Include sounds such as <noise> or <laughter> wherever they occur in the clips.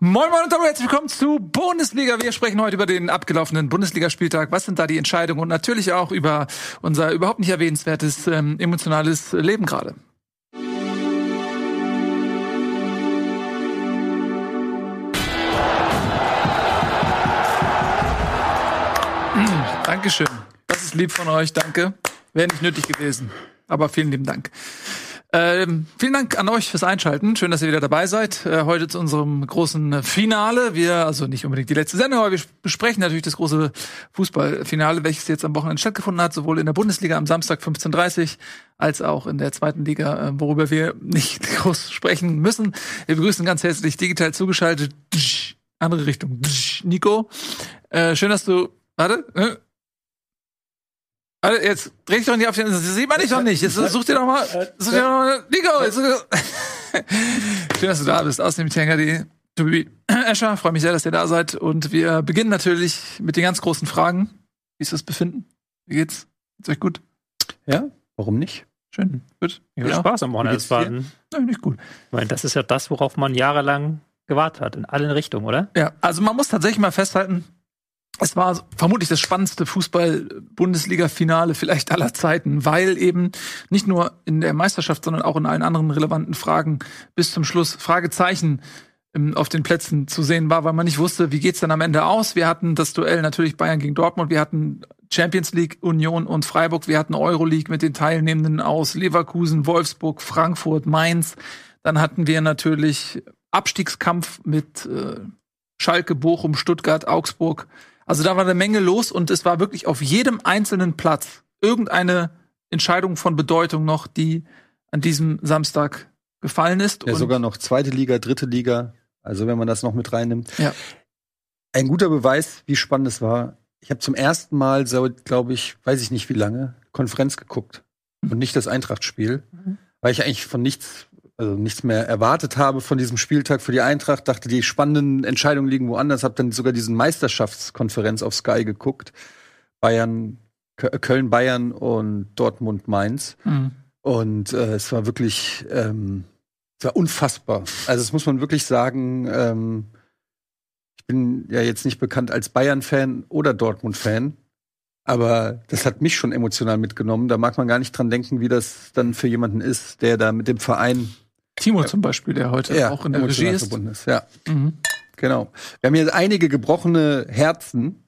Moin Moin und hallo, herzlich willkommen zu Bundesliga. Wir sprechen heute über den abgelaufenen Bundesligaspieltag. Was sind da die Entscheidungen und natürlich auch über unser überhaupt nicht erwähnenswertes ähm, emotionales Leben gerade. Dankeschön. Das ist lieb von euch, danke. Wäre nicht nötig gewesen. Aber vielen lieben Dank. Ähm, vielen Dank an euch fürs Einschalten. Schön, dass ihr wieder dabei seid. Äh, heute zu unserem großen Finale. Wir, also nicht unbedingt die letzte Sendung, aber wir besprechen natürlich das große Fußballfinale, welches jetzt am Wochenende stattgefunden hat, sowohl in der Bundesliga am Samstag 15.30 als auch in der zweiten Liga, äh, worüber wir nicht <laughs> groß sprechen müssen. Wir begrüßen ganz herzlich digital zugeschaltet. Andere Richtung. Nico. Äh, schön, dass du. Warte. Äh, Warte, jetzt dreh dich doch nicht auf den. Das sieht man dich doch nicht. Jetzt such dir doch mal. Such dir doch mal. Nico! Jetzt, <laughs> Schön, dass du da bist. Aus dem Tenga.de. Tobi <clears throat> Escher, freue mich sehr, dass ihr da seid. Und wir beginnen natürlich mit den ganz großen Fragen. Wie ist das Befinden? Wie geht's? Geht's euch gut? Ja, warum nicht? Schön, gut. Ich ja. Spaß am Wochenende. Nein, nicht gut. Ich meine, das ist ja das, worauf man jahrelang gewartet hat, in allen Richtungen, oder? Ja, also man muss tatsächlich mal festhalten, es war vermutlich das spannendste Fußball-Bundesliga-Finale vielleicht aller Zeiten, weil eben nicht nur in der Meisterschaft, sondern auch in allen anderen relevanten Fragen bis zum Schluss Fragezeichen ähm, auf den Plätzen zu sehen war, weil man nicht wusste, wie geht's dann am Ende aus. Wir hatten das Duell natürlich Bayern gegen Dortmund, wir hatten Champions League Union und Freiburg, wir hatten Euroleague mit den Teilnehmenden aus Leverkusen, Wolfsburg, Frankfurt, Mainz. Dann hatten wir natürlich Abstiegskampf mit äh, Schalke, Bochum, Stuttgart, Augsburg, also da war eine Menge los und es war wirklich auf jedem einzelnen Platz irgendeine Entscheidung von Bedeutung noch, die an diesem Samstag gefallen ist. Ja, sogar noch zweite Liga, dritte Liga. Also wenn man das noch mit reinnimmt. Ja. Ein guter Beweis, wie spannend es war. Ich habe zum ersten Mal, so glaube ich, weiß ich nicht wie lange, Konferenz geguckt mhm. und nicht das Eintracht-Spiel, mhm. weil ich eigentlich von nichts also nichts mehr erwartet habe von diesem Spieltag für die Eintracht, dachte, die spannenden Entscheidungen liegen woanders, habe dann sogar diesen Meisterschaftskonferenz auf Sky geguckt. Bayern, Köln, Bayern und Dortmund, Mainz. Mhm. Und äh, es war wirklich, ähm, es war unfassbar. Also das muss man wirklich sagen. Ähm, ich bin ja jetzt nicht bekannt als Bayern-Fan oder Dortmund-Fan. Aber das hat mich schon emotional mitgenommen. Da mag man gar nicht dran denken, wie das dann für jemanden ist, der da mit dem Verein Timo ja. zum Beispiel, der heute ja, auch in der Regie ist. ist. Ja, mhm. genau. Wir haben hier einige gebrochene Herzen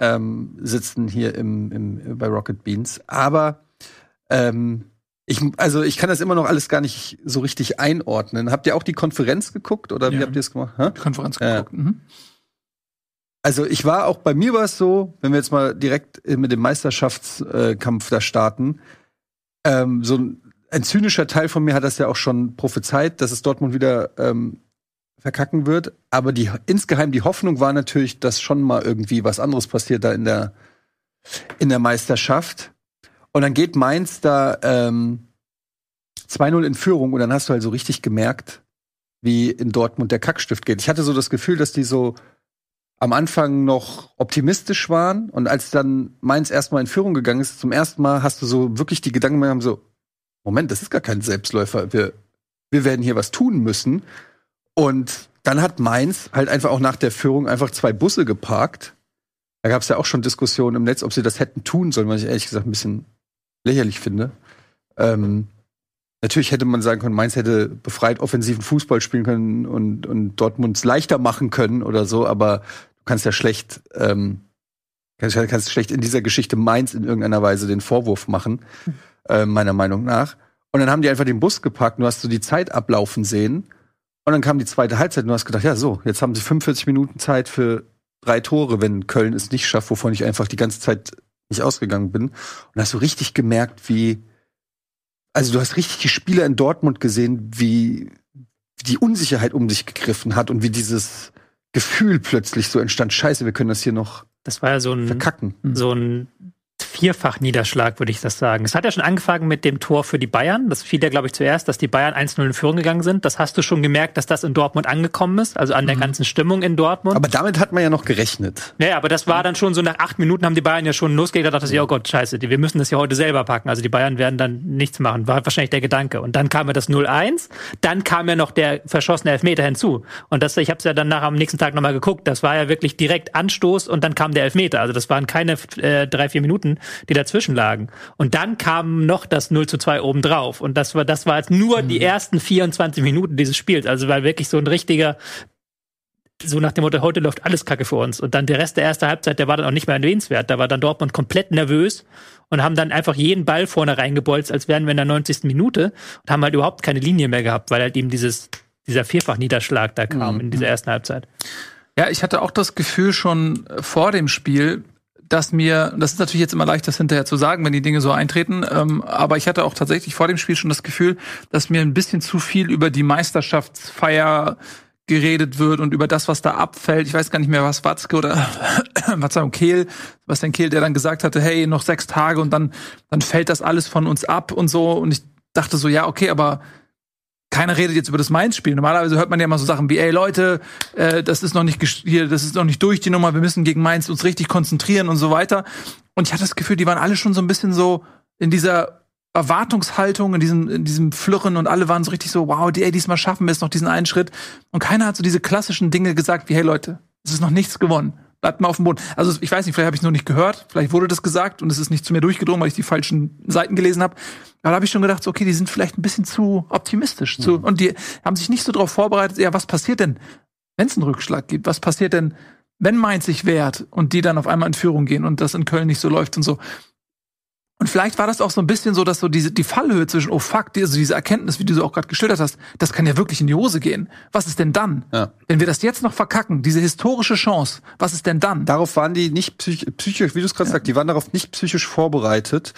ähm, sitzen hier im, im, bei Rocket Beans, aber ähm, ich, also ich kann das immer noch alles gar nicht so richtig einordnen. Habt ihr auch die Konferenz geguckt oder ja. wie habt ihr es gemacht? Ha? Die Konferenz geguckt. Mhm. Also ich war auch bei mir war es so, wenn wir jetzt mal direkt mit dem Meisterschaftskampf da starten, ähm, so ein ein zynischer Teil von mir hat das ja auch schon prophezeit, dass es Dortmund wieder ähm, verkacken wird. Aber die, insgeheim die Hoffnung war natürlich, dass schon mal irgendwie was anderes passiert da in der, in der Meisterschaft. Und dann geht Mainz da ähm, 2-0 in Führung und dann hast du halt so richtig gemerkt, wie in Dortmund der Kackstift geht. Ich hatte so das Gefühl, dass die so am Anfang noch optimistisch waren und als dann Mainz erstmal in Führung gegangen ist, zum ersten Mal hast du so wirklich die Gedanken haben so, Moment, das ist gar kein Selbstläufer. Wir, wir werden hier was tun müssen. Und dann hat Mainz halt einfach auch nach der Führung einfach zwei Busse geparkt. Da gab es ja auch schon Diskussionen im Netz, ob sie das hätten tun sollen, was ich ehrlich gesagt ein bisschen lächerlich finde. Ähm, natürlich hätte man sagen können, Mainz hätte befreit offensiven Fußball spielen können und, und Dortmunds leichter machen können oder so, aber du kannst ja schlecht, ähm, kannst, kannst schlecht in dieser Geschichte Mainz in irgendeiner Weise den Vorwurf machen. Äh, meiner Meinung nach. Und dann haben die einfach den Bus gepackt, du hast so die Zeit ablaufen sehen. Und dann kam die zweite Halbzeit und du hast gedacht, ja so, jetzt haben sie 45 Minuten Zeit für drei Tore, wenn Köln es nicht schafft, wovon ich einfach die ganze Zeit nicht ausgegangen bin. Und hast du richtig gemerkt, wie, also du hast richtig die Spieler in Dortmund gesehen, wie, wie die Unsicherheit um sich gegriffen hat und wie dieses Gefühl plötzlich so entstand, scheiße, wir können das hier noch das war ja so ein, verkacken. So ein Vierfach-Niederschlag, würde ich das sagen. Es hat ja schon angefangen mit dem Tor für die Bayern. Das fiel ja, glaube ich, zuerst, dass die Bayern 1-0 in Führung gegangen sind. Das hast du schon gemerkt, dass das in Dortmund angekommen ist, also an der ganzen Stimmung in Dortmund. Aber damit hat man ja noch gerechnet. Ja, aber das war dann schon so, nach acht Minuten haben die Bayern ja schon losgelegt, da dachte ich, oh Gott, scheiße, wir müssen das ja heute selber packen. Also die Bayern werden dann nichts machen, war wahrscheinlich der Gedanke. Und dann kam ja das 0-1, dann kam ja noch der verschossene Elfmeter hinzu. Und das, ich habe es ja dann nach am nächsten Tag nochmal geguckt, das war ja wirklich direkt Anstoß und dann kam der Elfmeter. Also das waren keine äh, drei, vier Minuten, die dazwischen lagen. Und dann kam noch das 0 zu 2 obendrauf. Und das war, das war jetzt nur mhm. die ersten 24 Minuten dieses Spiels. Also war wirklich so ein richtiger so nach dem Motto, heute läuft alles Kacke für uns. Und dann der Rest der ersten Halbzeit, der war dann auch nicht mehr erwähnenswert. Da war dann Dortmund komplett nervös und haben dann einfach jeden Ball vorne reingebolzt, als wären wir in der 90. Minute und haben halt überhaupt keine Linie mehr gehabt, weil halt eben dieses, dieser Vierfach-Niederschlag da kam mhm. in dieser ersten Halbzeit. Ja, ich hatte auch das Gefühl schon vor dem Spiel, dass mir, das ist natürlich jetzt immer leicht, das hinterher zu sagen, wenn die Dinge so eintreten, ähm, aber ich hatte auch tatsächlich vor dem Spiel schon das Gefühl, dass mir ein bisschen zu viel über die Meisterschaftsfeier geredet wird und über das, was da abfällt. Ich weiß gar nicht mehr, was Watzke oder <coughs> Verzeihung, Kehl, was denn Kehl, der dann gesagt hatte, hey, noch sechs Tage und dann, dann fällt das alles von uns ab und so. Und ich dachte so, ja, okay, aber keiner redet jetzt über das Mainz-Spiel. Normalerweise hört man ja immer so Sachen wie, ey Leute, äh, das ist noch nicht hier, das ist noch nicht durch die Nummer, wir müssen gegen Mainz uns richtig konzentrieren und so weiter. Und ich hatte das Gefühl, die waren alle schon so ein bisschen so in dieser Erwartungshaltung, in diesem, in diesem Flirren und alle waren so richtig so, wow, die, ey, diesmal schaffen wir es noch diesen einen Schritt. Und keiner hat so diese klassischen Dinge gesagt wie, hey Leute, es ist noch nichts gewonnen. Bleibt mal auf dem Boden. Also ich weiß nicht, vielleicht habe ich es noch nicht gehört, vielleicht wurde das gesagt und es ist nicht zu mir durchgedrungen, weil ich die falschen Seiten gelesen habe. Aber da habe ich schon gedacht, so, okay, die sind vielleicht ein bisschen zu optimistisch. Mhm. Zu, und die haben sich nicht so darauf vorbereitet, ja, was passiert denn, wenn es einen Rückschlag gibt? Was passiert denn, wenn Mainz sich wehrt und die dann auf einmal in Führung gehen und das in Köln nicht so läuft und so. Und vielleicht war das auch so ein bisschen so, dass so diese die Fallhöhe zwischen oh fuck, also diese Erkenntnis, wie du so auch gerade geschildert hast, das kann ja wirklich in die Hose gehen. Was ist denn dann? Ja. Wenn wir das jetzt noch verkacken, diese historische Chance, was ist denn dann? Darauf waren die nicht psych psychisch, wie du es gerade ja. sagst, die waren darauf nicht psychisch vorbereitet.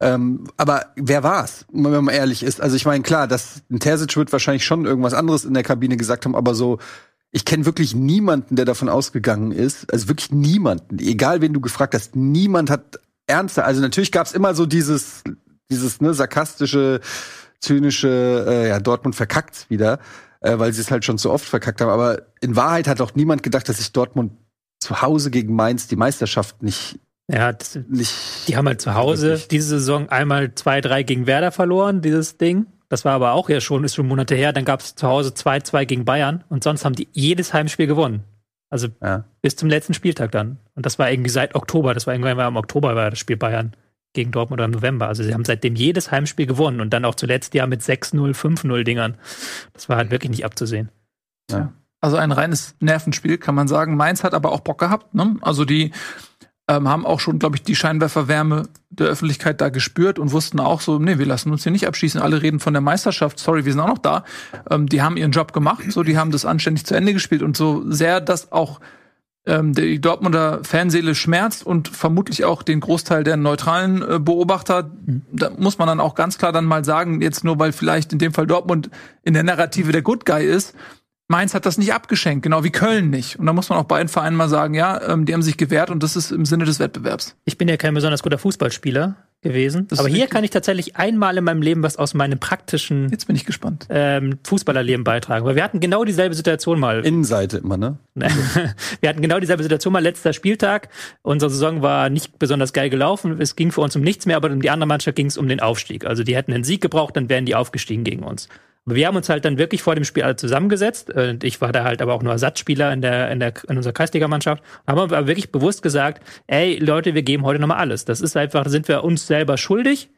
Ähm, aber wer war's, wenn man ehrlich ist? Also ich meine, klar, dass ein Terzic wird wahrscheinlich schon irgendwas anderes in der Kabine gesagt haben, aber so ich kenne wirklich niemanden, der davon ausgegangen ist, also wirklich niemanden, egal wen du gefragt hast, niemand hat ernster. Also natürlich gab es immer so dieses, dieses ne, sarkastische, zynische, äh, ja, Dortmund verkackt's wieder, äh, weil sie es halt schon zu oft verkackt haben. Aber in Wahrheit hat auch niemand gedacht, dass sich Dortmund zu Hause gegen Mainz die Meisterschaft nicht ja, das, nicht, die haben halt zu Hause diese Saison einmal zwei, drei gegen Werder verloren, dieses Ding. Das war aber auch ja schon, ist schon Monate her. Dann gab es zu Hause 2-2 gegen Bayern und sonst haben die jedes Heimspiel gewonnen. Also ja. bis zum letzten Spieltag dann. Und das war irgendwie seit Oktober. Das war irgendwann im Oktober war das Spiel Bayern gegen Dortmund oder im November. Also sie haben seitdem jedes Heimspiel gewonnen und dann auch zuletzt ja mit 6-0, 5-0 Dingern. Das war halt wirklich nicht abzusehen. Ja. Also ein reines Nervenspiel, kann man sagen. Mainz hat aber auch Bock gehabt. Ne? Also die ähm, haben auch schon, glaube ich, die Scheinwerferwärme der Öffentlichkeit da gespürt und wussten auch so, nee, wir lassen uns hier nicht abschießen. Alle reden von der Meisterschaft. Sorry, wir sind auch noch da. Ähm, die haben ihren Job gemacht, so, die haben das anständig zu Ende gespielt und so sehr, dass auch ähm, die Dortmunder Fanseele schmerzt und vermutlich auch den Großteil der neutralen äh, Beobachter. Da muss man dann auch ganz klar dann mal sagen, jetzt nur weil vielleicht in dem Fall Dortmund in der Narrative der Good Guy ist, Mainz hat das nicht abgeschenkt, genau wie Köln nicht. Und da muss man auch beiden Vereinen mal sagen, ja, ähm, die haben sich gewehrt und das ist im Sinne des Wettbewerbs. Ich bin ja kein besonders guter Fußballspieler gewesen, das aber hier kann ich tatsächlich einmal in meinem Leben was aus meinem praktischen Jetzt bin ich gespannt. Ähm, Fußballerleben beitragen. Weil wir hatten genau dieselbe Situation mal. Innenseite immer, ne? <laughs> wir hatten genau dieselbe Situation mal letzter Spieltag. Unsere Saison war nicht besonders geil gelaufen. Es ging für uns um nichts mehr, aber um die andere Mannschaft ging es um den Aufstieg. Also die hätten einen Sieg gebraucht, dann wären die aufgestiegen gegen uns. Aber wir haben uns halt dann wirklich vor dem Spiel alle zusammengesetzt. Und ich war da halt aber auch nur Ersatzspieler in der, in der, in unserer Kreisligamannschaft. Haben aber wirklich bewusst gesagt, ey, Leute, wir geben heute nochmal alles. Das ist einfach, sind wir uns selber schuldig.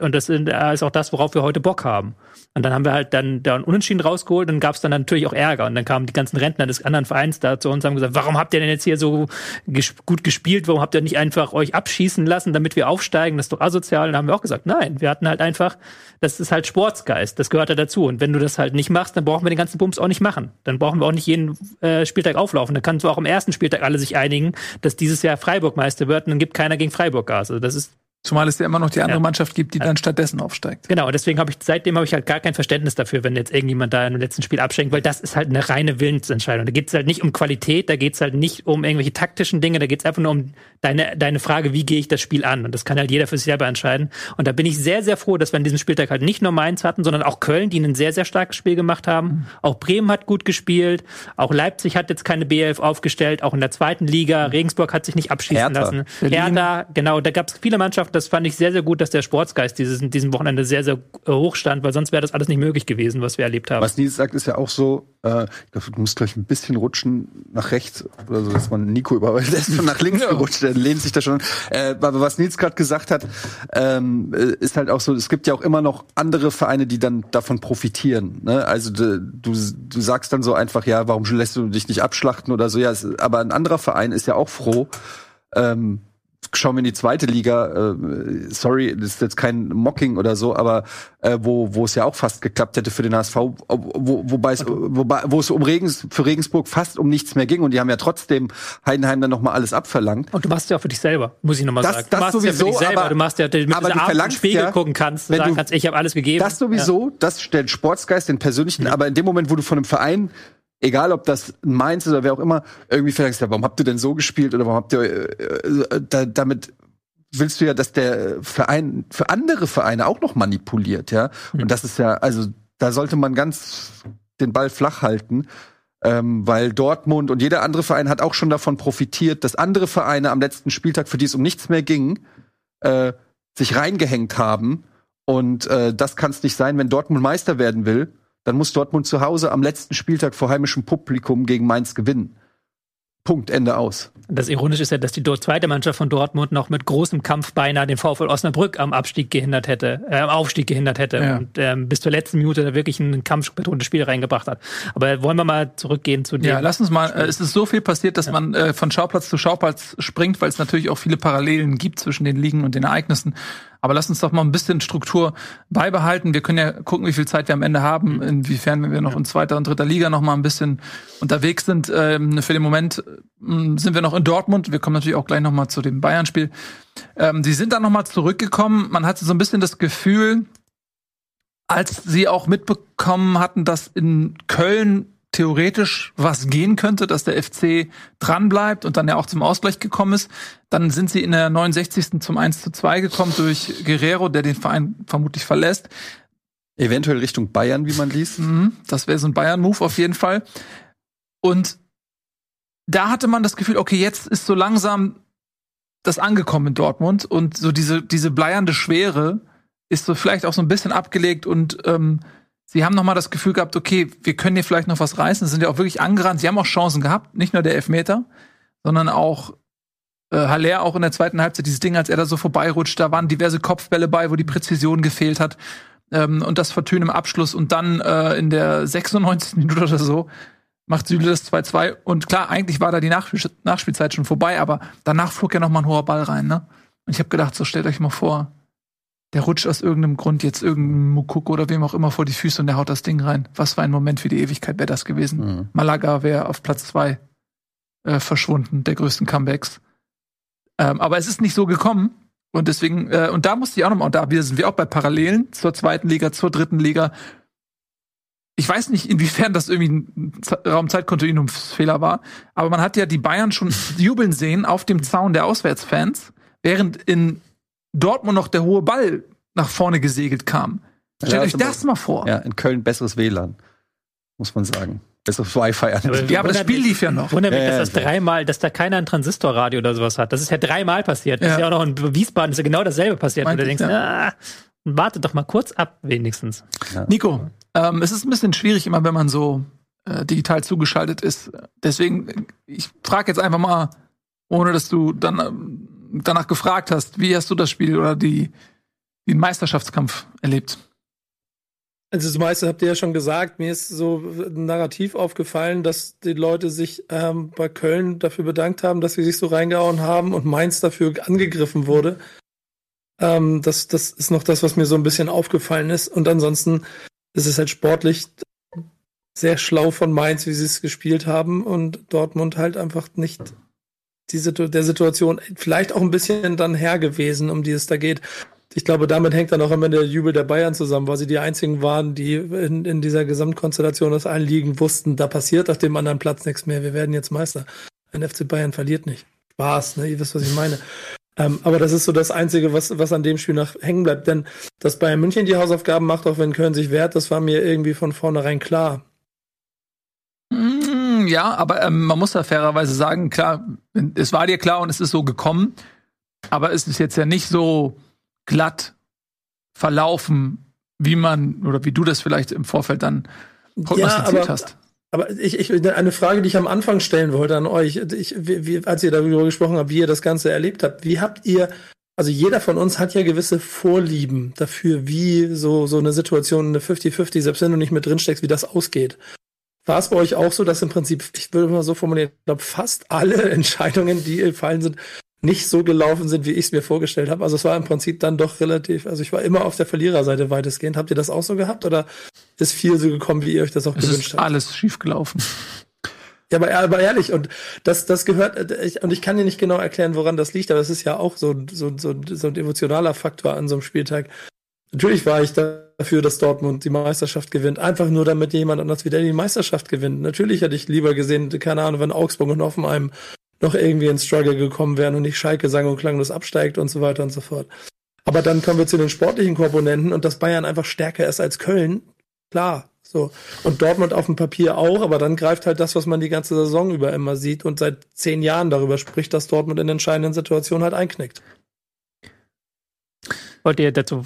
Und das ist auch das, worauf wir heute Bock haben. Und dann haben wir halt dann da Unentschieden rausgeholt und dann gab es dann natürlich auch Ärger. Und dann kamen die ganzen Rentner des anderen Vereins da zu uns und haben gesagt, warum habt ihr denn jetzt hier so ges gut gespielt? Warum habt ihr nicht einfach euch abschießen lassen, damit wir aufsteigen? Das ist doch asozial. Und dann haben wir auch gesagt, nein, wir hatten halt einfach, das ist halt Sportsgeist, das gehört ja dazu. Und wenn du das halt nicht machst, dann brauchen wir den ganzen Bums auch nicht machen. Dann brauchen wir auch nicht jeden äh, Spieltag auflaufen. Dann kannst du auch im ersten Spieltag alle sich einigen, dass dieses Jahr Freiburg Meister wird und dann gibt keiner gegen Freiburg Gas. Also das ist Zumal es ja immer noch die andere Ja. Mannschaft gibt, die dann stattdessen aufsteigt. Genau, und deswegen habe ich seitdem habe ich halt gar kein Verständnis dafür, wenn jetzt irgendjemand da im letzten Spiel abschenkt, weil das ist halt eine reine Willensentscheidung. Da geht es halt nicht um Qualität, da geht es halt nicht um irgendwelche taktischen Dinge, da geht es einfach nur um deine, deine Frage, wie gehe ich das Spiel an? Und das kann halt jeder für sich selber entscheiden. Und da bin ich sehr, sehr froh, dass wir an diesem Spieltag halt nicht nur Mainz hatten, sondern auch Köln, die ein sehr, sehr starkes Spiel gemacht haben. Auch Bremen hat gut gespielt, auch Leipzig hat jetzt keine B11 aufgestellt, auch in der zweiten Liga, Regensburg hat sich nicht abschießen Hertha. lassen. Berlin. Hertha, genau, da gab es viele Mannschaften, das fand ich sehr, sehr gut, dass der Sportsgeist dieses, diesem Wochenende sehr, sehr äh, hoch stand, weil sonst wäre das alles nicht möglich gewesen, was wir erlebt haben. Was Nils sagt, ist ja auch so, äh, ich glaube, du musst gleich ein bisschen rutschen nach rechts, oder so, dass man Nico überholt. <laughs> Der ist schon nach links gerutscht, der lehnt sich da schon. Äh, aber was Nils gerade gesagt hat, ähm, äh, ist halt auch so, es gibt ja auch immer noch andere Vereine, die dann davon profitieren. Ne? Also du, du, du sagst dann so einfach, ja, warum lässt du dich nicht abschlachten oder so, ja, es, aber ein anderer Verein ist ja auch froh, ähm, schauen wir in die zweite Liga, äh, sorry, das ist jetzt kein Mocking oder so, aber äh, wo, wo es ja auch fast geklappt hätte für den HSV, wo, wobei es, wobei, wo es um Regens, für Regensburg fast um nichts mehr ging und die haben ja trotzdem Heidenheim dann nochmal alles abverlangt. Und du machst ja auch für dich selber, muss ich nochmal Das- sagen. das du machst ja für sowieso, dich selber. aber- du machst ja, damit aber du verlangst Spiegel ja, gucken kannst, wenn sagen du- kannst, ich habe alles gegeben. Das sowieso, das stellt Sportsgeist, den persönlichen, aber in dem Moment, wo du von einem Verein, egal ob das ist oder wer auch immer, irgendwie vielleicht ja, warum habt ihr denn so gespielt oder warum habt ihr äh, äh, da, damit willst du ja, dass der Verein für andere Vereine auch noch manipuliert, ja? Und das ist ja, also da sollte man ganz den Ball flach halten. Ähm, weil Dortmund und jeder andere Verein hat auch schon davon profitiert, dass andere Vereine am letzten Spieltag, für die es um nichts mehr ging, äh, sich reingehängt haben. Und äh, das kann es nicht sein, wenn Dortmund Meister werden will, dann muss Dortmund zu Hause am letzten Spieltag vor heimischem Publikum gegen Mainz gewinnen. Punkt, Ende aus. Das Ironische ist ja, dass die zweite Mannschaft von Dortmund noch mit großem Kampf beinahe den VfL Osnabrück am Abstieg gehindert hätte, äh, am Aufstieg gehindert hätte Ja. und ähm, bis zur letzten Minute da wirklich ein kampfbetontes Spiel reingebracht hat. Aber wollen wir mal zurückgehen zu dem. Ja, lass uns mal, äh, es ist so viel passiert, dass man äh, von Schauplatz zu Schauplatz springt, weil es natürlich auch viele Parallelen gibt zwischen den Ligen und den Ereignissen. Aber lass uns doch mal ein bisschen Struktur beibehalten. Wir können ja gucken, wie viel Zeit wir am Ende haben, inwiefern wir noch in zweiter und dritter Liga noch mal ein bisschen unterwegs sind. Ähm, für den Moment ähm, sind wir noch in Dortmund. Wir kommen natürlich auch gleich noch mal zu dem Bayern-Spiel. Ähm, sie sind dann noch mal zurückgekommen. Man hatte so ein bisschen das Gefühl, als sie auch mitbekommen hatten, dass in Köln theoretisch was gehen könnte, dass der FC dranbleibt und dann ja auch zum Ausgleich gekommen ist. Dann sind sie in der 69. zum 1 zu 2 gekommen durch Guerrero, der den Verein vermutlich verlässt. Eventuell Richtung Bayern, wie man liest. Mhm, das wäre so ein Bayern-Move auf jeden Fall. Und da hatte man das Gefühl, okay, jetzt ist so langsam das angekommen in Dortmund und so diese, diese bleiernde Schwere ist so vielleicht auch so ein bisschen abgelegt und ähm, sie haben noch mal das Gefühl gehabt, okay, wir können hier vielleicht noch was reißen. Sie sind ja auch wirklich angerannt. Sie haben auch Chancen gehabt, nicht nur der Elfmeter, sondern auch äh, Haller auch in der zweiten Halbzeit dieses Ding, als er da so vorbeirutscht, da waren diverse Kopfbälle bei, wo die Präzision gefehlt hat ähm, und das Vertun im Abschluss und dann äh, in der 96. Minute oder so macht Süle das 2-2 und klar, eigentlich war da die Nachspiel Nachspielzeit schon vorbei, aber danach flog ja noch mal ein hoher Ball rein, ne? Und ich habe gedacht, so stellt euch mal vor, der rutscht aus irgendeinem Grund jetzt irgendeinem Mukoko oder wem auch immer vor die Füße und der haut das Ding rein. Was für ein Moment für die Ewigkeit wäre das gewesen. Mhm. Malaga wäre auf Platz zwei äh, verschwunden, der größten Comebacks. Ähm, aber es ist nicht so gekommen. Und deswegen, äh, und da musste ich auch nochmal, und da sind wir auch bei Parallelen zur zweiten Liga, zur dritten Liga. Ich weiß nicht, inwiefern das irgendwie ein Raumzeitkontinuumsfehler war, aber man hat ja die Bayern schon <laughs> jubeln sehen auf dem Zaun der Auswärtsfans, während in Dortmund noch der hohe Ball nach vorne gesegelt kam. Stellt Ja, euch das mal vor. Ja, in Köln besseres WLAN, muss man sagen. Besseres Wi-Fi. Aber Ja, aber das Spiel lief ja noch. Wundert mich, Ja, ja, dass das ja. dreimal, dass da keiner ein Transistorradio oder sowas hat. Das ist ja dreimal passiert. Das ist ja auch noch in Wiesbaden ist ja genau dasselbe passiert. Und du ich, denkst, ah, warte doch mal kurz ab, wenigstens. Nico, ähm, es ist ein bisschen schwierig immer, wenn man so äh, digital zugeschaltet ist. Deswegen, ich frage jetzt einfach mal, ohne dass du dann ähm, danach gefragt hast, wie hast du das Spiel oder die, den Meisterschaftskampf erlebt? Also das meiste habt ihr ja schon gesagt. Mir ist so ein Narrativ aufgefallen, dass die Leute sich ähm, bei Köln dafür bedankt haben, dass sie sich so reingehauen haben und Mainz dafür angegriffen wurde. Ähm, das, das ist noch das, was mir so ein bisschen aufgefallen ist. Und ansonsten ist es halt sportlich sehr schlau von Mainz, wie sie es gespielt haben und Dortmund halt einfach nicht die Situ der Situation vielleicht auch ein bisschen dann her gewesen, um die es da geht. Ich glaube, damit hängt dann auch immer der Jubel der Bayern zusammen, weil sie die einzigen waren, die in, in dieser Gesamtkonstellation aus allen wussten, da passiert auf dem anderen Platz nichts mehr. Wir werden jetzt Meister. Ein FC Bayern verliert nicht. Spaß, ne? Ihr wisst, was ich meine. Ähm, aber das ist so das Einzige, was, was an dem Spiel noch hängen bleibt. Denn dass Bayern München die Hausaufgaben macht, auch wenn Köln sich wehrt, das war mir irgendwie von vornherein klar. Ja, aber ähm, man muss da fairerweise sagen, klar, es war dir klar und es ist so gekommen, aber es ist jetzt ja nicht so glatt verlaufen, wie man oder wie du das vielleicht im Vorfeld dann prognostiziert ja, aber, hast. Aber ich, ich, eine Frage, die ich am Anfang stellen wollte an euch, ich, wie, als ihr darüber gesprochen habt, wie ihr das Ganze erlebt habt, wie habt ihr, also jeder von uns hat ja gewisse Vorlieben dafür, wie so, so eine Situation, eine 50-50, selbst wenn du nicht mit drin steckst, wie das ausgeht. War es bei euch auch so, dass im Prinzip, ich würde mal so formulieren, ich glaube, fast alle <laughs> Entscheidungen, die gefallen sind, nicht so gelaufen sind, wie ich es mir vorgestellt habe. Also es war im Prinzip dann doch relativ, also ich war immer auf der Verliererseite weitestgehend. Habt ihr das auch so gehabt oder ist viel so gekommen, wie ihr euch das auch es gewünscht ist habt? Alles schief gelaufen. Ja, aber, aber ehrlich, und das, das gehört, ich, und ich kann dir nicht genau erklären, woran das liegt, aber es ist ja auch so, so, so, so ein emotionaler Faktor an so einem Spieltag. Natürlich war ich dafür, dass Dortmund die Meisterschaft gewinnt. Einfach nur, damit jemand anders wieder die Meisterschaft gewinnt. Natürlich hätte ich lieber gesehen, keine Ahnung, wenn Augsburg und Hoffenheim noch irgendwie ins Struggle gekommen wären und nicht Schalke sang- und klanglos absteigt und so weiter und so fort. Aber dann kommen wir zu den sportlichen Komponenten und dass Bayern einfach stärker ist als Köln, klar. So. Und Dortmund auf dem Papier auch, aber dann greift halt das, was man die ganze Saison über immer sieht und seit zehn Jahren darüber spricht, dass Dortmund in entscheidenden Situationen halt einknickt. Wollt ihr dazu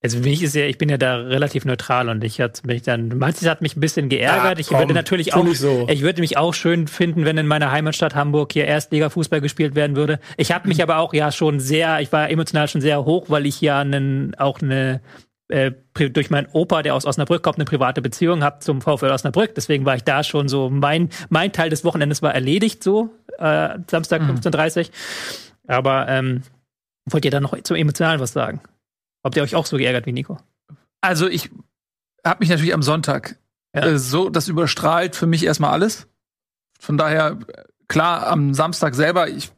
also mich ist ja, ich bin ja da relativ neutral und ich hat mich dann, manches hat mich ein bisschen geärgert. Ja, ich würde natürlich auch, so. ich würde mich auch schön finden, wenn in meiner Heimatstadt Hamburg hier Erstliga-Fußball gespielt werden würde. Ich habe mich <clears throat> aber auch ja schon sehr, ich war emotional schon sehr hoch, weil ich ja einen, auch eine äh, durch meinen Opa, der aus Osnabrück kommt, eine private Beziehung habe zum VfL Osnabrück. Deswegen war ich da schon so, mein, mein Teil des Wochenendes war erledigt so, äh, Samstag Mhm. 15.30 Aber ähm, wollt ihr da noch zum Emotionalen was sagen? Habt ihr euch auch so geärgert wie Nico? Also ich habe mich natürlich am Sonntag Ja. äh, so, das überstrahlt für mich erstmal alles. Von daher, klar, am Samstag selber, ich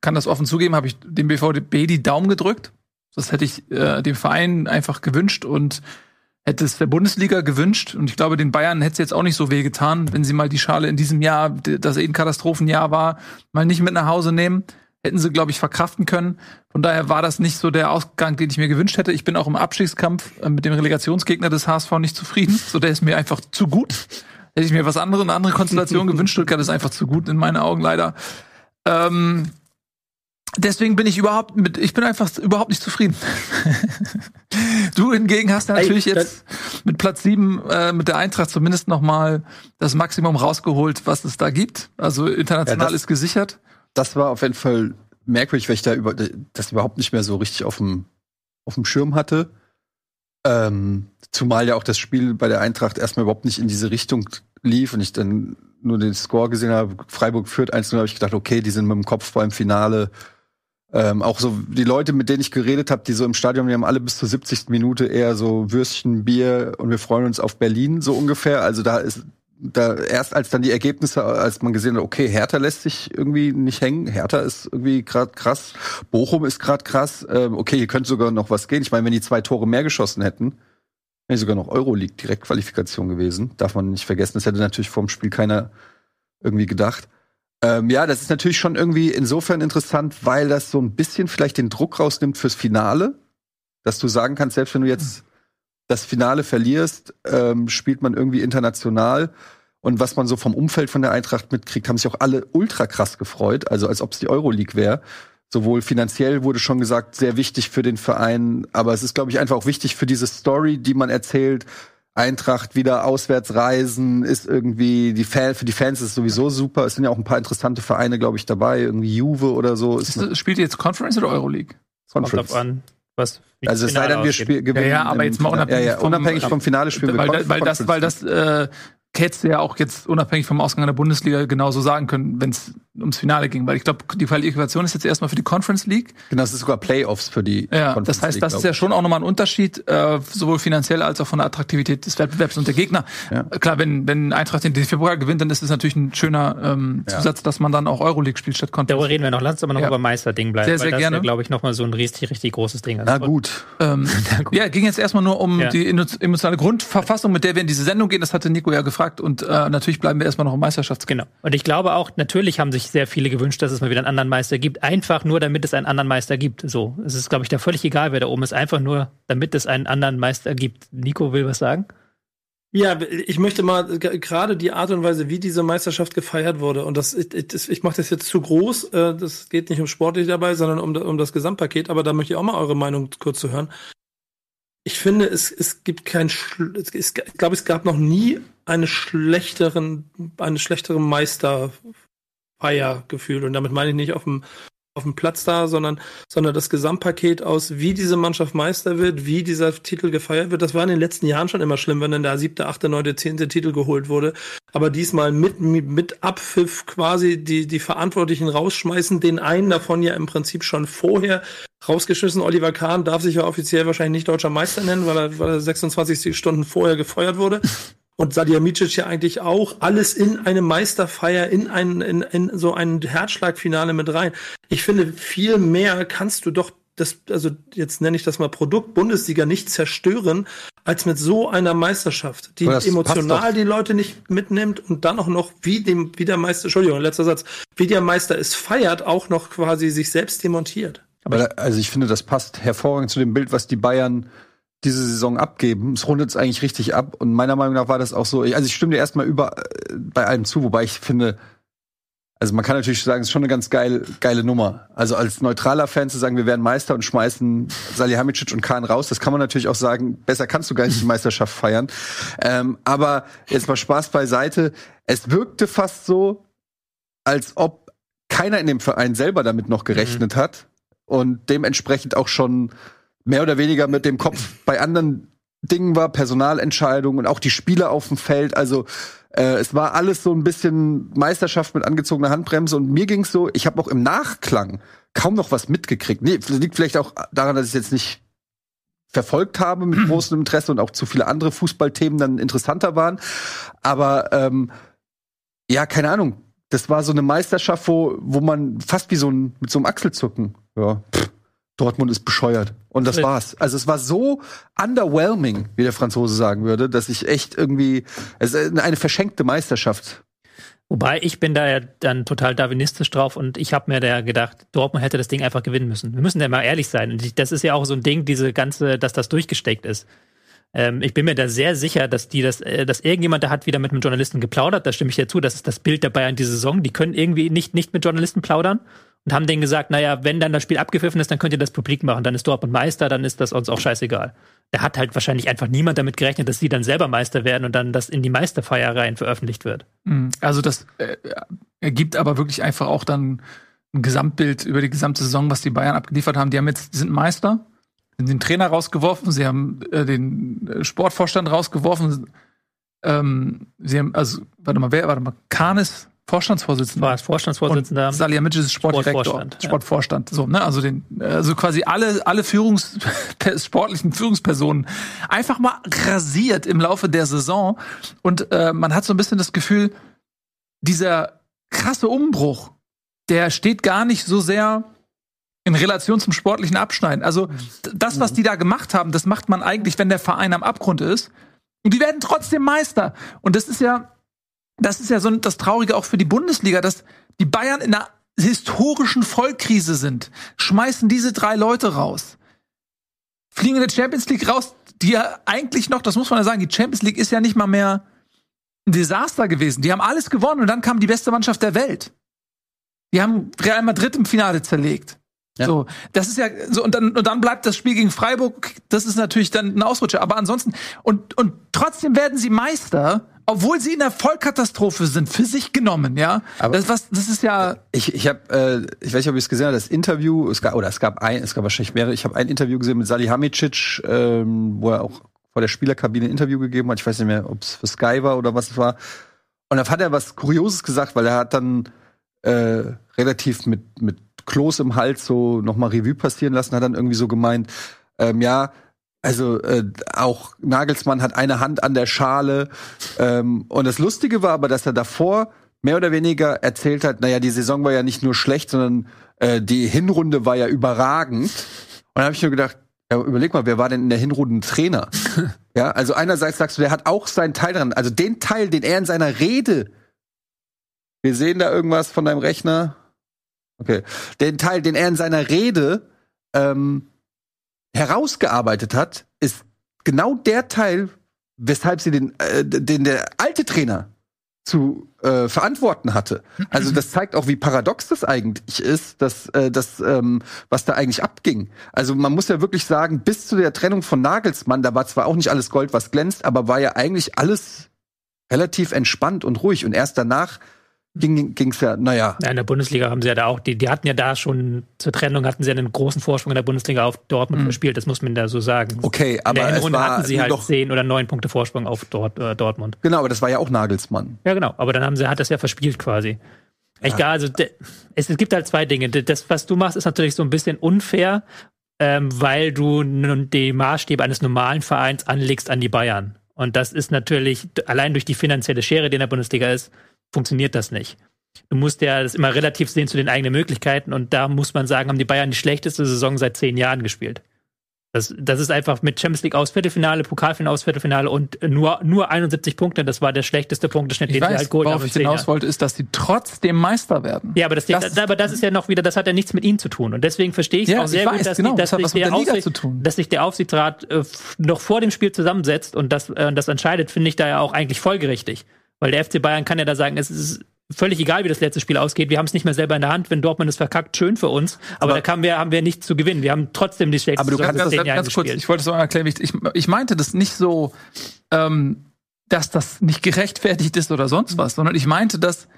kann das offen zugeben, habe ich dem BVB die Daumen gedrückt. Das hätte ich äh, dem Verein einfach gewünscht und hätte es der Bundesliga gewünscht. Und ich glaube, den Bayern hätte es jetzt auch nicht so wehgetan, wenn sie mal die Schale in diesem Jahr, das eh ein Katastrophenjahr war, mal nicht mit nach Hause nehmen. Hätten sie, glaube ich, verkraften können. Von daher war das nicht so der Ausgang, den ich mir gewünscht hätte. Ich bin auch im Abstiegskampf äh, mit dem Relegationsgegner des HSV nicht zufrieden. So, der ist mir einfach zu gut. Hätte ich mir was anderes, eine andere Konstellation <laughs> gewünscht. Stuttgart ist einfach zu gut in meinen Augen leider. Ähm, deswegen bin ich überhaupt mit, ich bin einfach überhaupt nicht zufrieden. <laughs> du hingegen hast Ey, natürlich das- jetzt mit Platz sieben äh, mit der Eintracht zumindest noch mal das Maximum rausgeholt, was es da gibt. Also international Ja, ist gesichert. Das war auf jeden Fall merkwürdig, weil ich da über, das überhaupt nicht mehr so richtig auf dem, auf dem Schirm hatte. Ähm, zumal ja auch das Spiel bei der Eintracht erstmal überhaupt nicht in diese Richtung lief und ich dann nur den Score gesehen habe, Freiburg führt 1-0, habe ich gedacht, okay, die sind mit dem Kopf beim Finale. Ähm, auch so die Leute, mit denen ich geredet habe, die so im Stadion, die haben alle bis zur 70. Minute eher so Würstchen, Bier und wir freuen uns auf Berlin so ungefähr. Also da ist da erst als dann die Ergebnisse, als man gesehen hat, okay, Hertha lässt sich irgendwie nicht hängen, Hertha ist irgendwie gerade krass, Bochum ist gerade krass, ähm, okay, hier könnte sogar noch was gehen. Ich meine, wenn die zwei Tore mehr geschossen hätten, wäre sogar noch Euroleague Direktqualifikation gewesen. Darf man nicht vergessen. Das hätte natürlich vorm Spiel keiner irgendwie gedacht. Ähm, ja, das ist natürlich schon irgendwie insofern interessant, weil das so ein bisschen vielleicht den Druck rausnimmt fürs Finale, dass du sagen kannst, selbst wenn du jetzt das Finale verlierst, ähm, spielt man irgendwie international. Und was man so vom Umfeld von der Eintracht mitkriegt, haben sich auch alle ultra krass gefreut, also als ob es die Euroleague wäre. Sowohl finanziell wurde schon gesagt, sehr wichtig für den Verein, aber es ist, glaube ich, einfach auch wichtig für diese Story, die man erzählt. Eintracht wieder auswärts reisen, ist irgendwie, die Fan, für die Fans ist es sowieso super. Es sind ja auch ein paar interessante Vereine, glaube ich, dabei, irgendwie Juve oder so. Ist Ist, spielt ihr jetzt Conference oder Euroleague? Kommt Conference. drauf an, was. Also es sei denn, wir spielen gewinnen. Ja, ja, aber jetzt mal unabhängig ja, ja, vom- unabhängig vom Finale spielen wir weil, weil das, weil das, äh, hättest du ja auch jetzt unabhängig vom Ausgang der Bundesliga genauso sagen können, wenn es ums Finale ging. Weil ich glaube, die Qualifikation ist jetzt erstmal für die Conference League. Genau, es ist sogar Playoffs für die Ja, Conference das heißt, League, das ist ja schon auch nochmal ein Unterschied, äh, sowohl finanziell als auch von der Attraktivität des Wettbewerbs und der Gegner. Ja. Äh, Klar, wenn, wenn Eintracht den DFB-Pokal gewinnt, dann ist es natürlich ein schöner ähm, Ja. Zusatz, dass man dann auch Euroleague spielt statt Conference. Darüber reden wir noch. Lass uns aber noch Ja. über Meister-Ding bleiben. Sehr, sehr weil das gerne. ist, glaube ich, noch mal so ein richtig, richtig großes Ding. Also Na gut. Ähm, <laughs> ja, ging jetzt erstmal nur um Ja. die emo- emotionale Grundverfassung, mit der wir in diese Sendung gehen. Das hatte Nico ja gefragt. Und äh, natürlich bleiben wir erstmal noch im Meisterschaftskampf. Genau. Und ich glaube auch, natürlich haben sich sehr viele gewünscht, dass es mal wieder einen anderen Meister gibt. Einfach nur, damit es einen anderen Meister gibt. So. Es ist, glaube ich, da völlig egal, wer da oben ist. Einfach nur, damit es einen anderen Meister gibt. Nico will was sagen? Ja, ich möchte mal gerade die Art und Weise, wie diese Meisterschaft gefeiert wurde, und das, ich, ich, ich mache das jetzt zu groß, äh, das geht nicht um sportlich dabei, sondern um, um das Gesamtpaket, aber da möchte ich auch mal eure Meinung kurz zu hören. Ich finde, es, es gibt kein, es, ich glaube, es gab noch nie eine schlechteren, eine schlechtere Meisterfeiergefühl, und damit meine ich nicht auf dem auf dem Platz da, sondern, sondern das Gesamtpaket aus, wie diese Mannschaft Meister wird, wie dieser Titel gefeiert wird. Das war in den letzten Jahren schon immer schlimm, wenn dann der siebte, achte, neunte, zehnte Titel geholt wurde. Aber diesmal mit, mit Abpfiff quasi die, die Verantwortlichen rausschmeißen, den einen davon ja im Prinzip schon vorher rausgeschmissen. Oliver Kahn darf sich ja offiziell wahrscheinlich nicht deutscher Meister nennen, weil er, weil er 26 Stunden vorher gefeuert wurde. Und Salihamidzic ja eigentlich auch alles in eine Meisterfeier, in ein, in, in so ein Herzschlagfinale mit rein. Ich finde, viel mehr kannst du doch das, also jetzt nenne ich das mal Produkt Bundesliga nicht zerstören, als mit so einer Meisterschaft, die Aber emotional die Leute nicht mitnimmt und dann auch noch wie dem, wie der Meister, Entschuldigung, letzter Satz, wie der Meister es feiert, auch noch quasi sich selbst demontiert. Weil, also ich finde, das passt hervorragend zu dem Bild, was die Bayern diese Saison abgeben. Es rundet es eigentlich richtig ab. Und meiner Meinung nach war das auch so. Also ich stimme dir erstmal über äh, bei allem zu, wobei ich finde, also man kann natürlich sagen, es ist schon eine ganz geil, geile Nummer. Also als neutraler Fan zu sagen, wir werden Meister und schmeißen Salihamidzic und Kahn raus, das kann man natürlich auch sagen, besser kannst du gar nicht die Meisterschaft feiern. Ähm, aber jetzt mal Spaß beiseite. Es wirkte fast so, als ob keiner in dem Verein selber damit noch gerechnet hat und dementsprechend auch schon mehr oder weniger mit dem Kopf bei anderen Dingen war, Personalentscheidungen und auch die Spieler auf dem Feld. Also äh, es war alles so ein bisschen Meisterschaft mit angezogener Handbremse und mir ging's so, ich habe auch im Nachklang kaum noch was mitgekriegt. Nee, das liegt vielleicht auch daran, dass ich jetzt nicht verfolgt habe mit <clears throat> großem Interesse und auch zu viele andere Fußballthemen dann interessanter waren. Aber ähm, ja, keine Ahnung. Das war so eine Meisterschaft, wo, wo man fast wie so ein, mit so einem Achselzucken, ja, pff, Dortmund ist bescheuert. Und das war's. Also es war so underwhelming, wie der Franzose sagen würde, dass ich echt irgendwie, es ist eine verschenkte Meisterschaft. Wobei ich bin da ja dann total darwinistisch drauf und ich habe mir da gedacht, Dortmund hätte das Ding einfach gewinnen müssen. Wir müssen ja mal ehrlich sein. Und das ist ja auch so ein Ding, diese ganze, dass das durchgesteckt ist. Ähm, ich bin mir da sehr sicher, dass die das, äh, dass irgendjemand da hat wieder mit einem Journalisten geplaudert. Da stimme ich dir zu. Das ist das Bild der Bayern diese Saison. Die können irgendwie nicht, nicht mit Journalisten plaudern und haben denen gesagt, naja, wenn dann das Spiel abgepfiffen ist, dann könnt ihr das publik machen. Dann ist Dortmund Meister, dann ist das uns auch scheißegal. Da hat halt wahrscheinlich einfach niemand damit gerechnet, dass sie dann selber Meister werden und dann das in die Meisterfeier rein veröffentlicht wird. Mhm. Also das äh, ergibt aber wirklich einfach auch dann ein Gesamtbild über die gesamte Saison, was die Bayern abgeliefert haben. Die haben jetzt, sind Meister, sind den Trainer rausgeworfen, sie haben äh, den äh, Sportvorstand rausgeworfen. Ähm, sie haben, also, warte mal, wer, warte mal, Kahn ist Vorstandsvorsitzender. War Vorstandsvorsitzender. Und Salihamidzic ist Sportdirektor, Sportvorstand, ja. Sportvorstand. So, ne? Also den, also quasi alle, alle Führungs, <laughs> sportlichen Führungspersonen einfach mal rasiert im Laufe der Saison. Und äh, man hat so ein bisschen das Gefühl, dieser krasse Umbruch, der steht gar nicht so sehr in Relation zum sportlichen Abschneiden. Also d- das, was die da gemacht haben, das macht man eigentlich, wenn der Verein am Abgrund ist. Und die werden trotzdem Meister. Und das ist ja, das ist ja so das Traurige auch für die Bundesliga, dass die Bayern in einer historischen Vollkrise sind, schmeißen diese drei Leute raus, fliegen in der Champions League raus, die ja eigentlich noch, das muss man ja sagen, die Champions League ist ja nicht mal mehr ein Desaster gewesen. Die haben alles gewonnen und dann kam die beste Mannschaft der Welt. Die haben Real Madrid im Finale zerlegt. Ja. So, das ist ja so und dann und dann bleibt das Spiel gegen Freiburg, das ist natürlich dann ein Ausrutscher, aber ansonsten und und trotzdem werden sie Meister, obwohl sie in der Vollkatastrophe sind, für sich genommen, ja? Aber- das was das ist ja Ich, ich habe, äh, ich weiß nicht, ob ihr es gesehen habt, das Interview, es gab, oder es gab ein, es gab wahrscheinlich mehrere, ich habe ein Interview gesehen mit Salihamidzic, ähm, wo er auch vor der Spielerkabine ein Interview gegeben hat. Ich weiß nicht mehr, ob es für Sky war oder was es war. Und dann hat er was Kurioses gesagt, weil er hat dann äh, relativ mit, mit Kloß im Hals so nochmal Revue passieren lassen, hat dann irgendwie so gemeint, ähm, ja, also äh, auch Nagelsmann hat eine Hand an der Schale. Ähm, und das Lustige war aber, dass er davor mehr oder weniger erzählt hat, naja, die Saison war ja nicht nur schlecht, sondern äh, die Hinrunde war ja überragend. Und dann habe ich nur gedacht, ja, überleg mal, wer war denn in der Hinrunde Trainer? <laughs> ja, also einerseits sagst du, der hat auch seinen Teil dran. Also den Teil, den er in seiner Rede, wir sehen da irgendwas von deinem Rechner. Okay, den Teil, den er in seiner Rede ähm, herausgearbeitet hat, ist genau der Teil, weshalb sie den, äh, den der alte Trainer zu äh, verantworten hatte. Also das zeigt auch, wie paradox das eigentlich ist, dass äh, das, ähm, was da eigentlich abging. Also man muss ja wirklich sagen, bis zu der Trennung von Nagelsmann, da war zwar auch nicht alles Gold, was glänzt, aber war ja eigentlich alles relativ entspannt und ruhig. Und erst danach ging es ja, naja. Ja, in der Bundesliga haben sie ja da auch, die, die hatten ja da schon zur Trennung, hatten sie ja einen großen Vorsprung in der Bundesliga auf Dortmund mhm. verspielt, das muss man da so sagen. Okay, aber in der Runde hatten sie halt zehn oder neun Punkte Vorsprung auf Dort, äh, Dortmund. Genau, aber das war ja auch Nagelsmann. Ja, genau, aber dann haben sie, hat das ja verspielt quasi. Ja. Egal, also es, es gibt halt zwei Dinge. Das, was du machst, ist natürlich so ein bisschen unfair, ähm, weil du die Maßstäbe eines normalen Vereins anlegst an die Bayern. Und das ist natürlich allein durch die finanzielle Schere, die in der Bundesliga ist, funktioniert das nicht. Du musst ja das immer relativ sehen zu den eigenen Möglichkeiten und da muss man sagen, haben die Bayern die schlechteste Saison seit zehn Jahren gespielt. Das, das ist einfach mit Champions League aus Viertelfinale, Pokalfinale aus Viertelfinale und nur, nur 71 Punkte. Das war der schlechteste Punkteschnitt, den sie halt geholt haben. Worauf ich hinaus wollte, ist, dass sie trotzdem Meister werden. Ja, aber das, das, aber das ist ja noch wieder, das hat ja nichts mit ihnen zu tun. Und deswegen verstehe ich ja, auch sehr weiß, gut, dass, genau, dass, das sich der Aufsicht, dass sich der Aufsichtsrat äh, noch vor dem Spiel zusammensetzt und das, äh, das entscheidet, finde ich da ja auch eigentlich folgerichtig. Weil der FC Bayern kann ja da sagen, es ist völlig egal, wie das letzte Spiel ausgeht. Wir haben es nicht mehr selber in der Hand. Wenn Dortmund es verkackt, schön für uns. Aber, aber da haben wir, haben wir nichts zu gewinnen. Wir haben trotzdem die schlechteste Aber du kannst das ganz kurz, ich wollte es mal erklären. Ich, ich meinte das nicht so, ähm, dass das nicht gerechtfertigt ist oder sonst was, sondern ich meinte das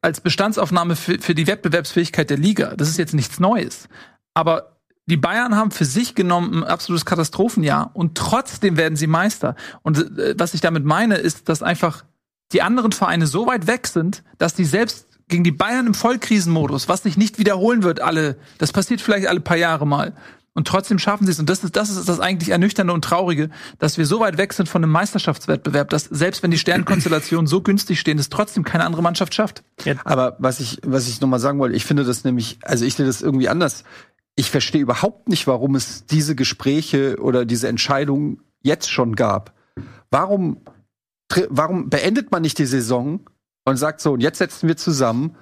als Bestandsaufnahme für, für die Wettbewerbsfähigkeit der Liga. Das ist jetzt nichts Neues. Aber die Bayern haben für sich genommen ein absolutes Katastrophenjahr und trotzdem werden sie Meister. Und äh, was ich damit meine, ist, dass einfach die anderen Vereine so weit weg sind, dass die selbst gegen die Bayern im Vollkrisenmodus, was sich nicht wiederholen wird, alle, das passiert vielleicht alle paar Jahre mal. Und trotzdem schaffen sie es. Und das ist, das ist das eigentlich Ernüchternde und Traurige, dass wir so weit weg sind von einem Meisterschaftswettbewerb, dass selbst wenn die Sternkonstellationen so günstig stehen, es trotzdem keine andere Mannschaft schafft. Aber was ich, was ich nochmal sagen wollte, ich finde das nämlich, also ich sehe das irgendwie anders ich verstehe überhaupt nicht, warum es diese Gespräche oder diese Entscheidung jetzt schon gab. Warum, warum beendet man nicht die Saison und sagt so, und jetzt setzen wir zusammen,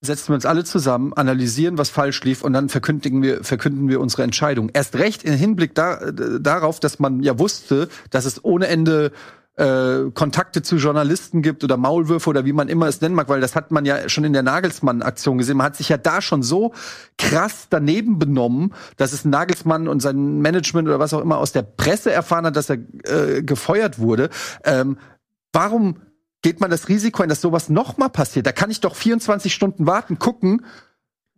setzen wir uns alle zusammen, analysieren, was falsch lief und dann verkündigen wir, verkünden wir unsere Entscheidung. Erst recht im Hinblick da, darauf, dass man ja wusste, dass es ohne Ende äh, Kontakte zu Journalisten gibt oder Maulwürfe oder wie man immer es nennen mag, weil das hat man ja schon in der Nagelsmann-Aktion gesehen. Man hat sich ja da schon so krass daneben benommen, dass es Nagelsmann und sein Management oder was auch immer aus der Presse erfahren hat, dass er äh, gefeuert wurde. Ähm, warum geht man das Risiko ein, dass sowas noch mal passiert? Da kann ich doch 24 Stunden warten, gucken,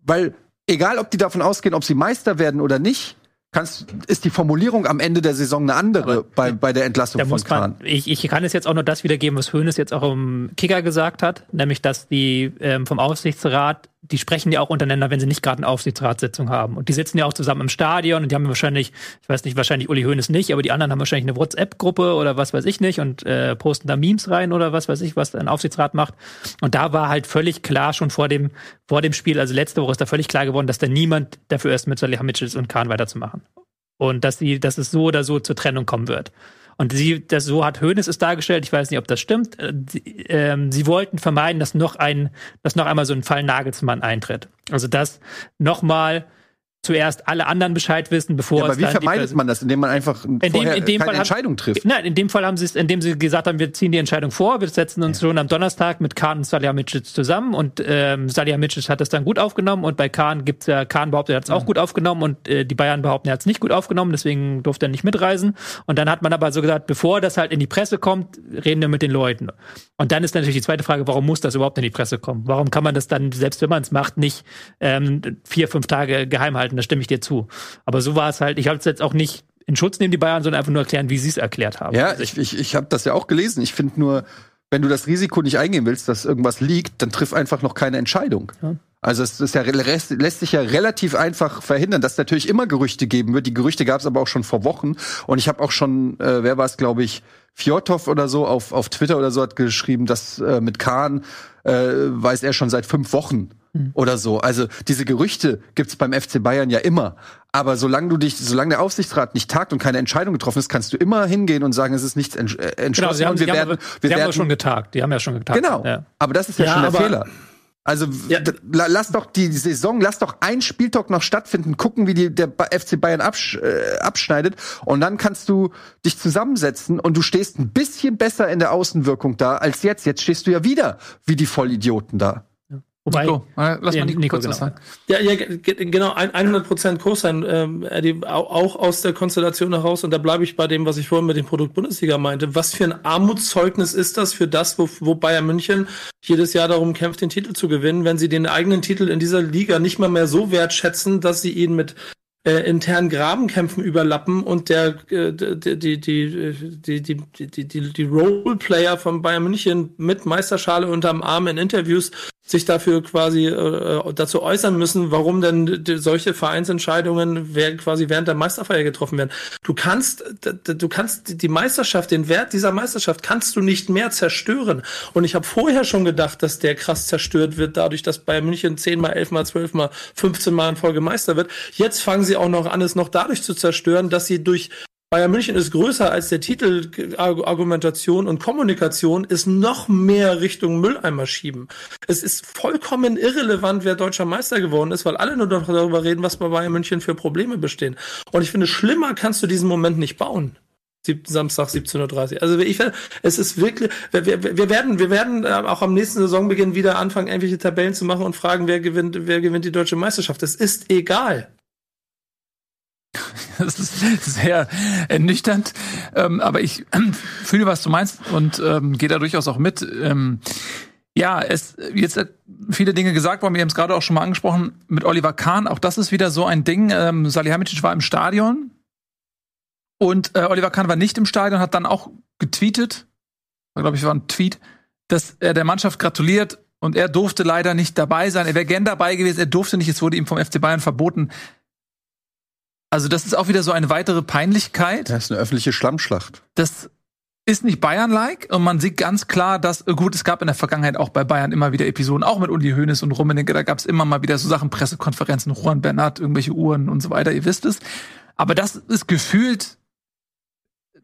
weil egal, ob die davon ausgehen, ob sie Meister werden oder nicht, kannst, ist die Formulierung am Ende der Saison eine andere bei, bei der Entlassung da von Kahn. ich, ich kann es jetzt auch nur das wiedergeben, was Hönes jetzt auch im Kicker gesagt hat, nämlich dass die ähm, vom Aufsichtsrat die sprechen ja auch untereinander, wenn sie nicht gerade eine Aufsichtsratssitzung haben. Und die sitzen ja auch zusammen im Stadion und die haben wahrscheinlich, ich weiß nicht, wahrscheinlich Uli Hoeneß nicht, aber die anderen haben wahrscheinlich eine WhatsApp-Gruppe oder was weiß ich nicht und äh, posten da Memes rein oder was weiß ich, was ein Aufsichtsrat macht. Und da war halt völlig klar schon vor dem, vor dem Spiel, also letzte Woche ist da völlig klar geworden, dass da niemand dafür ist, mit Salihamidzic und Kahn weiterzumachen. Und dass sie, dass es so oder so zur Trennung kommen wird. Und sie, das, so hat Hoeneß es dargestellt, ich weiß nicht, ob das stimmt. Äh, sie, ähm, sie wollten vermeiden, dass noch ein, dass noch einmal so ein Fall Nagelsmann eintritt. Also dass nochmal zuerst alle anderen Bescheid wissen, bevor ja, aber wie vermeidet man das, indem man einfach in dem, in dem keine Fall Entscheidung trifft? Nein, in dem Fall haben sie es, indem sie gesagt haben, wir ziehen die Entscheidung vor, wir setzen uns ja. schon am Donnerstag mit Kahn und Salihamidzic zusammen und ähm, Salihamidzic hat das dann gut aufgenommen und bei Kahn gibt's ja, Kahn behauptet, er hat es auch gut aufgenommen und äh, die Bayern behaupten, er hat es nicht gut aufgenommen, deswegen durfte er nicht mitreisen und dann hat man aber so gesagt, bevor das halt in die Presse kommt, reden wir mit den Leuten. Und dann ist natürlich die zweite Frage, warum muss das überhaupt in die Presse kommen? Warum kann man das dann, selbst wenn man es macht, nicht ähm, vier, fünf Tage geheim halten? Da stimme ich dir zu. Aber so war es halt, ich habe es jetzt auch nicht in Schutz nehmen, die Bayern, sondern einfach nur erklären, wie sie es erklärt haben. Ja, ich, ich, ich habe das ja auch gelesen. Ich finde nur, wenn du das Risiko nicht eingehen willst, dass irgendwas liegt, dann triff einfach noch keine Entscheidung. Ja. Also es ist ja, lässt sich ja relativ einfach verhindern, dass es natürlich immer Gerüchte geben wird. Die Gerüchte gab es aber auch schon vor Wochen. Und ich habe auch schon, äh, wer war es, glaube ich, Fjordhoff oder so auf, auf Twitter oder so hat geschrieben, dass äh, mit Kahn äh, weiß er schon seit fünf Wochen Hm. oder so. Also diese Gerüchte gibt's beim FC Bayern ja immer. Aber solange du dich, solange der Aufsichtsrat nicht tagt und keine Entscheidung getroffen ist, kannst du immer hingehen und sagen, es ist nichts entsch äh, entschlossen. Genau, sie haben, und wir sie haben, werden, aber- wir sie haben werden aber schon getagt. Die haben ja schon getagt. Genau. Ja. Aber das ist ja, Ja, schon der Fehler. Also Ja. lass doch die Saison, lass doch ein Spieltag noch stattfinden, gucken, wie die, der FC Bayern absch äh, abschneidet und dann kannst du dich zusammensetzen und du stehst ein bisschen besser in der Außenwirkung da als jetzt. Jetzt stehst du ja wieder wie die Vollidioten da. Wobei, Nico, äh, lass mal Nico, Nico, kurz genau. sagen. Ja, ja, ge- ge- genau, ein- 100% Co-Sign, ähm, auch aus der Konstellation heraus, und da bleibe ich bei dem, was ich vorhin mit dem Produkt Bundesliga meinte. Was für ein Armutszeugnis ist das für das, wo, wo Bayern München jedes Jahr darum kämpft, den Titel zu gewinnen, wenn sie den eigenen Titel in dieser Liga nicht mal mehr so wertschätzen, dass sie ihn mit äh, internen Grabenkämpfen überlappen und der äh, die die die die die die die, die Roleplayer von Bayern München mit Meisterschale unterm Arm in Interviews sich dafür quasi äh, dazu äußern müssen, warum denn solche Vereinsentscheidungen quasi während der Meisterfeier getroffen werden. Du kannst du kannst die Meisterschaft, den Wert dieser Meisterschaft kannst du nicht mehr zerstören. Und ich habe vorher schon gedacht, dass der krass zerstört wird, dadurch, dass Bayern München zehnmal, elfmal, zwölfmal, 15 Mal in Folge Meister wird. Jetzt fangen sie auch noch an, es noch dadurch zu zerstören, dass sie durch Bayern München ist größer als der Titel Argu- Argumentation und Kommunikation ist noch mehr Richtung Mülleimer schieben. Es ist vollkommen irrelevant, wer deutscher Meister geworden ist, weil alle nur noch darüber reden, was bei Bayern München für Probleme bestehen. Und ich finde, schlimmer kannst du diesen Moment nicht bauen. Samstag 17.30 Uhr. Also ich finde, es ist wirklich, wir, wir, wir werden, wir werden äh, auch am nächsten Saisonbeginn wieder anfangen, irgendwelche Tabellen zu machen und fragen, wer gewinnt, wer gewinnt die deutsche Meisterschaft. Es ist egal. <laughs> Das ist sehr ernüchternd. Ähm, aber ich <clears throat> fühle, was du meinst und ähm, gehe da durchaus auch mit. Ähm, ja, es jetzt viele Dinge gesagt worden. Wir haben es gerade auch schon mal angesprochen mit Oliver Kahn. Auch das ist wieder so ein Ding. Ähm, Salihamidzic war im Stadion und äh, Oliver Kahn war nicht im Stadion, hat dann auch getweetet. Glaube ich, war ein Tweet, dass er der Mannschaft gratuliert und er durfte leider nicht dabei sein. Er wäre gern dabei gewesen, er durfte nicht. Es wurde ihm vom FC Bayern verboten. Also das ist auch wieder so eine weitere Peinlichkeit. Das ist eine öffentliche Schlammschlacht. Das ist nicht Bayern-like und man sieht ganz klar, dass gut, es gab in der Vergangenheit auch bei Bayern immer wieder Episoden, auch mit Uli Hoeneß und Rummenigge, da gab es immer mal wieder so Sachen, Pressekonferenzen, Juan Bernat, irgendwelche Uhren und so weiter, ihr wisst es. Aber das ist gefühlt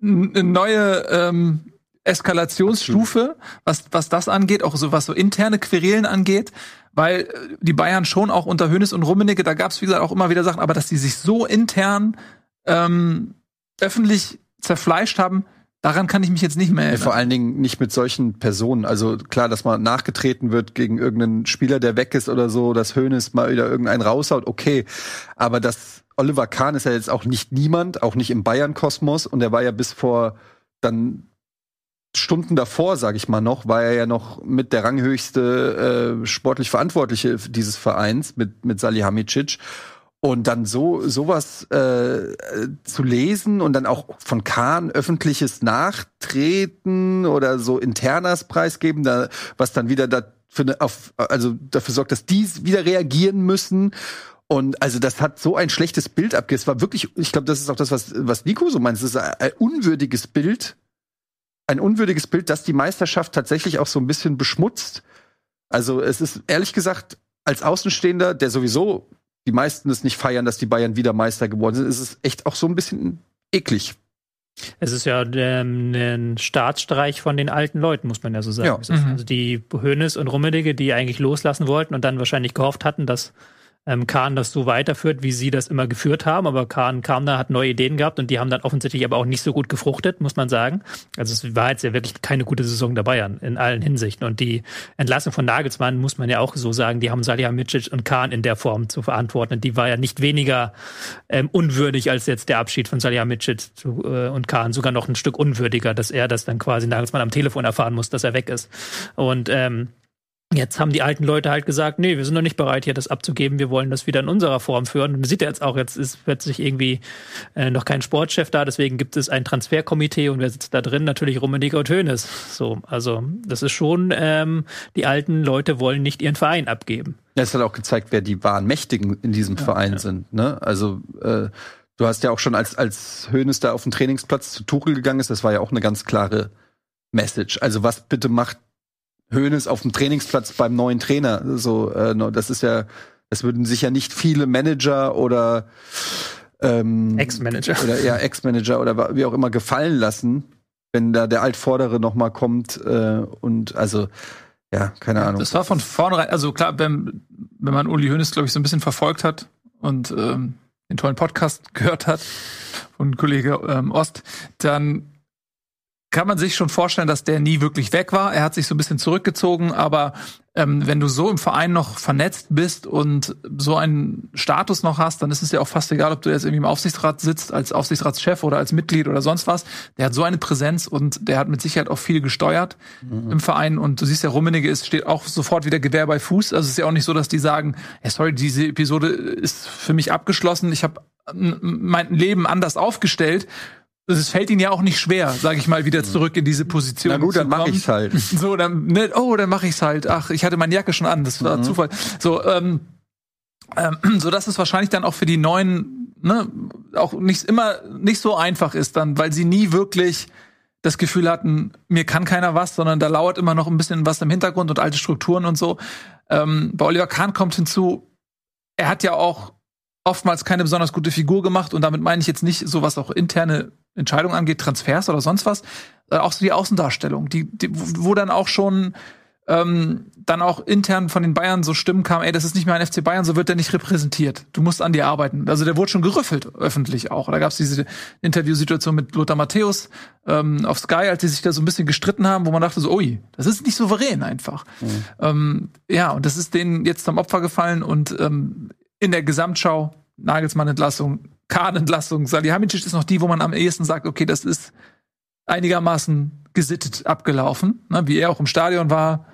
eine neue ähm, Eskalationsstufe, was, was das angeht, auch so was so interne Querelen angeht, weil äh, die Bayern schon auch unter Hönes und Rummenigge, da gab es wie gesagt auch immer wieder Sachen, aber dass die sich so intern ähm, öffentlich zerfleischt haben, daran kann ich mich jetzt nicht mehr erinnern. vor allen Dingen nicht mit solchen Personen. Also klar, dass mal nachgetreten wird gegen irgendeinen Spieler, der weg ist oder so, dass Hoeneß mal wieder irgendeinen raushaut, okay. Aber das Oliver Kahn ist ja jetzt auch nicht niemand, auch nicht im Bayern-Kosmos. Und er war ja bis vor dann Stunden davor, sage ich mal noch, war er ja noch mit der ranghöchste äh, sportlich Verantwortliche dieses Vereins mit mit Salihamidzic. Und dann so sowas äh, zu lesen und dann auch von Kahn öffentliches Nachtreten oder so internas preisgeben, da, was dann wieder dafür, ne- auf, also dafür sorgt, dass die wieder reagieren müssen. Und also das hat so ein schlechtes Bild abgegeben. Es war wirklich, ich glaube, das ist auch das, was, was Nico so meint. Es ist ein unwürdiges Bild, ein unwürdiges Bild, das die Meisterschaft tatsächlich auch so ein bisschen beschmutzt. Also es ist ehrlich gesagt, als Außenstehender, der sowieso die meisten es nicht feiern, dass die Bayern wieder Meister geworden sind, ist es echt auch so ein bisschen eklig. Es ist ja ähm, ein Staatsstreich von den alten Leuten, muss man ja so sagen. Ja. Mhm. Also die Hönes und Rummenigge, die eigentlich loslassen wollten und dann wahrscheinlich gehofft hatten, dass ähm, Kahn das so weiterführt, wie sie das immer geführt haben. Aber Kahn kam da, hat neue Ideen gehabt und die haben dann offensichtlich aber auch nicht so gut gefruchtet, muss man sagen. Also es war jetzt ja wirklich keine gute Saison der Bayern in allen Hinsichten. Und die Entlassung von Nagelsmann, muss man ja auch so sagen, die haben Salihamidzic und Kahn in der Form zu verantworten. Die war ja nicht weniger ähm, unwürdig als jetzt der Abschied von Salihamidzic zu, äh, und Kahn, sogar noch ein Stück unwürdiger, dass er das dann quasi Nagelsmann am Telefon erfahren muss, dass er weg ist. Und ähm, Jetzt haben die alten Leute halt gesagt, nee, wir sind noch nicht bereit, hier das abzugeben. Wir wollen das wieder in unserer Form führen. Und man sieht ja jetzt auch, jetzt ist plötzlich irgendwie äh, noch kein Sportchef da, deswegen gibt es ein Transferkomitee und wer sitzt da drin? Natürlich Rummenigge und Hoeneß. So, also das ist schon, ähm, die alten Leute wollen nicht ihren Verein abgeben. Ja, es hat auch gezeigt, wer die wahren Mächtigen in diesem Ja, Verein ja. sind. Ne? Also äh, du hast ja auch schon, als, als Hoeneß da auf den Trainingsplatz zu Tuchel gegangen ist, das war ja auch eine ganz klare Message. Also was bitte macht Hoeneß auf dem Trainingsplatz beim neuen Trainer? So, äh, das ist ja, das würden sich ja nicht viele Manager oder ähm, Ex-Manager. oder ja Ex-Manager oder wie auch immer gefallen lassen, wenn da der Altvordere noch mal kommt äh, und also ja, keine Ahnung. Das war von vornherein, also klar, wenn, wenn man Uli Hoeneß, glaube ich, so ein bisschen verfolgt hat und ähm, den tollen Podcast <laughs> gehört hat von Kollege ähm, Ost, dann kann man sich schon vorstellen, dass der nie wirklich weg war. Er hat sich so ein bisschen zurückgezogen, aber ähm, wenn du so im Verein noch vernetzt bist und so einen Status noch hast, dann ist es ja auch fast egal, ob du jetzt irgendwie im Aufsichtsrat sitzt, als Aufsichtsratschef oder als Mitglied oder sonst was. Der hat so eine Präsenz und der hat mit Sicherheit auch viel gesteuert im Verein. Und du siehst ja, Rummenigge ist, steht auch sofort wieder Gewehr bei Fuß. Also es ist ja auch nicht so, dass die sagen, hey, sorry, diese Episode ist für mich abgeschlossen. Ich habe mein Leben anders aufgestellt. Es fällt ihnen ja auch nicht schwer, sage ich mal, wieder zurück in diese Position. Na gut, dann mache ich's halt. <laughs> So, dann, ne, oh, dann mache ich's halt. Ach, ich hatte meine Jacke schon an, das war Zufall. So, ähm, ähm, <clears throat> so dass es wahrscheinlich dann auch für die neuen, ne, auch nicht immer nicht so einfach ist, dann, weil sie nie wirklich das Gefühl hatten, mir kann keiner was, sondern da lauert immer noch ein bisschen was im Hintergrund und alte Strukturen und so. Ähm, bei Oliver Kahn kommt hinzu, er hat ja auch oftmals keine besonders gute Figur gemacht und damit meine ich jetzt nicht so, was auch interne Entscheidungen angeht, Transfers oder sonst was, äh, auch so die Außendarstellung, die, die wo dann auch schon ähm, dann auch intern von den Bayern so Stimmen kam, ey, das ist nicht mehr ein FC Bayern, so wird der nicht repräsentiert. Du musst an dir arbeiten. Also der wurde schon gerüffelt, öffentlich auch. Da gab es diese Interviewsituation mit Lothar Matthäus ähm, auf Sky, als die sich da so ein bisschen gestritten haben, wo man dachte so, ui, das ist nicht souverän einfach. Ähm, ja, und das ist denen jetzt zum Opfer gefallen und ähm, in der Gesamtschau, Nagelsmann-Entlassung, Kahn-Entlassung, Salihamidzic ist noch die, wo man am ehesten sagt, okay, das ist einigermaßen gesittet abgelaufen, ne, wie er auch im Stadion war.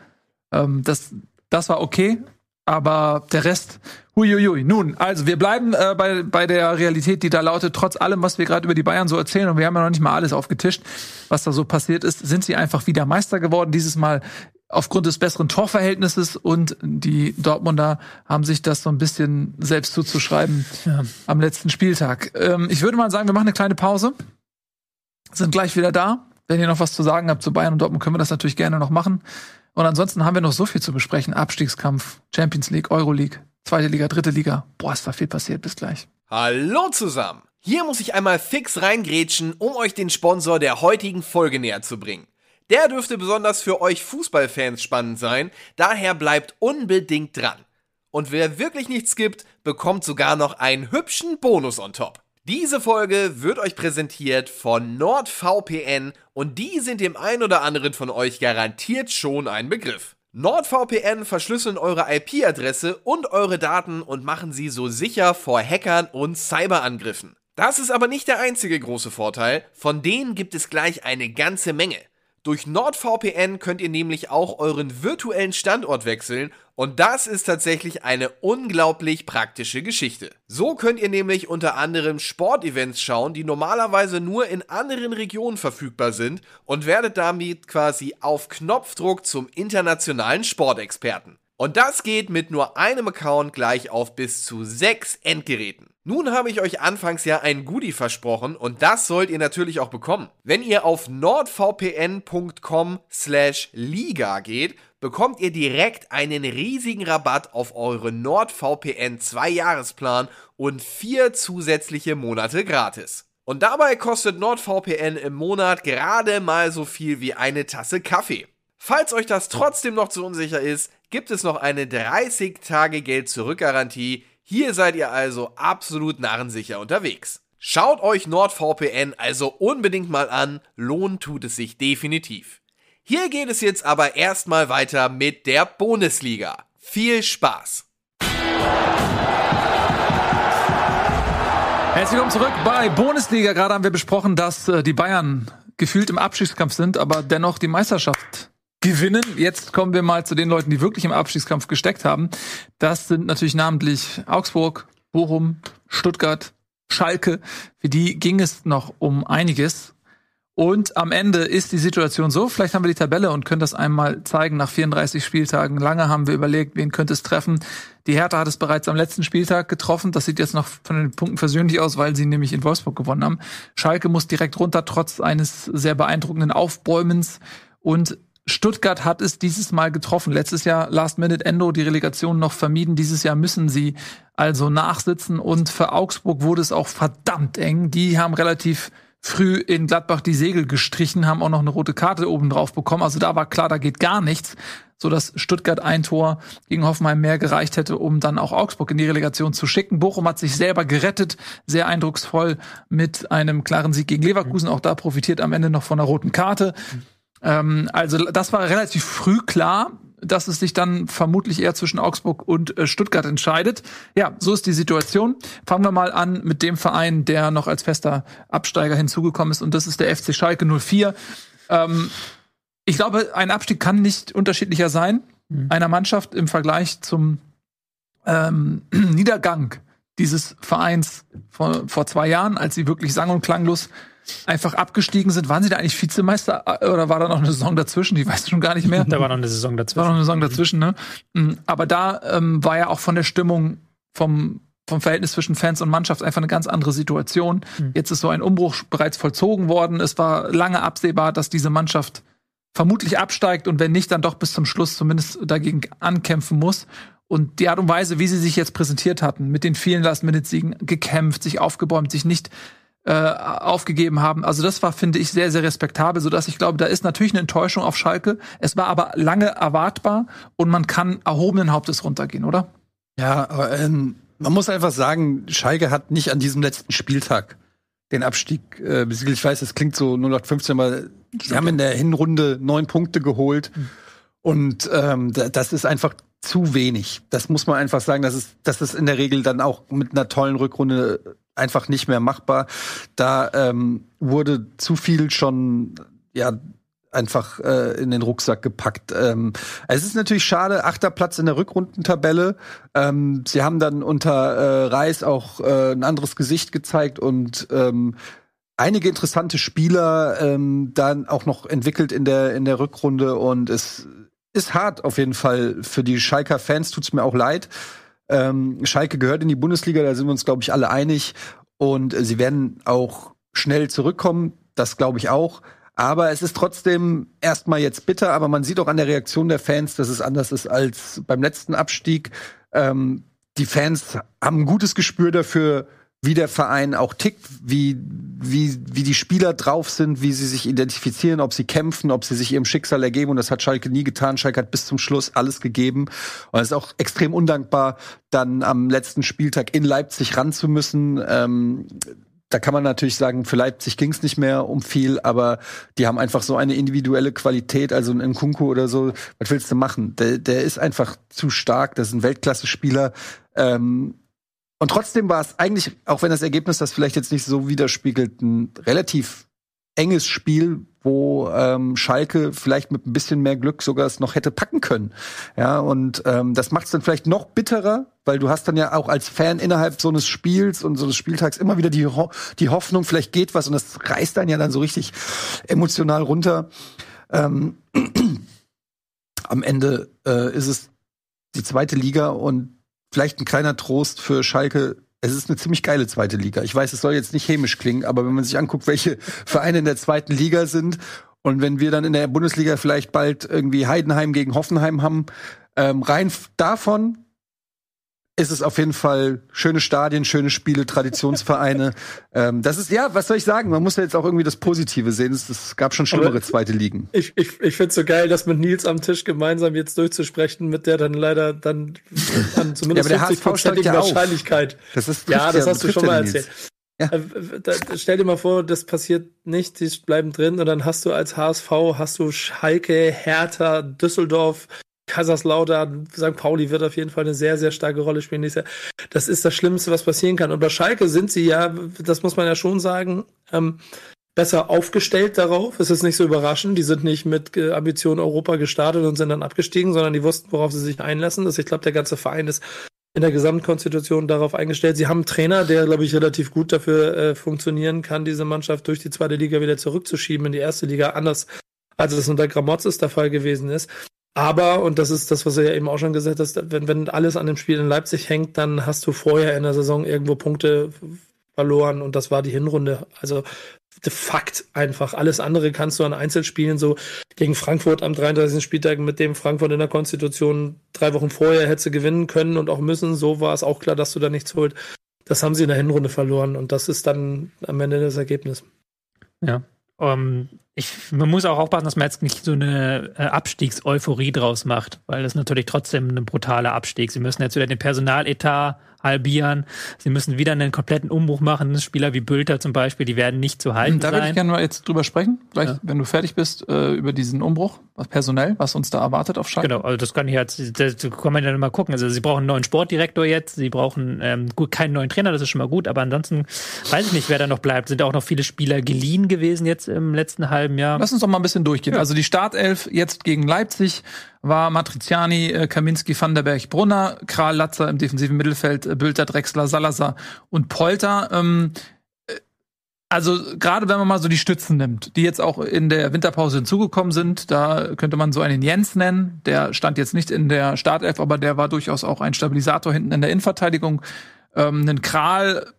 Ähm, das, das war okay, aber der Rest, huiuiui. Nun, also wir bleiben äh, bei, bei der Realität, die da lautet, trotz allem, was wir gerade über die Bayern so erzählen, und wir haben ja noch nicht mal alles aufgetischt, was da so passiert ist, sind sie einfach wieder Meister geworden, dieses Mal aufgrund des besseren Torverhältnisses und die Dortmunder haben sich das so ein bisschen selbst zuzuschreiben am letzten Spieltag. Ähm, ich würde mal sagen, wir machen eine kleine Pause, sind gleich wieder da. Wenn ihr noch was zu sagen habt zu Bayern und Dortmund, können wir das natürlich gerne noch machen. Und ansonsten haben wir noch so viel zu besprechen. Abstiegskampf, Champions League, Euroleague, zweite Liga, dritte Liga. Boah, ist da viel passiert. Bis gleich. Hallo zusammen! Hier muss ich einmal fix reingrätschen, um euch den Sponsor der heutigen Folge näher zu bringen. Der dürfte besonders für euch Fußballfans spannend sein, daher bleibt unbedingt dran. Und wer wirklich nichts gibt, bekommt sogar noch einen hübschen Bonus on top. Diese Folge wird euch präsentiert von NordVPN und die sind dem einen oder anderen von euch garantiert schon ein Begriff. NordVPN verschlüsseln eure IP-Adresse und eure Daten und machen sie so sicher vor Hackern und Cyberangriffen. Das ist aber nicht der einzige große Vorteil, von denen gibt es gleich eine ganze Menge. Durch NordVPN könnt ihr nämlich auch euren virtuellen Standort wechseln und das ist tatsächlich eine unglaublich praktische Geschichte. So könnt ihr nämlich unter anderem Sportevents schauen, die normalerweise nur in anderen Regionen verfügbar sind und werdet damit quasi auf Knopfdruck zum internationalen Sportexperten. Und das geht mit nur einem Account gleich auf bis zu sechs Endgeräten. Nun habe ich euch anfangs ja ein Goodie versprochen und das sollt ihr natürlich auch bekommen. Wenn ihr auf nordvpn.com slash liga geht, bekommt ihr direkt einen riesigen Rabatt auf eure NordVPN 2 Jahresplan und vier zusätzliche Monate gratis. Und dabei kostet NordVPN im Monat gerade mal so viel wie eine Tasse Kaffee. Falls euch das trotzdem noch zu unsicher ist, gibt es noch eine 30 Tage Geld zurück Garantie. Hier seid ihr also absolut narrensicher unterwegs. Schaut euch NordVPN also unbedingt mal an, lohnt tut es sich definitiv. Hier geht es jetzt aber erstmal weiter mit der Bundesliga. Viel Spaß! Herzlich willkommen zurück bei Bundesliga. Gerade haben wir besprochen, dass äh, die Bayern gefühlt im Abstiegskampf sind, aber dennoch die Meisterschaft gewinnen. Jetzt kommen wir mal zu den Leuten, die wirklich im Abstiegskampf gesteckt haben. Das sind natürlich namentlich Augsburg, Bochum, Stuttgart, Schalke. Für die ging es noch um einiges. Und am Ende ist die Situation so, vielleicht haben wir die Tabelle und können das einmal zeigen nach 34 Spieltagen. Lange haben wir überlegt, wen könnte es treffen. Die Hertha hat es bereits am letzten Spieltag getroffen. Das sieht jetzt noch von den Punkten versöhnlich aus, weil sie nämlich in Wolfsburg gewonnen haben. Schalke muss direkt runter, trotz eines sehr beeindruckenden Aufbäumens. Und Stuttgart hat es dieses Mal getroffen. Letztes Jahr Last Minute Endo die Relegation noch vermieden. Dieses Jahr müssen sie also nachsitzen. Und für Augsburg wurde es auch verdammt eng. Die haben relativ früh in Gladbach die Segel gestrichen, haben auch noch eine rote Karte oben drauf bekommen. Also da war klar, da geht gar nichts, so dass Stuttgart ein Tor gegen Hoffenheim mehr gereicht hätte, um dann auch Augsburg in die Relegation zu schicken. Bochum hat sich selber gerettet, sehr eindrucksvoll mit einem klaren Sieg gegen Leverkusen. Auch da profitiert am Ende noch von einer roten Karte. Ähm, also das war relativ früh klar dass es sich dann vermutlich eher zwischen Augsburg und äh, Stuttgart entscheidet. Ja, so ist die Situation. Fangen wir mal an mit dem Verein, der noch als fester Absteiger hinzugekommen ist, und das ist der FC Schalke 04. Ähm, ich glaube, ein Abstieg kann nicht unterschiedlicher sein mhm. einer Mannschaft im Vergleich zum ähm, <clears throat> Niedergang dieses Vereins vor, vor zwei Jahren, als sie wirklich sang- und klanglos einfach abgestiegen sind. Waren sie da eigentlich Vizemeister äh, oder war da noch eine Saison dazwischen? Die weißt du schon gar nicht mehr. Da war noch eine Saison dazwischen. War noch eine Saison dazwischen, ne? Mm, aber da ähm, war ja auch von der Stimmung vom vom Verhältnis zwischen Fans und Mannschaft einfach eine ganz andere Situation. Mhm. Jetzt ist so ein Umbruch bereits vollzogen worden. Es war lange absehbar, dass diese Mannschaft vermutlich absteigt und wenn nicht, dann doch bis zum Schluss zumindest dagegen ankämpfen muss. Und die Art und Weise, wie sie sich jetzt präsentiert hatten, mit den vielen Last-Minute-Siegen gekämpft, sich aufgebäumt, sich nicht äh, aufgegeben haben. Also das war, finde ich, sehr, sehr respektabel, so dass ich glaube, da ist natürlich eine Enttäuschung auf Schalke. Es war aber lange erwartbar und man kann erhobenen Hauptes runtergehen, oder? Ja, aber ähm, man muss einfach sagen, Schalke hat nicht an diesem letzten Spieltag den Abstieg äh, besiegelt. Ich weiß, es klingt so 0815, aber sie haben in der Hinrunde neun Punkte geholt. Mhm. Und ähm, das ist einfach zu wenig. Das muss man einfach sagen. Das ist, das ist in der Regel dann auch mit einer tollen Rückrunde einfach nicht mehr machbar. Da ähm, wurde zu viel schon, ja, einfach äh, in den Rucksack gepackt. Ähm, es ist natürlich schade, achter Platz in der Rückrundentabelle. Ähm, sie haben dann unter äh, Reis auch äh, ein anderes Gesicht gezeigt und ähm, einige interessante Spieler ähm, dann auch noch entwickelt in der in der Rückrunde und es ist hart auf jeden Fall für die Schalker Fans. Tut's mir auch leid. Ähm, Schalke gehört in die Bundesliga, da sind wir uns, glaube ich, alle einig. Und äh, sie werden auch schnell zurückkommen, das glaube ich auch. Aber es ist trotzdem erstmal jetzt bitter, aber man sieht auch an der Reaktion der Fans, dass es anders ist als beim letzten Abstieg. Ähm, die Fans haben ein gutes Gespür dafür, wie der Verein auch tickt, wie, wie, wie die Spieler drauf sind, wie sie sich identifizieren, ob sie kämpfen, ob sie sich ihrem Schicksal ergeben. Und das hat Schalke nie getan. Schalke hat bis zum Schluss alles gegeben. Und es ist auch extrem undankbar, dann am letzten Spieltag in Leipzig ran zu müssen. Ähm, da kann man natürlich sagen, für Leipzig ging es nicht mehr um viel, aber die haben einfach so eine individuelle Qualität, also ein Nkunku oder so, was willst du machen? Der, der ist einfach zu stark, das ist ein Weltklasse-Spieler. Ähm, und trotzdem war es eigentlich, auch wenn das Ergebnis das vielleicht jetzt nicht so widerspiegelt, ein relativ enges Spiel, wo ähm, Schalke vielleicht mit ein bisschen mehr Glück sogar es noch hätte packen können. Ja, und ähm, das macht es dann vielleicht noch bitterer, weil du hast dann ja auch als Fan innerhalb so eines Spiels und so eines Spieltags immer wieder die, Ho die Hoffnung, vielleicht geht was und das reißt dann ja dann so richtig emotional runter. Ähm, <clears throat> am Ende äh, ist es die zweite Liga und vielleicht ein kleiner Trost für Schalke. Es ist eine ziemlich geile zweite Liga. Ich weiß, es soll jetzt nicht chemisch klingen, aber wenn man sich anguckt, welche Vereine in der zweiten Liga sind und wenn wir dann in der Bundesliga vielleicht bald irgendwie Heidenheim gegen Hoffenheim haben, ähm, rein davon ist es auf jeden Fall schöne Stadien, schöne Spiele, Traditionsvereine. <laughs> ähm, das ist, ja, was soll ich sagen? Man muss ja jetzt auch irgendwie das Positive sehen. Es, es gab schon schlimmere Aber zweite Ligen. Ich, ich, ich finde es so geil, das mit Nils am Tisch gemeinsam jetzt durchzusprechen, mit der dann leider dann an zumindest ja, 50 ja Wahrscheinlichkeit. Das ist ja, das hast du schon mal erzählt. Ja. Äh, da, stell dir mal vor, das passiert nicht, die bleiben drin und dann hast du als HSV, hast du Schalke, Hertha, Düsseldorf, Kaiserslautern, St. Pauli wird auf jeden Fall eine sehr, sehr starke Rolle spielen. Das ist das Schlimmste, was passieren kann. Und bei Schalke sind sie ja, das muss man ja schon sagen, ähm, besser aufgestellt darauf. Es ist nicht so überraschend. Die sind nicht mit äh, Ambition Europa gestartet und sind dann abgestiegen, sondern die wussten, worauf sie sich einlassen. Also ich glaube, der ganze Verein ist in der Gesamtkonstitution darauf eingestellt. Sie haben einen Trainer, der, glaube ich, relativ gut dafür äh, funktionieren kann, diese Mannschaft durch die zweite Liga wieder zurückzuschieben in die erste Liga, anders als es unter Gramozis der Fall gewesen ist. Aber, und das ist das, was er ja eben auch schon gesagt hat, wenn, wenn alles an dem Spiel in Leipzig hängt, dann hast du vorher in der Saison irgendwo Punkte verloren und das war die Hinrunde. Also de Fakt einfach. Alles andere kannst du an Einzelspielen so gegen Frankfurt am 33. Spieltag mit dem Frankfurt in der Konstitution drei Wochen vorher hätte gewinnen können und auch müssen. So war es auch klar, dass du da nichts holt. Das haben sie in der Hinrunde verloren und das ist dann am Ende das Ergebnis. Ja. Ähm, ich, man muss auch aufpassen, dass man jetzt nicht so eine äh, Abstiegseuphorie draus macht, weil das natürlich trotzdem ein brutaler Abstieg. Sie müssen jetzt wieder den Personaletat halbieren. Sie müssen wieder einen kompletten Umbruch machen. Spieler wie Bülter zum Beispiel, die werden nicht zu halten da sein. würde ich gerne mal jetzt drüber sprechen, gleich, ja. wenn du fertig bist, äh, über diesen Umbruch, was personell, was uns da erwartet auf Schalke. Genau, also das kann ich jetzt, das kann man dann mal gucken. Also sie brauchen einen neuen Sportdirektor jetzt, sie brauchen ähm, gut keinen neuen Trainer, das ist schon mal gut, aber ansonsten weiß ich nicht, wer da noch bleibt. Sind auch noch viele Spieler geliehen gewesen jetzt im letzten halben Jahr. Lass uns doch mal ein bisschen durchgehen. Ja. Also die Startelf jetzt gegen Leipzig war Matriziani, äh, Kaminski, Van der Berg, Brunner, Kral, Latzer im defensiven Mittelfeld, äh, Bülter, Drexler, Salazar und Polter. Ähm, äh, also gerade wenn man mal so die Stützen nimmt, die jetzt auch in der Winterpause hinzugekommen sind, da könnte man so einen Jens nennen, der stand jetzt nicht in der Startelf, aber der war durchaus auch ein Stabilisator hinten in der Innenverteidigung. Ähm, einen Kral,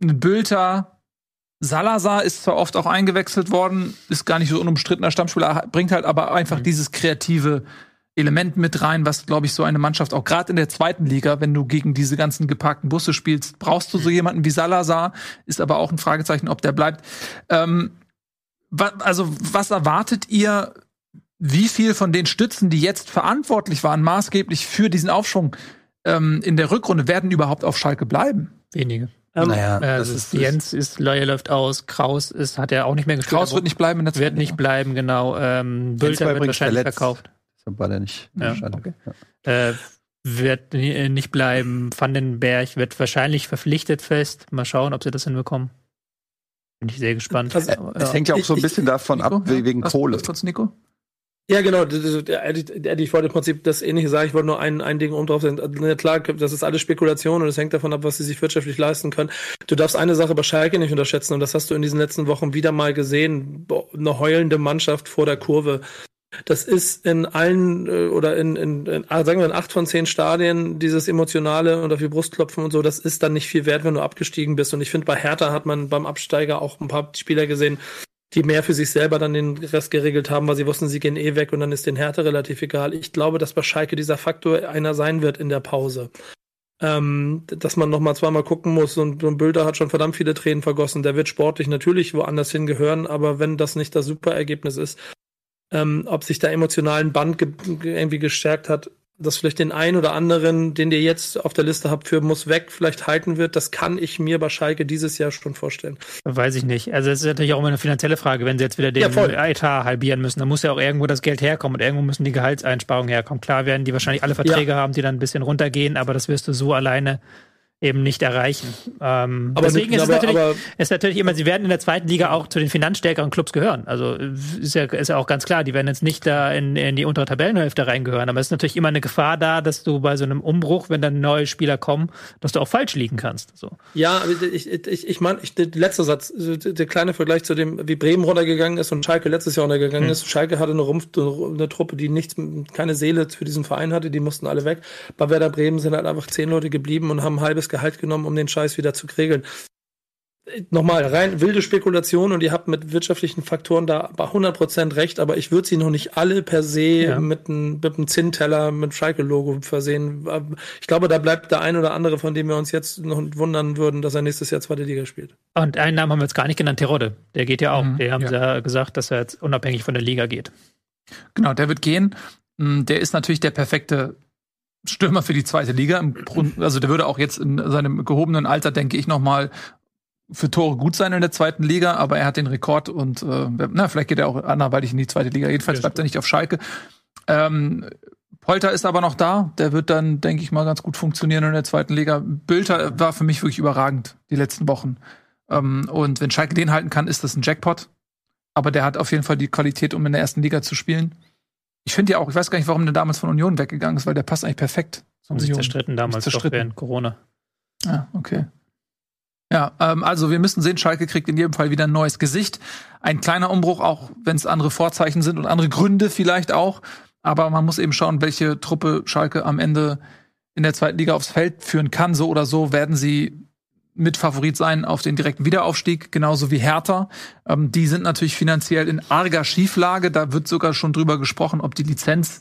einen Bülter, Salazar ist zwar oft auch eingewechselt worden, ist gar nicht so unumstrittener Stammspieler, bringt halt aber einfach mhm. dieses kreative Element mit rein, was, glaube ich, so eine Mannschaft auch gerade in der zweiten Liga, wenn du gegen diese ganzen geparkten Busse spielst, brauchst du so mhm. jemanden wie Salazar, ist aber auch ein Fragezeichen, ob der bleibt. Ähm, wa also, was erwartet ihr, wie viel von den Stützen, die jetzt verantwortlich waren, maßgeblich für diesen Aufschwung ähm, in der Rückrunde, werden überhaupt auf Schalke bleiben? Wenige. Ähm, naja, also ist, Jens ist, Leue läuft aus, Kraus ist, hat er auch nicht mehr gespielt. Kraus wird nicht bleiben in der Zeit. Wird nicht bleiben, genau. Ähm, Bülter wird wahrscheinlich verletzt. verkauft. Deshalb war der nicht. Ja, okay. ja. Äh, wird äh, nicht bleiben. Vandenberg wird wahrscheinlich verpflichtet fest. Mal schauen, ob sie das hinbekommen. Bin ich sehr gespannt. Also, es hängt ja auch so ein bisschen davon Nico, ab, wegen ja? Kohle. Kurz, Nico? Ja, genau. Ich wollte im Prinzip das Ähnliche sagen. Ich wollte nur ein, ein Ding oben drauf sagen. Na klar, das ist alles Spekulation und es hängt davon ab, was sie sich wirtschaftlich leisten können. Du darfst eine Sache bei Schalke nicht unterschätzen und das hast du in diesen letzten Wochen wieder mal gesehen. Eine heulende Mannschaft vor der Kurve. Das ist in allen äh, oder in, in, in ah, sagen wir in acht von zehn Stadien dieses emotionale und dafür Brustklopfen und so, das ist dann nicht viel wert, wenn du abgestiegen bist. Und ich finde, bei Hertha hat man beim Absteiger auch ein paar Spieler gesehen, die mehr für sich selber dann den Rest geregelt haben, weil sie wussten, sie gehen eh weg und dann ist den Härte relativ egal. Ich glaube, dass bei Schalke dieser Faktor einer sein wird in der Pause. Ähm, dass man noch mal zweimal gucken muss und ein Bülter hat schon verdammt viele Tränen vergossen. Der wird sportlich natürlich woanders hingehören, aber wenn das nicht das super Ergebnis ist, ähm, ob sich der emotionalen Band ge irgendwie gestärkt hat, dass vielleicht den einen oder anderen, den ihr jetzt auf der Liste habt für muss weg, vielleicht halten wird, das kann ich mir bei Schalke dieses Jahr schon vorstellen. Weiß ich nicht. Also es ist natürlich auch immer eine finanzielle Frage, wenn sie jetzt wieder den ja, Etat halbieren müssen, dann muss ja auch irgendwo das Geld herkommen und irgendwo müssen die Gehaltseinsparungen herkommen. Klar werden die wahrscheinlich alle Verträge ja. haben, die dann ein bisschen runtergehen, aber das wirst du so alleine eben nicht erreichen. Ähm, aber deswegen ist, es natürlich, aber, ist natürlich immer, sie werden in der zweiten Liga auch zu den finanzstärkeren Clubs gehören. Also ist ja, ist ja auch ganz klar, die werden jetzt nicht da in, in die untere Tabellenhälfte reingehören. Aber es ist natürlich immer eine Gefahr da, dass du bei so einem Umbruch, wenn dann neue Spieler kommen, dass du auch falsch liegen kannst. So. Ja, ich, ich, ich meine, der letzte Satz, der kleine Vergleich zu dem, wie Bremen runtergegangen ist und Schalke letztes Jahr runtergegangen hm. ist. Schalke hatte eine Rumpf, eine Truppe, die nichts, keine Seele für diesen Verein hatte, die mussten alle weg. Bei Werder Bremen sind halt einfach zehn Leute geblieben und haben ein halbes Gehalt genommen, um den Scheiß wieder zu regeln. Nochmal, rein wilde Spekulation und ihr habt mit wirtschaftlichen Faktoren da bei 100% recht, aber ich würde sie noch nicht alle per se ja. mit einem, mit einem Zinnteller mit Schalke-Logo versehen. Ich glaube, da bleibt der ein oder andere, von dem wir uns jetzt noch wundern würden, dass er nächstes Jahr zweite Liga spielt. Und einen Namen haben wir jetzt gar nicht genannt, Terodde. Der geht ja auch. Mhm, der haben ja. sie ja gesagt, dass er jetzt unabhängig von der Liga geht. Genau, der wird gehen. Mm, der ist natürlich der perfekte Stürmer für die zweite Liga. Also der würde auch jetzt in seinem gehobenen Alter, denke ich, noch mal für Tore gut sein in der zweiten Liga, aber er hat den Rekord und äh, na, vielleicht geht er auch anderweitig in die zweite Liga. Jedenfalls bleibt er nicht auf Schalke. Ähm, Polter ist aber noch da. Der wird dann, denke ich mal, ganz gut funktionieren in der zweiten Liga. Bülter war für mich wirklich überragend die letzten Wochen. Ähm, und wenn Schalke den halten kann, ist das ein Jackpot. Aber der hat auf jeden Fall die Qualität, um in der ersten Liga zu spielen. Ich finde ja auch, ich weiß gar nicht, warum der damals von Union weggegangen ist, weil der passt eigentlich perfekt. Haben sich zerstritten damals zerstritten. während Corona. Ah, okay. Ja, ähm, also wir müssen sehen, Schalke kriegt in jedem Fall wieder ein neues Gesicht. Ein kleiner Umbruch, auch wenn es andere Vorzeichen sind und andere Gründe vielleicht auch. Aber man muss eben schauen, welche Truppe Schalke am Ende in der zweiten Liga aufs Feld führen kann. So oder so werden sie mit Favorit sein auf den direkten Wiederaufstieg, genauso wie Hertha. Ähm, die sind natürlich finanziell in arger Schieflage. Da wird sogar schon drüber gesprochen, ob die Lizenz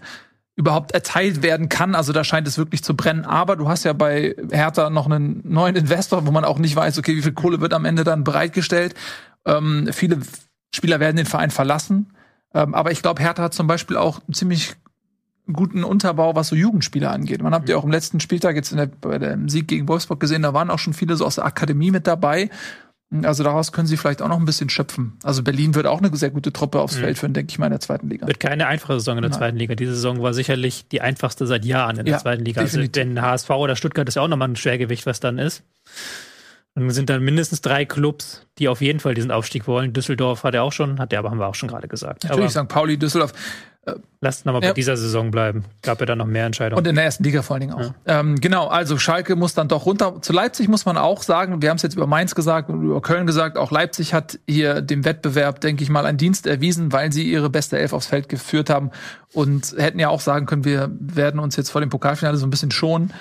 überhaupt erteilt werden kann. Also da scheint es wirklich zu brennen. Aber du hast ja bei Hertha noch einen neuen Investor, wo man auch nicht weiß, okay, wie viel Kohle wird am Ende dann bereitgestellt. Ähm, viele Spieler werden den Verein verlassen. Ähm, aber ich glaube, Hertha hat zum Beispiel auch ziemlich guten Unterbau, was so Jugendspieler angeht. Man habt ja auch im letzten Spieltag jetzt in der, bei dem Sieg gegen Wolfsburg gesehen, da waren auch schon viele so aus der Akademie mit dabei. Also daraus können sie vielleicht auch noch ein bisschen schöpfen. Also Berlin wird auch eine sehr gute Truppe aufs mhm. Feld führen, denke ich mal, in der zweiten Liga. Wird keine einfache Saison in der Nein. zweiten Liga. Diese Saison war sicherlich die einfachste seit Jahren in der ja, zweiten Liga. Also denn HSV oder Stuttgart ist ja auch nochmal ein Schwergewicht, was dann ist. Und sind dann mindestens drei Clubs, die auf jeden Fall diesen Aufstieg wollen. Düsseldorf hat er auch schon, hat er aber haben wir auch schon gerade gesagt. Natürlich, St. Pauli, Düsseldorf. Lasst nochmal ja. bei dieser Saison bleiben. Gab ja dann noch mehr Entscheidungen. Und in der ersten Liga vor allen Dingen auch. Ja. Ähm, genau, also Schalke muss dann doch runter. Zu Leipzig muss man auch sagen, wir haben es jetzt über Mainz gesagt und über Köln gesagt, auch Leipzig hat hier dem Wettbewerb, denke ich mal, einen Dienst erwiesen, weil sie ihre beste Elf aufs Feld geführt haben und hätten ja auch sagen können, wir werden uns jetzt vor dem Pokalfinale so ein bisschen schonen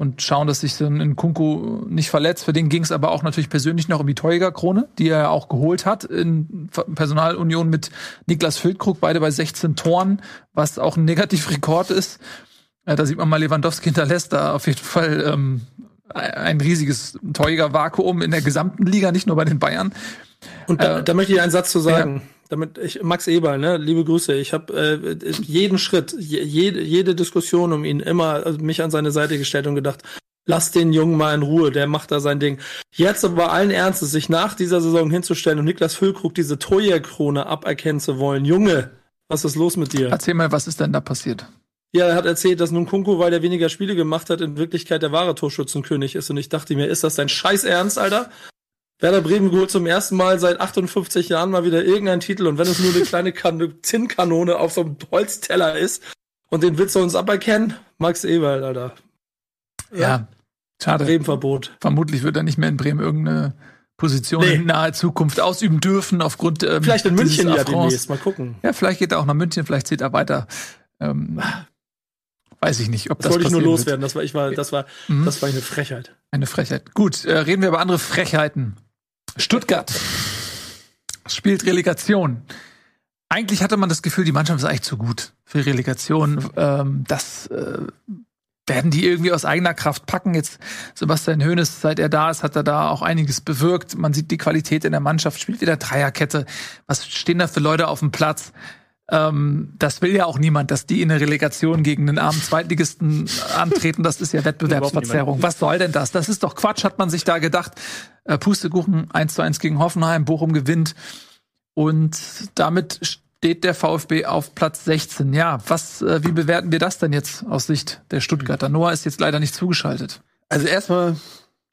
und schauen, dass sich dann in Kunku nicht verletzt. Für den ging es aber auch natürlich persönlich noch um die Torjägerkrone, die er auch geholt hat in Personalunion mit Niklas Füllkrug, beide bei 16 Toren, was auch ein Negativrekord ist. Da sieht man mal, Lewandowski hinterlässt da auf jeden Fall ähm, ein riesiges Torjägervakuum in der gesamten Liga, nicht nur bei den Bayern. Und da, äh, da möchte ich einen Satz zu sagen. Ja damit ich Max Eberl, ne, liebe Grüße. Ich habe äh, jeden Schritt, jede, jede Diskussion um ihn immer also mich an seine Seite gestellt und gedacht, lass den Jungen mal in Ruhe, der macht da sein Ding. Jetzt aber allen Ernstes, sich nach dieser Saison hinzustellen und Niklas Füllkrug diese Torjägerkrone aberkennen zu wollen. Junge, was ist los mit dir? Erzähl mal, was ist denn da passiert? Ja, er hat erzählt, dass nun Kunku, weil er weniger Spiele gemacht hat, in Wirklichkeit der wahre Torschützenkönig ist. Und ich dachte mir, ist das dein Scheiß Ernst, Alter? Werder Bremen geholt zum ersten Mal seit 58 Jahren mal wieder irgendeinen Titel und wenn es nur eine kleine kan <laughs> Zinnkanone auf so einem Holzteller ist und den willst du uns aberkennen, Max Eberl, Alter. Ja, ja schade. Bremenverbot. Vermutlich wird er nicht mehr in Bremen irgendeine Position nee. in naher Zukunft ausüben dürfen aufgrund ähm, Vielleicht in München ja demnächst, mal gucken. Ja, vielleicht geht er auch nach München, vielleicht zieht er weiter. Ähm, weiß ich nicht, ob das, das wollte ich nur loswerden. Das war, ich war, das war, mhm. das war eine Frechheit. Eine Frechheit. Gut, äh, reden wir über andere Frechheiten. Stuttgart spielt Relegation. Eigentlich hatte man das Gefühl, die Mannschaft ist eigentlich zu gut für Relegation. Ähm, das äh, werden die irgendwie aus eigener Kraft packen. Jetzt Sebastian Hoeneß, seit er da ist, hat er da auch einiges bewirkt. Man sieht die Qualität in der Mannschaft, spielt wieder Dreierkette. Was stehen da für Leute auf dem Platz? Ähm, das will ja auch niemand, dass die in eine Relegation gegen den armen Zweitligisten antreten. Das ist ja <laughs> Wettbewerbsverzerrung. Was soll denn das? Das ist doch Quatsch, hat man sich da gedacht. Äh, Pustekuchen 1 zu 1 gegen Hoffenheim, Bochum gewinnt. Und damit steht der VfB auf Platz 16. Ja, was, äh, wie bewerten wir das denn jetzt aus Sicht der Stuttgarter? Noah ist jetzt leider nicht zugeschaltet. Also erstmal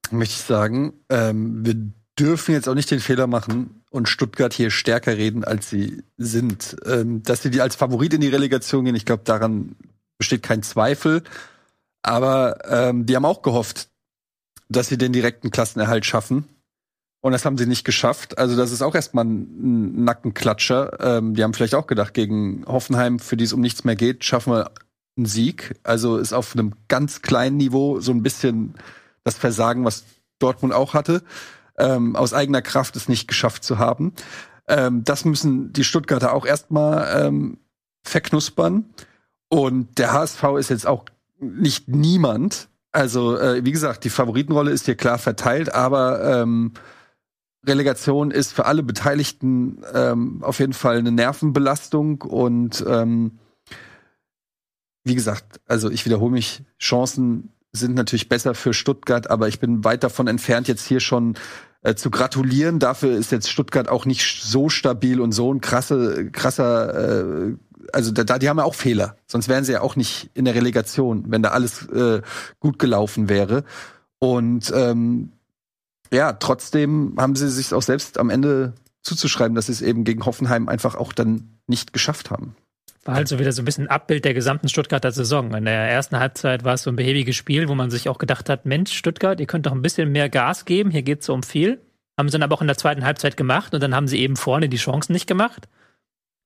möchte ich sagen, ähm, wir dürfen jetzt auch nicht den Fehler machen und Stuttgart hier stärker reden, als sie sind. Ähm, dass sie die als Favorit in die Relegation gehen, ich glaube, daran besteht kein Zweifel. Aber ähm, die haben auch gehofft, dass sie den direkten Klassenerhalt schaffen. Und das haben sie nicht geschafft. Also das ist auch erstmal ein Nackenklatscher. Ähm, die haben vielleicht auch gedacht, gegen Hoffenheim, für die es um nichts mehr geht, schaffen wir einen Sieg. Also ist auf einem ganz kleinen Niveau so ein bisschen das Versagen, was Dortmund auch hatte ähm, aus eigener Kraft es nicht geschafft zu haben. Ähm, das müssen die Stuttgarter auch erstmal ähm, verknuspern. Und der HSV ist jetzt auch nicht niemand. Also, äh, wie gesagt, die Favoritenrolle ist hier klar verteilt, aber ähm, Relegation ist für alle Beteiligten ähm, auf jeden Fall eine Nervenbelastung und ähm, wie gesagt, also ich wiederhole mich, Chancen sind natürlich besser für Stuttgart, aber ich bin weit davon entfernt, jetzt hier schon äh, zu gratulieren. Dafür ist jetzt Stuttgart auch nicht so stabil und so ein krasse, krasser, äh, also da, die haben ja auch Fehler. Sonst wären sie ja auch nicht in der Relegation, wenn da alles äh, gut gelaufen wäre. Und ähm, ja, trotzdem haben sie sich auch selbst am Ende zuzuschreiben, dass sie es eben gegen Hoffenheim einfach auch dann nicht geschafft haben. War halt so wieder so ein bisschen Abbild der gesamten Stuttgarter Saison. In der ersten Halbzeit war es so ein behäbiges Spiel, wo man sich auch gedacht hat, Mensch, Stuttgart, ihr könnt doch ein bisschen mehr Gas geben, hier geht es so um viel. Haben sie dann aber auch in der zweiten Halbzeit gemacht und dann haben sie eben vorne die Chancen nicht gemacht.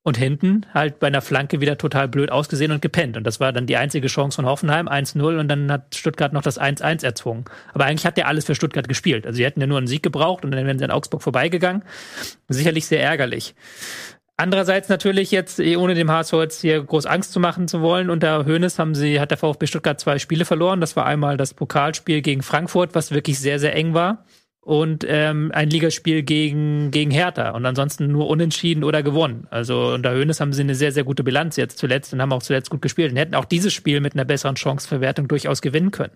Und hinten halt bei einer Flanke wieder total blöd ausgesehen und gepennt. Und das war dann die einzige Chance von Hoffenheim, 1-0, und dann hat Stuttgart noch das 1-1 erzwungen. Aber eigentlich hat der alles für Stuttgart gespielt. Also sie hätten ja nur einen Sieg gebraucht und dann wären sie an Augsburg vorbeigegangen. Sicherlich sehr ärgerlich. Andererseits natürlich jetzt, eh ohne dem HSV jetzt hier groß Angst zu machen zu wollen, unter Hoeneß haben sie, hat der VfB Stuttgart zwei Spiele verloren. Das war einmal das Pokalspiel gegen Frankfurt, was wirklich sehr, sehr eng war und ähm, ein Ligaspiel gegen, gegen Hertha und ansonsten nur unentschieden oder gewonnen. Also unter Hoeneß haben sie eine sehr, sehr gute Bilanz jetzt zuletzt und haben auch zuletzt gut gespielt und hätten auch dieses Spiel mit einer besseren Chanceverwertung durchaus gewinnen können.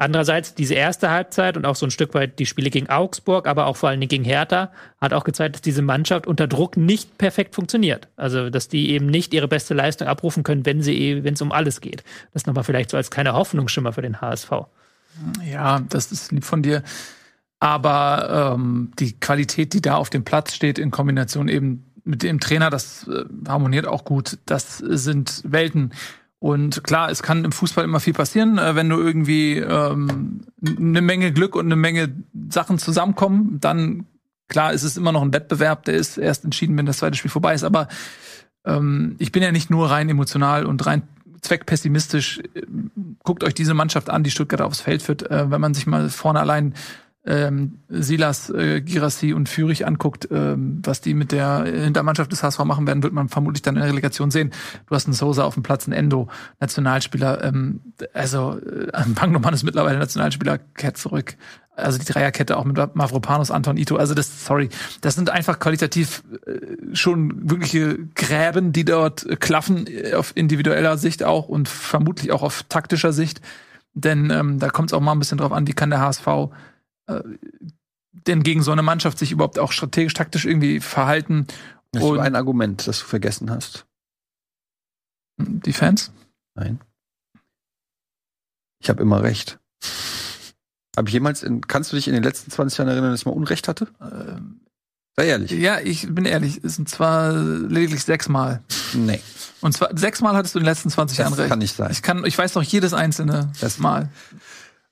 Andererseits diese erste Halbzeit und auch so ein Stück weit die Spiele gegen Augsburg, aber auch vor Dingen gegen Hertha, hat auch gezeigt, dass diese Mannschaft unter Druck nicht perfekt funktioniert. Also, dass die eben nicht ihre beste Leistung abrufen können, wenn wenn es um alles geht. Das nochmal vielleicht so als kleiner Hoffnungsschimmer für den HSV. Ja, das ist lieb von dir. Aber ähm, die Qualität, die da auf dem Platz steht, in Kombination eben mit dem Trainer, das äh, harmoniert auch gut. Das sind Welten. Und klar, es kann im Fußball immer viel passieren, äh, wenn du irgendwie ähm, eine Menge Glück und eine Menge Sachen zusammenkommen, dann klar ist es immer noch ein Wettbewerb, der ist erst entschieden, wenn das zweite Spiel vorbei ist. Aber ähm, ich bin ja nicht nur rein emotional und rein zweckpessimistisch. Guckt euch diese Mannschaft an, die Stuttgart aufs Feld führt. Äh, wenn man sich mal vorne allein ähm, Silas, äh, Girassi und Fürich anguckt, ähm, was die mit der Hintermannschaft des HSV machen werden, wird man vermutlich dann in der Relegation sehen. Du hast einen Sosa auf dem Platz, einen Endo, Nationalspieler. Ähm, also äh, <laughs> Bangnoman ist mittlerweile Nationalspieler, kehrt zurück. Also die Dreierkette auch mit Mavropanos, Anton Ito. Also das, sorry, das sind einfach qualitativ äh, schon wirkliche Gräben, die dort klaffen, äh, auf individueller Sicht auch und vermutlich auch auf taktischer Sicht. Denn ähm, da kommt es auch mal ein bisschen drauf an, wie kann der HSV äh, denn gegen so eine Mannschaft sich überhaupt auch strategisch, taktisch irgendwie verhalten. Das ist ein Argument, das du vergessen hast. Die Fans? Nein. Ich habe immer recht. Habe ich jemals, in, kannst du dich in den letzten 20 Jahren erinnern, dass ich mal Unrecht hatte? Ähm, Sei ehrlich. Ja, ich bin ehrlich. Es sind zwar lediglich sechsmal. Nee. Und zwar sechsmal hattest du in den letzten 20 Das Jahren recht. kann nicht sein. Ich kann, ich weiß noch jedes einzelne Das- Mal.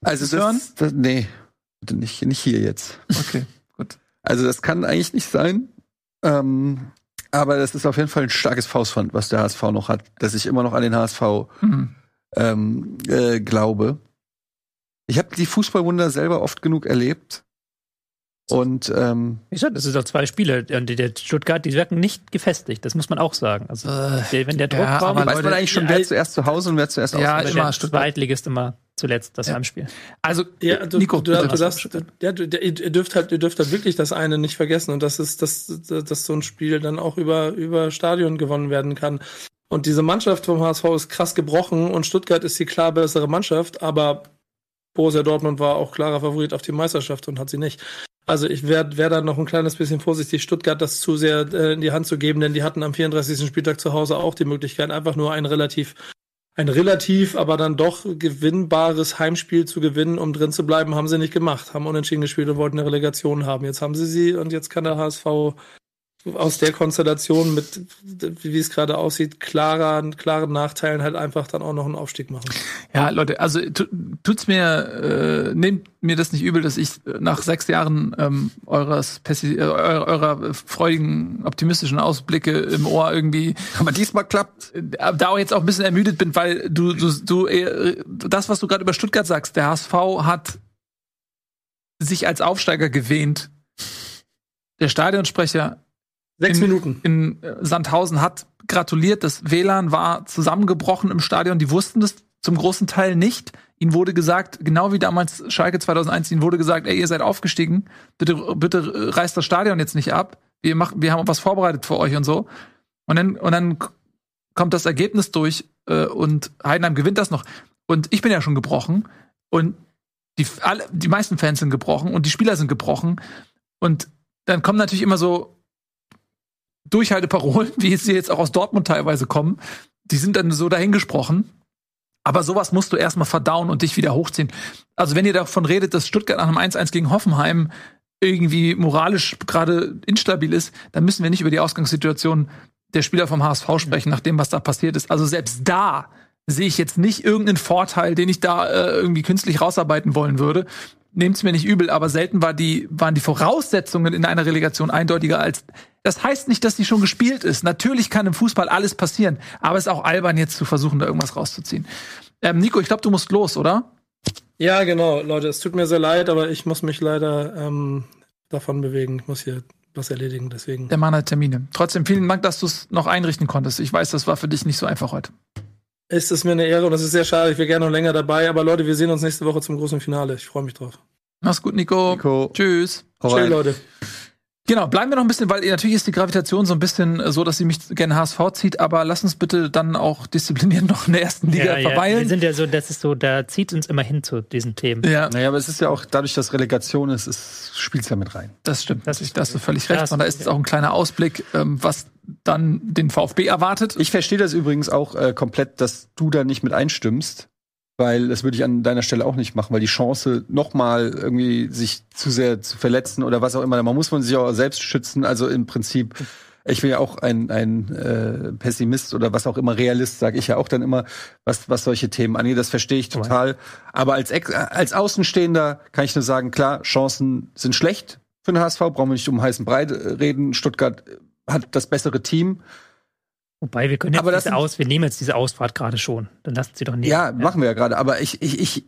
Also das hören? das, nee, bitte nicht, nicht hier jetzt. Okay, gut. Also das kann eigentlich nicht sein. Ähm, aber das ist auf jeden Fall ein starkes Faustpfand, was der HSV noch hat, dass ich immer noch an den HSV Mhm. ähm, äh, glaube. Ich habe die Fußballwunder selber oft genug erlebt. Und ähm, Wie gesagt, das ist auch zwei Spiele. Und die der Stuttgart, die wirken nicht gefestigt, das muss man auch sagen. Also, Äh, der, wenn der Druck ja, kommt, aber weiß Leute, man eigentlich schon, wer zuerst zu Hause und wer zuerst Ja, auswärts? aber immer der Stuttgart. Zweitligist immer zuletzt das Ja. Heimspiel. Also, Ja, du, Nico, du, bitte. du, darfst, ja, du, ihr ihr dürft halt, ihr dürft halt wirklich das eine nicht vergessen und das ist, dass, dass so ein Spiel dann auch über, über Stadion gewonnen werden kann. Und diese Mannschaft vom HSV ist krass gebrochen und Stuttgart ist die klar bessere Mannschaft, aber Borussia Dortmund war auch klarer Favorit auf die Meisterschaft und hat sie nicht. Also ich wäre wär da noch ein kleines bisschen vorsichtig, Stuttgart das zu sehr äh, in die Hand zu geben, denn die hatten am 34. Spieltag zu Hause auch die Möglichkeit, einfach nur ein relativ ein relativ, aber dann doch gewinnbares Heimspiel zu gewinnen, um drin zu bleiben, haben sie nicht gemacht. Haben unentschieden gespielt und wollten eine Relegation haben. Jetzt haben sie sie und jetzt kann der HSV aus der Konstellation mit, wie es gerade aussieht, klarer, klaren Nachteilen halt einfach dann auch noch einen Aufstieg machen. Ja, Leute, also tu- tut's mir, äh, nehmt mir das nicht übel, dass ich nach sechs Jahren ähm, eures Pessi äh, eurer, eurer freudigen, optimistischen Ausblicke im Ohr irgendwie Aber diesmal klappt. äh, da auch jetzt auch ein bisschen ermüdet bin, weil du, du, du äh, das, was du gerade über Stuttgart sagst, der HSV hat sich als Aufsteiger gewähnt. Der Stadionsprecher Sechs in, Minuten. in äh, Sandhausen hat gratuliert. Das WLAN war zusammengebrochen im Stadion. Die wussten das zum großen Teil nicht. Ihnen wurde gesagt, genau wie damals Schalke 2001, ihnen wurde gesagt, ey, ihr seid aufgestiegen. Bitte, bitte reißt das Stadion jetzt nicht ab. Wir machen, wir haben was vorbereitet für euch und so. Und dann, und dann kommt das Ergebnis durch äh, und Heidenheim gewinnt das noch. Und ich bin ja schon gebrochen und die, alle, die meisten Fans sind gebrochen und die Spieler sind gebrochen. Und dann kommen natürlich immer so Durchhalteparolen, wie sie jetzt auch aus Dortmund teilweise kommen, die sind dann so dahingesprochen. Aber sowas musst du erstmal verdauen und dich wieder hochziehen. Also wenn ihr davon redet, dass Stuttgart nach einem 1-1 gegen Hoffenheim irgendwie moralisch gerade instabil ist, dann müssen wir nicht über die Ausgangssituation der Spieler vom HSV sprechen, nach dem, was da passiert ist. Also selbst da sehe ich jetzt nicht irgendeinen Vorteil, den ich da äh, irgendwie künstlich rausarbeiten wollen würde. Nehmt's mir nicht übel, aber selten war die, waren die Voraussetzungen in einer Relegation eindeutiger als. Das heißt nicht, dass die schon gespielt ist. Natürlich kann im Fußball alles passieren, aber es ist auch albern, jetzt zu versuchen, da irgendwas rauszuziehen. Ähm, Nico, ich glaube, du musst los, oder? Ja, genau, Leute, es tut mir sehr leid, aber ich muss mich leider ähm, davon bewegen. Ich muss hier was erledigen, deswegen. Der Mann hat Termine. Trotzdem vielen Dank, dass du es noch einrichten konntest. Ich weiß, das war für dich nicht so einfach heute. Es ist mir eine Ehre und es ist sehr schade. Ich wäre gerne noch länger dabei, aber Leute, wir sehen uns nächste Woche zum großen Finale. Ich freue mich drauf. Mach's gut, Nico. Nico. Tschüss. Tschüss. Leute. Genau, bleiben wir noch ein bisschen, weil natürlich ist die Gravitation so ein bisschen so, dass sie mich gerne HSV zieht, aber lass uns bitte dann auch diszipliniert <laughs> noch in der ersten Liga Ja, ja. Wir verweilen. sind ja so, das ist so, da zieht uns immer hin zu diesen Themen. Ja, Naja, aber es ist ja auch dadurch, dass Relegation ist, es spielt's ja mit rein. das stimmt. Das ist da hast du völlig recht. Und da ist jetzt auch ein kleiner Ausblick, ähm, was dann den VfB erwartet. Ich verstehe das übrigens auch äh, komplett, dass du da nicht mit einstimmst, weil das würde ich an deiner Stelle auch nicht machen, weil die Chance, nochmal irgendwie sich zu sehr zu verletzen oder was auch immer, man muss von sich auch selbst schützen. Also im Prinzip, ich bin ja auch ein, ein äh, Pessimist oder was auch immer, Realist, sage ich ja auch dann immer, was, was solche Themen angeht. Das verstehe ich total. Aber als, Ex als Außenstehender kann ich nur sagen, klar, Chancen sind schlecht für den HSV, brauchen wir nicht um heißen Brei reden. Stuttgart hat das bessere Team. Wobei, wir können jetzt Aber das diese Aus, wir nehmen jetzt diese Ausfahrt gerade schon. Dann lassen sie doch nehmen. Ja, machen wir ja gerade. Aber ich, ich, ich,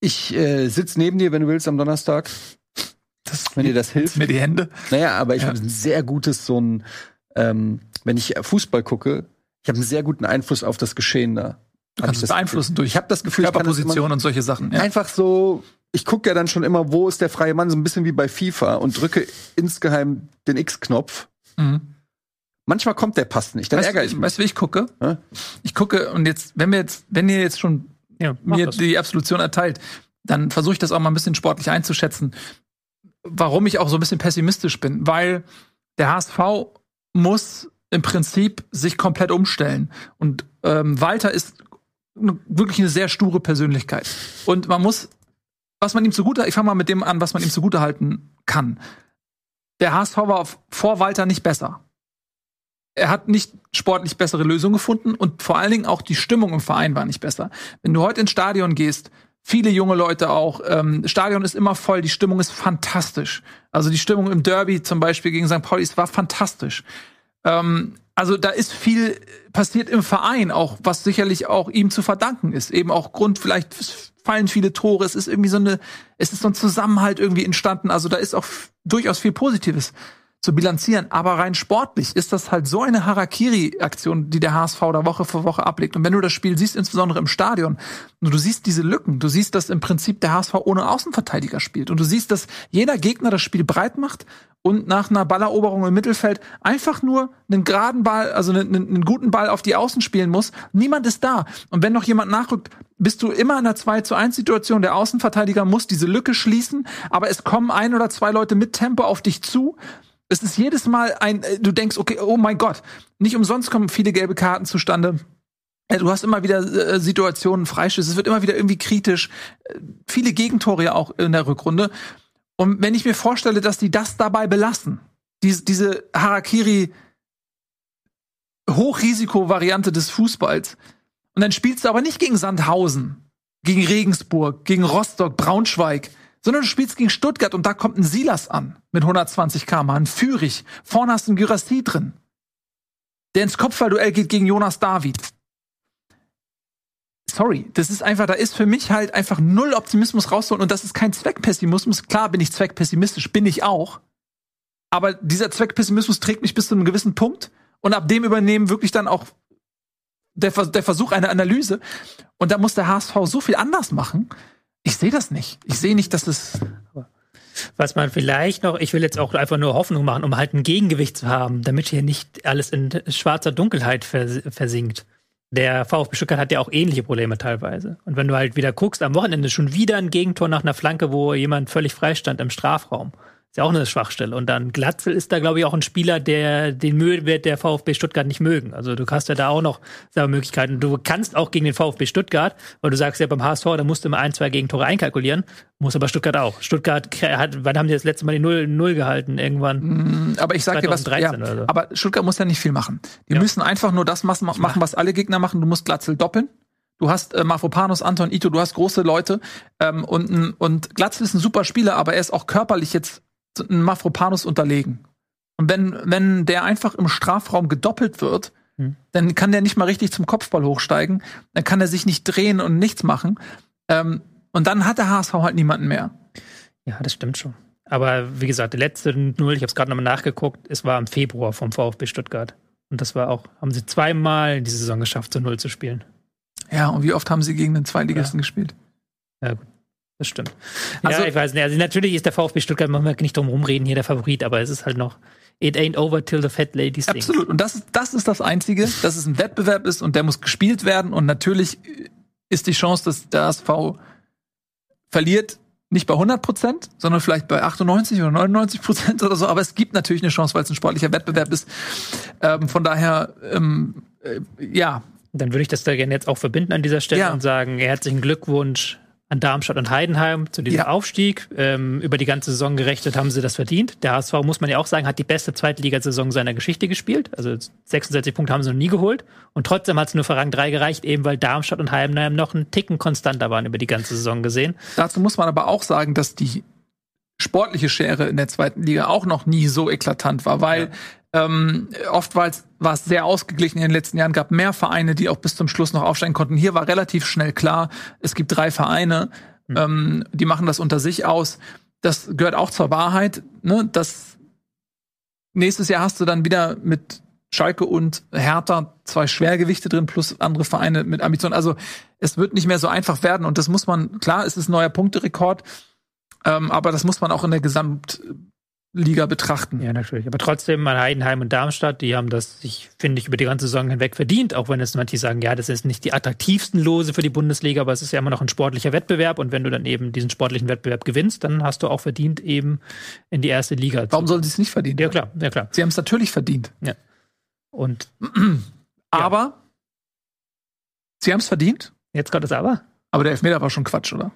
ich äh, sitze neben dir, wenn du willst, am Donnerstag. wenn dir das hilft. Mir die Hände. Naja, aber ich Ja. habe ein sehr gutes, so ein, ähm, wenn ich Fußball gucke, ich habe einen sehr guten Einfluss auf das Geschehen da. Du Hab kannst es das beeinflussen Gefühl. durch Ich habe das Gefühl, das Körperposition und solche Sachen. Ja. einfach so. Ich gucke ja dann schon immer, wo ist der freie Mann, so ein bisschen wie bei FIFA und drücke insgeheim den X-Knopf. Mhm. Manchmal kommt der Pass nicht, dann Weißt, ärgere ich mich. weißt du, wie ich gucke? Hä? Ich gucke und jetzt, wenn wir jetzt, wenn ihr jetzt schon ja mir das. die Absolution erteilt, dann versuche ich das auch mal ein bisschen sportlich einzuschätzen. Warum ich auch so ein bisschen pessimistisch bin, weil der HSV muss im Prinzip sich komplett umstellen. Und ähm, Walter ist wirklich eine sehr sture Persönlichkeit. Und man muss, was man ihm zugute, ich fange mal mit dem an, was man ihm zugute halten kann. Der HSV war vor Walter nicht besser. Er hat nicht sportlich bessere Lösungen gefunden und vor allen Dingen auch die Stimmung im Verein war nicht besser. Wenn du heute ins Stadion gehst, viele junge Leute auch, ähm, Stadion ist immer voll, die Stimmung ist fantastisch. Also die Stimmung im Derby zum Beispiel gegen St. Pauli, es war fantastisch. Ähm, also da ist viel passiert im Verein auch, was sicherlich auch ihm zu verdanken ist. Eben auch Grund, vielleicht fallen viele Tore, es ist irgendwie so eine, es ist so ein Zusammenhalt irgendwie entstanden. Also da ist auch durchaus viel Positives zu bilanzieren. Aber rein sportlich ist das halt so eine Harakiri-Aktion, die der HSV da Woche für Woche ablegt. Und wenn du das Spiel siehst, insbesondere im Stadion, du siehst diese Lücken, du siehst, dass im Prinzip der HSV ohne Außenverteidiger spielt. Und du siehst, dass jeder Gegner das Spiel breit macht und nach einer Balleroberung im Mittelfeld einfach nur einen geraden Ball, also einen, einen guten Ball auf die Außen spielen muss. Niemand ist da. Und wenn noch jemand nachrückt, bist du immer in einer 2 zu 1 Situation. Der Außenverteidiger muss diese Lücke schließen, aber es kommen ein oder zwei Leute mit Tempo auf dich zu. Es ist jedes Mal ein, äh, du denkst, okay, oh mein Gott, nicht umsonst kommen viele gelbe Karten zustande. Äh, Du hast immer wieder äh, Situationen, Freischüsse, es wird immer wieder irgendwie kritisch. Viele Gegentore ja auch in der Rückrunde. Und wenn ich mir vorstelle, dass die das dabei belassen, diese, diese Harakiri Hochrisiko-Variante des Fußballs, und dann spielst du aber nicht gegen Sandhausen, gegen Regensburg, gegen Rostock, Braunschweig, sondern du spielst gegen Stuttgart und da kommt ein Silas an mit 120 km, ein Fürich. Vorne hast du einen Gyrassi drin, der ins Kopfballduell geht gegen Jonas David. Sorry, das ist einfach, da ist für mich halt einfach null Optimismus rauszuholen und das ist kein Zweckpessimismus. Klar bin ich zweckpessimistisch, bin ich auch. Aber dieser Zweckpessimismus trägt mich bis zu einem gewissen Punkt und ab dem übernehmen wirklich dann auch der, der Versuch einer Analyse. Und da muss der HSV so viel anders machen. Ich sehe das nicht. Ich sehe nicht, dass es. Was man vielleicht noch, ich will jetzt auch einfach nur Hoffnung machen, um halt ein Gegengewicht zu haben, damit hier nicht alles in schwarzer Dunkelheit vers versinkt. Der VfB Stuttgart hat ja auch ähnliche Probleme teilweise. Und wenn du halt wieder guckst, am Wochenende schon wieder ein Gegentor nach einer Flanke, wo jemand völlig frei stand im Strafraum. Ist ja auch eine Schwachstelle. Und dann Glatzel ist da, glaube ich, auch ein Spieler, der den Mühe wird der VfB Stuttgart nicht mögen. Also du hast ja da auch noch selber Möglichkeiten. Du kannst auch gegen den VfB Stuttgart, weil du sagst ja beim HSV, da musst du immer ein, zwei Gegentore einkalkulieren. Muss aber Stuttgart auch. Stuttgart hat, wann haben die das letzte Mal die Null, Null gehalten? Irgendwann. Mm, Aber ich sag dir was, ja, 2013 so. aber Stuttgart muss ja nicht viel machen. Die Ja. müssen einfach nur das machen, was alle Gegner machen. Du musst Glatzel doppeln. Du hast äh, Mafropanos, Anton, Ito, du hast große Leute. Ähm, und, und Glatzel ist ein super Spieler, aber er ist auch körperlich jetzt ein Mafropanos unterlegen. Und wenn, wenn der einfach im Strafraum gedoppelt wird, Hm. dann kann der nicht mal richtig zum Kopfball hochsteigen. Dann kann er sich nicht drehen und nichts machen. Ähm, und dann hat der HSV halt niemanden mehr. Ja, das stimmt schon. Aber wie gesagt, der letzte Null, ich habe es gerade nochmal nachgeguckt, es war im Februar vom VfB Stuttgart. Und das war auch, haben sie zweimal in die Saison geschafft, zu Null zu spielen. Ja, und wie oft haben sie gegen den Zweitligisten gespielt? Das stimmt. Also- ja, ich weiß nicht. Also natürlich ist der VfB Stuttgart, machen wir nicht drum rumreden, hier der Favorit, aber es ist halt noch, it ain't over till the fat lady sings. Absolut. Und das ist, das ist das Einzige, dass es ein Wettbewerb ist und der muss gespielt werden. Und natürlich ist die Chance, dass der SV verliert, nicht bei 100 Prozent, sondern vielleicht bei 98 oder 99 Prozent oder so. Aber es gibt natürlich eine Chance, weil es ein sportlicher Wettbewerb ist. Ähm, von daher, ähm, äh, ja, Dann würde ich das da gerne jetzt auch verbinden an dieser Stelle Ja. und sagen, herzlichen Glückwunsch an Darmstadt und Heidenheim zu diesem Ja. Aufstieg. Ähm, über die ganze Saison gerechnet haben sie das verdient. Der HSV, muss man ja auch sagen, hat die beste Zweitligasaison seiner Geschichte gespielt. Also 66 Punkte haben sie noch nie geholt. Und trotzdem hat es nur für Rang 3 gereicht, eben weil Darmstadt und Heidenheim noch einen Ticken konstanter waren über die ganze Saison gesehen. Dazu muss man aber auch sagen, dass die sportliche Schere in der zweiten Liga auch noch nie so eklatant war, weil ähm, oft war es, war es sehr ausgeglichen in den letzten Jahren, gab mehr Vereine, die auch bis zum Schluss noch aufsteigen konnten. Hier war relativ schnell klar, es gibt drei Vereine, ähm, die machen das unter sich aus. Das gehört auch zur Wahrheit. Ne? Das nächstes Jahr hast du dann wieder mit Schalke und Hertha zwei Schwergewichte drin plus andere Vereine mit Ambitionen. Also es wird nicht mehr so einfach werden und das muss man, klar, es ist ein neuer Punkterekord, ähm, aber das muss man auch in der Gesamtliga betrachten. Ja, natürlich. Aber trotzdem, an Heidenheim und Darmstadt, die haben das, ich finde ich, über die ganze Saison hinweg verdient, auch wenn es manche sagen, ja, das ist nicht die attraktivsten Lose für die Bundesliga, aber es ist ja immer noch ein sportlicher Wettbewerb und wenn du dann eben diesen sportlichen Wettbewerb gewinnst, dann hast du auch verdient, eben in die erste Liga Warum sollen sie es nicht verdienen? Ja, klar, ja, klar. Sie haben es natürlich verdient. Und <clears throat> Aber sie haben es verdient, jetzt kommt das aber. aber der Elfmeter war schon Quatsch, oder?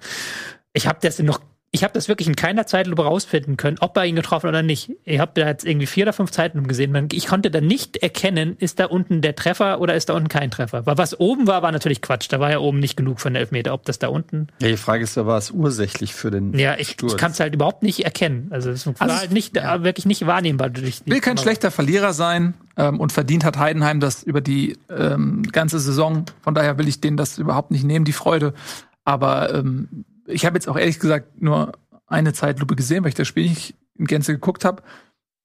Ich habe das noch, ich habe das wirklich in keiner Zeitlupe rausfinden können, ob er ihn getroffen oder nicht. Ich habe da jetzt irgendwie vier oder fünf Zeitlupen gesehen. Ich konnte da nicht erkennen, ist da unten der Treffer oder ist da unten kein Treffer. Weil was oben war, war natürlich Quatsch. Da war ja oben nicht genug von der Elfmeter. Ob das da unten. Ja, die Frage ist ja, war es ursächlich für den Ja, ich, Sturz? ich kann es halt überhaupt nicht erkennen. Also es war Also, halt nicht ja. wirklich nicht wahrnehmbar durch die will kein Kamera. schlechter Verlierer sein ähm, und verdient hat Heidenheim das über die ähm, ganze Saison. Von daher will ich denen das überhaupt nicht nehmen, die Freude. Aber ähm, ich habe jetzt auch ehrlich gesagt nur eine Zeitlupe gesehen, weil ich das Spiel nicht in Gänze geguckt habe.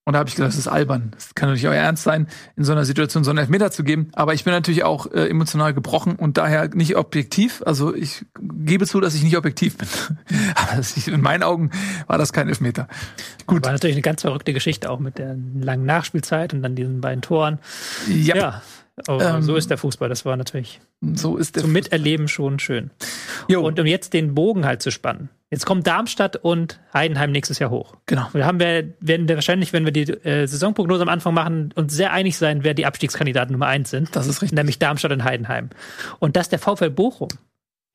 Und da habe ich gedacht, das ist albern. Das kann doch nicht euer Ernst sein, in so einer Situation so einen Elfmeter zu geben. Aber ich bin natürlich auch äh, emotional gebrochen und daher nicht objektiv. Also ich gebe zu, dass ich nicht objektiv bin. <laughs> Aber in meinen Augen war das kein Elfmeter. Gut, War natürlich eine ganz verrückte Geschichte auch mit der langen Nachspielzeit und dann diesen beiden Toren. ja, Ja. Aber Ähm, so ist der Fußball. Das war natürlich so ist der. zum Miterleben schon schön. Jo, Und um jetzt den Bogen halt zu spannen. Jetzt kommen Darmstadt und Heidenheim nächstes Jahr hoch. genau. Und da haben wir, werden wir wahrscheinlich, wenn wir die äh, Saisonprognose am Anfang machen, uns sehr einig sein, wer die Abstiegskandidaten Nummer eins sind. Das ist richtig. Nämlich Darmstadt und Heidenheim. Und dass der VfL Bochum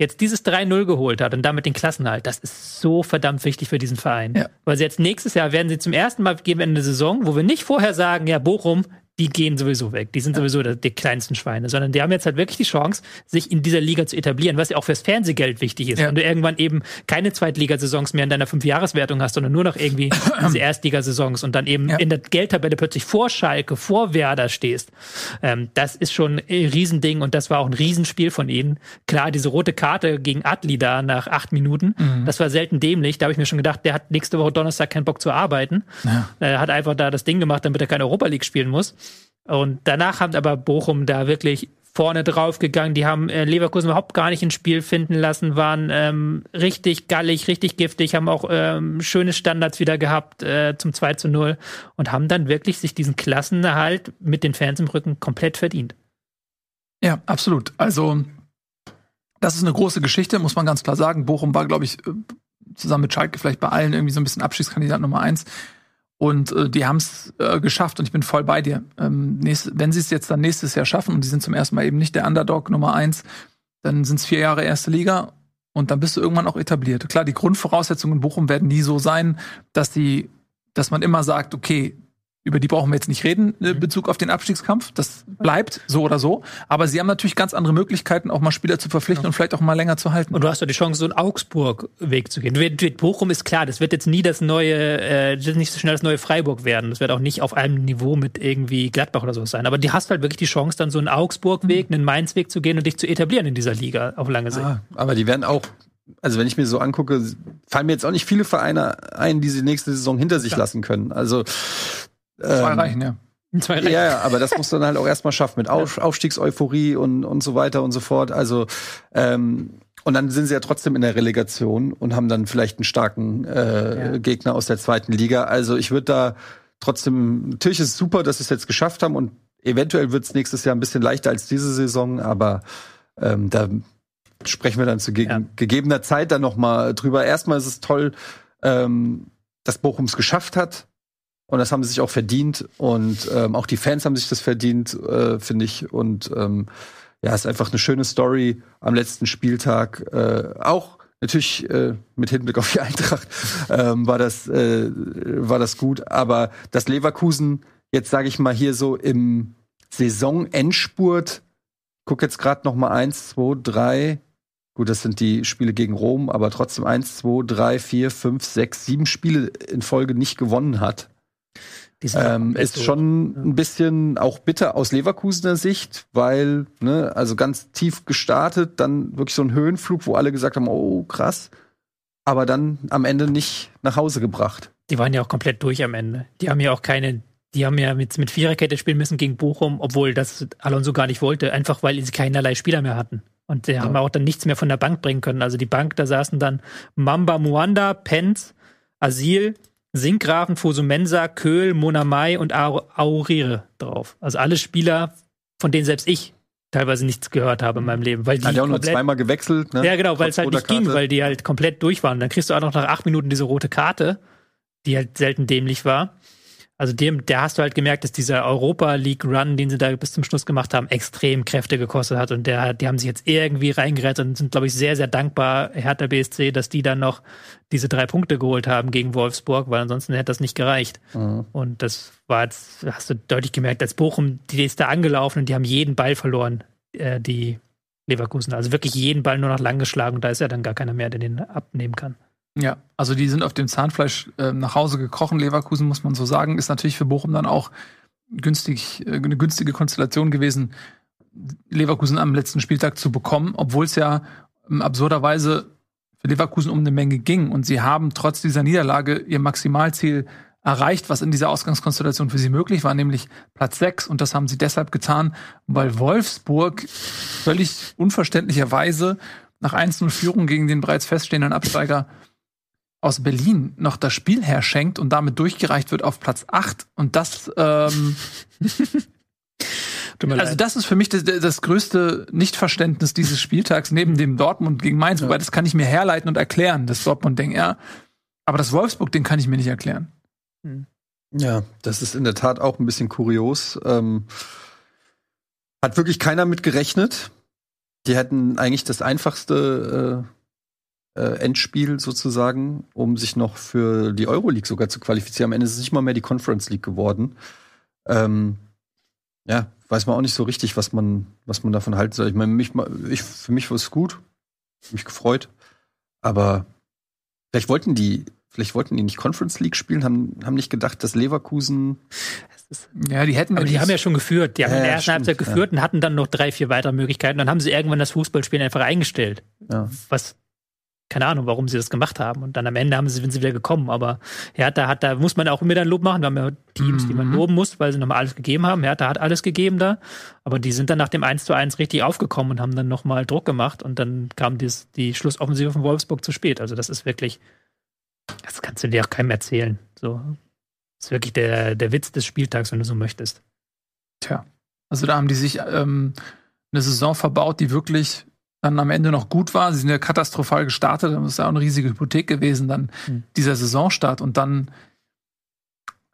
jetzt dieses 3-0 geholt hat und damit den Klassenhalt, das ist so verdammt wichtig für diesen Verein. Ja. Weil sie jetzt nächstes Jahr werden sie zum ersten Mal geben wir in eine Saison, wo wir nicht vorher sagen, ja, Bochum, die gehen sowieso weg. Die sind sowieso die, kleinsten Schweine, sondern die haben jetzt halt wirklich die Chance, sich in dieser Liga zu etablieren, was ja auch fürs Fernsehgeld wichtig ist. Ja. Wenn du irgendwann eben keine Zweitligasaisons mehr in deiner Fünfjahreswertung hast, sondern nur noch irgendwie <clears throat> diese Erstligasaisons und dann eben Ja. in der Geldtabelle plötzlich vor Schalke, vor Werder stehst. Ähm, das ist schon ein Riesending und das war auch ein Riesenspiel von ihnen. Klar, diese rote Karte gegen Adli da nach acht Minuten, das war selten dämlich. Da habe ich mir schon gedacht, der hat nächste Woche Donnerstag keinen Bock zu arbeiten. Er hat einfach da das Ding gemacht, damit er keine Europa League spielen muss. Und danach haben aber Bochum da wirklich vorne drauf gegangen. Die haben äh, Leverkusen überhaupt gar nicht ins Spiel finden lassen, waren ähm, richtig gallig, richtig giftig, haben auch ähm, schöne Standards wieder gehabt äh, zum 2 zu 0 und haben dann wirklich sich diesen Klassenerhalt mit den Fans im Rücken komplett verdient. Ja, absolut. Also, das ist eine große Geschichte, muss man ganz klar sagen. Bochum war, glaube ich, äh, zusammen mit Schalke vielleicht bei allen irgendwie so ein bisschen Abschiedskandidat Nummer eins. Und äh, die haben es äh, geschafft und ich bin voll bei dir. Ähm, nächst, wenn sie es jetzt dann nächstes Jahr schaffen und die sind zum ersten Mal eben nicht der Underdog Nummer eins, dann sind es vier Jahre erste Liga und dann bist du irgendwann auch etabliert. Klar, die Grundvoraussetzungen in Bochum werden nie so sein, dass die, dass man immer sagt, okay, über die brauchen wir jetzt nicht reden in Mhm. Bezug auf den Abstiegskampf. Das bleibt so oder so. Aber sie haben natürlich ganz andere Möglichkeiten, auch mal Spieler zu verpflichten und vielleicht auch mal länger zu halten. Und du hast doch die Chance, so einen Augsburg-Weg zu gehen. Wird- Bochum ist klar, das wird jetzt nie das neue, äh, das wird nicht so schnell das neue Freiburg werden. Das wird auch nicht auf einem Niveau mit irgendwie Gladbach oder sowas sein. Aber die hast halt wirklich die Chance, dann so einen Augsburg-Weg, einen Mainz-Weg zu gehen und dich zu etablieren in dieser Liga auf lange Sicht. Ah, aber die werden auch, also wenn ich mir so angucke, fallen mir jetzt auch nicht viele Vereine ein, die sie nächste Saison hinter sich Ja. lassen können. Also Zwei ähm, reichen, ja. <laughs> Zwei Ja, ja, aber das muss dann halt auch erstmal schaffen mit Auf, Aufstiegseuphorie und, und so weiter und so fort. Also, ähm, und dann sind sie ja trotzdem in der Relegation und haben dann vielleicht einen starken äh, Ja. Gegner aus der zweiten Liga. Also ich würde da trotzdem, natürlich ist es super, dass sie es jetzt geschafft haben und eventuell wird es nächstes Jahr ein bisschen leichter als diese Saison, aber ähm, da sprechen wir dann zu ge Ja. gegebener Zeit dann noch mal drüber. Erstmal ist es toll, ähm, dass Bochum es geschafft hat. Und das haben sie sich auch verdient. Und ähm, auch die Fans haben sich das verdient, äh, finde ich. Und ähm, ja, ist einfach eine schöne Story am letzten Spieltag. Äh, auch natürlich äh, mit Hinblick auf die Eintracht <laughs> ähm, war das äh, war das gut. Aber dass Leverkusen jetzt sage ich mal hier so im Saisonendspurt, guck jetzt gerade noch mal eins, zwei, drei. Gut, das sind die Spiele gegen Rom, aber trotzdem eins, zwei, drei, vier, fünf, sechs, sieben Spiele in Folge nicht gewonnen hat. Ähm, ist schon ein bisschen auch bitter aus Leverkusener Sicht, weil, ne, also ganz tief gestartet, dann wirklich so ein Höhenflug, wo alle gesagt haben, oh, krass, aber dann am Ende nicht nach Hause gebracht. Die waren ja auch komplett durch am Ende. Die haben ja auch keine, die haben ja mit, mit Viererkette spielen müssen gegen Bochum, obwohl das Alonso gar nicht wollte, einfach weil sie keinerlei Spieler mehr hatten. Und die haben auch dann nichts mehr von der Bank bringen können. Also die Bank, da saßen dann Mamba Muanda, Penz, Asil, Sinkgrafen, Fosumensa, Köhl, Monamai und Au- Aurire drauf. Also alle Spieler, von denen selbst ich teilweise nichts gehört habe in meinem Leben. Weil die Hat ja auch nur zweimal gewechselt, ne? ja, genau, weil es halt nicht ging, Karte. weil die halt komplett durch waren. Dann kriegst du auch noch nach acht Minuten diese rote Karte, die halt selten dämlich war. Also dem, der hast du halt gemerkt, dass dieser Europa League Run, den sie da bis zum Schluss gemacht haben, extrem Kräfte gekostet hat. Und der, hat- die haben sich jetzt irgendwie reingerettet und sind, glaube ich, sehr, sehr dankbar, Hertha BSC, dass die dann noch diese drei Punkte geholt haben gegen Wolfsburg, weil ansonsten hätte das nicht gereicht. Mhm. Und das war jetzt, hast du deutlich gemerkt, als Bochum, die ist da angelaufen und die haben jeden Ball verloren, äh, die Leverkusen. Also wirklich jeden Ball nur noch lang geschlagen und da ist ja dann gar keiner mehr, der den abnehmen kann. Ja, also die sind auf dem Zahnfleisch äh, nach Hause gekrochen. Leverkusen, muss man so sagen, ist natürlich für Bochum dann auch günstig, äh, eine günstige Konstellation gewesen, Leverkusen am letzten Spieltag zu bekommen, obwohl es ja ähm, absurderweise für Leverkusen um eine Menge ging. Und sie haben trotz dieser Niederlage ihr Maximalziel erreicht, was in dieser Ausgangskonstellation für sie möglich war, nämlich Platz 6. Und das haben sie deshalb getan, weil Wolfsburg völlig unverständlicherweise nach 1-0 Führung gegen den bereits feststehenden Absteiger aus Berlin noch das Spiel herschenkt und damit durchgereicht wird auf Platz 8. Und das, ähm, <laughs> also das ist für mich das, das größte Nichtverständnis dieses Spieltags neben dem Dortmund gegen Mainz, wobei das kann ich mir herleiten und erklären, das Dortmund-Ding, ja. Aber das Wolfsburg-Ding kann ich mir nicht erklären. Ja, das ist in der Tat auch ein bisschen kurios. Ähm, hat wirklich keiner mit gerechnet. Die hätten eigentlich das einfachste äh, Endspiel sozusagen, um sich noch für die Euroleague sogar zu qualifizieren. Am Ende ist es nicht mal mehr die Conference League geworden. Ähm, ja, weiß man auch nicht so richtig, was man, was man davon halten soll. Ich meine, mich, ich, für mich war es gut, mich gefreut, aber vielleicht wollten die, vielleicht wollten die nicht Conference League spielen, haben, haben nicht gedacht, dass Leverkusen Ja, die hätten Aber die haben ja schon geführt. Die haben Ja, in der ja, ersten Halbzeit geführt und hatten dann noch drei, vier weitere Möglichkeiten. Dann haben sie irgendwann das Fußballspielen einfach eingestellt. Ja. Was, keine Ahnung, warum sie das gemacht haben. Und dann am Ende haben sie, sind sie wieder gekommen. Aber Hertha hat, da muss man auch immer dann Lob machen. Wir haben ja Teams, die man Mhm. loben muss, weil sie nochmal alles gegeben haben. Hertha hat alles gegeben da. Aber die sind dann nach dem 1 zu 1 richtig aufgekommen und haben dann nochmal Druck gemacht. Und dann kam dies, die Schlussoffensive von Wolfsburg zu spät. Also das ist wirklich, das kannst du dir auch keinem erzählen. So. Das ist wirklich der, der Witz des Spieltags, wenn du so möchtest. Tja, also da haben die sich ähm, eine Saison verbaut, die wirklich dann am Ende noch gut war. Sie sind ja katastrophal gestartet, das ist ja auch eine riesige Hypothek gewesen, dann Hm. dieser Saisonstart und dann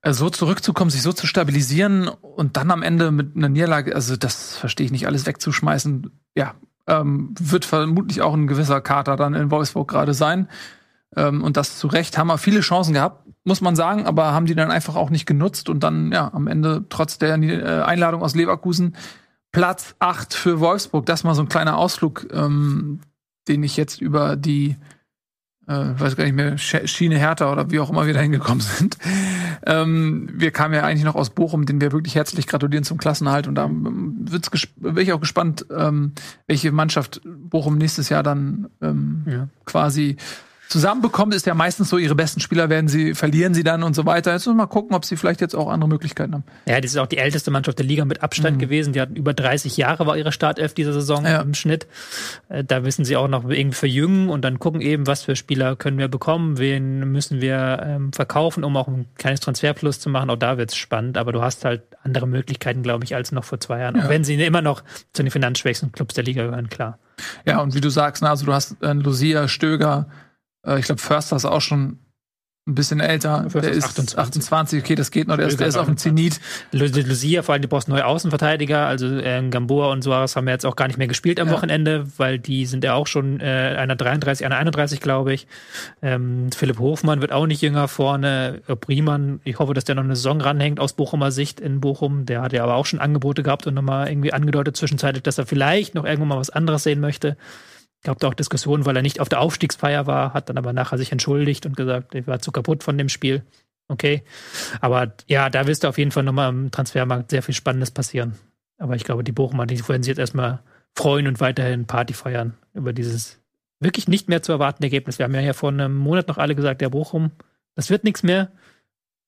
äh, so zurückzukommen, sich so zu stabilisieren und dann am Ende mit einer Niederlage, also das verstehe ich nicht, alles wegzuschmeißen, ja, ähm, wird vermutlich auch ein gewisser Kater dann in Wolfsburg gerade sein. Ähm, und das zu Recht haben wir viele Chancen gehabt, muss man sagen, aber haben die dann einfach auch nicht genutzt und dann, ja, am Ende trotz der äh, Einladung aus Leverkusen Platz 8 für Wolfsburg. Das mal so ein kleiner Ausflug, ähm, den ich jetzt über die, äh, weiß gar nicht mehr, Sch- Schiene Hertha oder wie auch immer wir da hingekommen <laughs> sind. Ähm, wir kamen ja eigentlich noch aus Bochum, den wir wirklich herzlich gratulieren zum Klassenhalt. Und da ähm, wird's bin ich auch gespannt, ähm, welche Mannschaft Bochum nächstes Jahr dann ähm, Ja. quasi zusammenbekommt, ist ja meistens so, ihre besten Spieler werden sie, verlieren sie dann und so weiter. Jetzt müssen wir mal gucken, ob sie vielleicht jetzt auch andere Möglichkeiten haben. Ja, das ist auch die älteste Mannschaft der Liga mit Abstand gewesen. Die hatten über 30 Jahre war ihre Startelf dieser Saison Ja. im Schnitt. Äh, Da müssen sie auch noch irgendwie verjüngen und dann gucken eben, was für Spieler können wir bekommen, wen müssen wir ähm, verkaufen, um auch ein kleines Transferplus zu machen. Auch da wird's spannend, aber du hast halt andere Möglichkeiten, glaube ich, als noch vor zwei Jahren. Ja. Auch wenn sie immer noch zu den finanzschwächsten Clubs der Liga gehören, klar. Ja, und wie du sagst, na, also du hast äh, Lucia, Stöger, äh, ich glaube, Förster ist auch schon ein bisschen älter. Förster der ist ist 28. 28. okay, das geht noch, der ist, der ist auf dem 29. Zenit. Lu- Lucia, vor allem, du brauchst neue Außenverteidiger. Also äh, Gamboa und Suarez haben ja jetzt auch gar nicht mehr gespielt am Ja. Wochenende, weil die sind ja auch schon äh, einer 33, einer 31, glaube ich. Ähm, Philipp Hofmann wird auch nicht jünger vorne. Ob Riemann, ich hoffe, dass der noch eine Saison ranhängt aus Bochumer Sicht in Bochum. Der hat ja aber auch schon Angebote gehabt und nochmal irgendwie angedeutet zwischenzeitlich, dass er vielleicht noch irgendwann mal was anderes sehen möchte. Gab da auch Diskussionen, weil er nicht auf der Aufstiegsfeier war, hat dann aber nachher sich entschuldigt und gesagt, ich war zu kaputt von dem Spiel. Okay. Aber ja, da wirst du auf jeden Fall nochmal im Transfermarkt sehr viel Spannendes passieren. Aber ich glaube, die Bochumer, die werden sich jetzt erstmal freuen und weiterhin Party feiern über dieses wirklich nicht mehr zu erwartende Ergebnis. Wir haben ja hier vor einem Monat noch alle gesagt, der Bochum, das wird nichts mehr.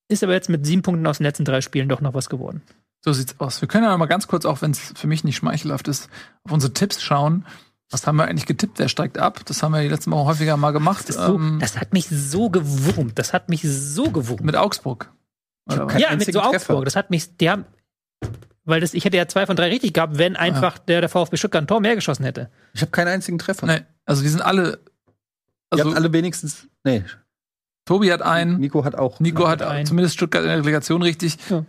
Ist aber jetzt mit sieben Punkten aus den letzten drei Spielen doch noch was geworden. So sieht's aus. Wir können ja mal ganz kurz, auch wenn es für mich nicht schmeichelhaft ist, auf unsere Tipps schauen. Was haben wir eigentlich getippt? Wer steigt ab? Das haben wir die letzten Wochen häufiger mal gemacht. Das, so, ähm, das hat mich so gewurmt. Das hat mich so gewurmt. mit Augsburg. Ja, mit so Treffer. Augsburg. Das hat mich, die haben, weil das, ich hätte ja zwei von drei richtig gehabt, wenn einfach der, der VfB Stuttgart ein Tor mehr geschossen hätte. Ich habe keinen einzigen Treffer. Nee, also die sind alle. Also habt alle wenigstens. Nee, Tobi hat einen, Nico hat auch. Nico hat einen. zumindest Stuttgart in der Relegation richtig. Ja.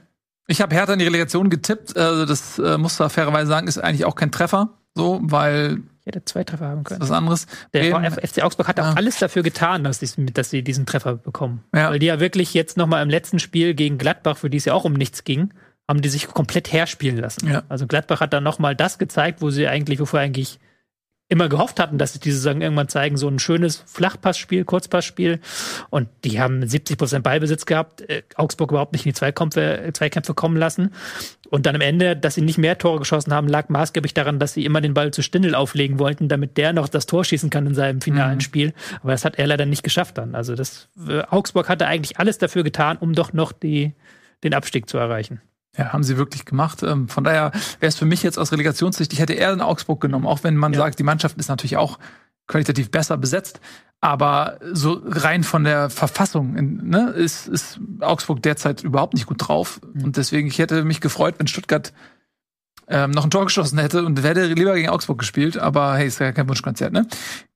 Ich habe Hertha in die Relegation getippt. Also das äh, muss da fairerweise sagen, ist eigentlich auch kein Treffer. So, weil hätte zwei Treffer haben das können. ist was anderes. Der Bremen- FC Augsburg hat auch Ja. alles dafür getan, dass, die, dass sie diesen Treffer bekommen. Ja. Weil die ja wirklich jetzt nochmal im letzten Spiel gegen Gladbach, für die es ja auch um nichts ging, haben die sich komplett herspielen lassen. Ja. Also Gladbach hat dann nochmal das gezeigt, wo sie eigentlich, wovor eigentlich immer gehofft hatten, dass sie diese Saison irgendwann zeigen, so ein schönes Flachpassspiel, Kurzpassspiel. Und die haben 70 Prozent Ballbesitz gehabt, äh, Augsburg überhaupt nicht in die Zweikämpfe, Zweikämpfe kommen lassen. Und dann am Ende, dass sie nicht mehr Tore geschossen haben, lag maßgeblich daran, dass sie immer den Ball zu Stindl auflegen wollten, damit der noch das Tor schießen kann in seinem finalen Mhm. Spiel. Aber das hat er leider nicht geschafft dann. Also das, äh, Augsburg hatte eigentlich alles dafür getan, um doch noch die, den Abstieg zu erreichen. Ja, haben sie wirklich gemacht. Ähm, von daher wäre es für mich jetzt aus Relegationssicht, ich hätte eher in Augsburg genommen, auch wenn man Ja. sagt, die Mannschaft ist natürlich auch qualitativ besser besetzt. Aber so rein von der Verfassung ne, ist, ist Augsburg derzeit überhaupt nicht gut drauf. Und deswegen, ich hätte mich gefreut, wenn Stuttgart ähm, noch ein Tor geschossen hätte und hätte lieber gegen Augsburg gespielt. Aber hey, ist ja kein Wunschkonzert, ne?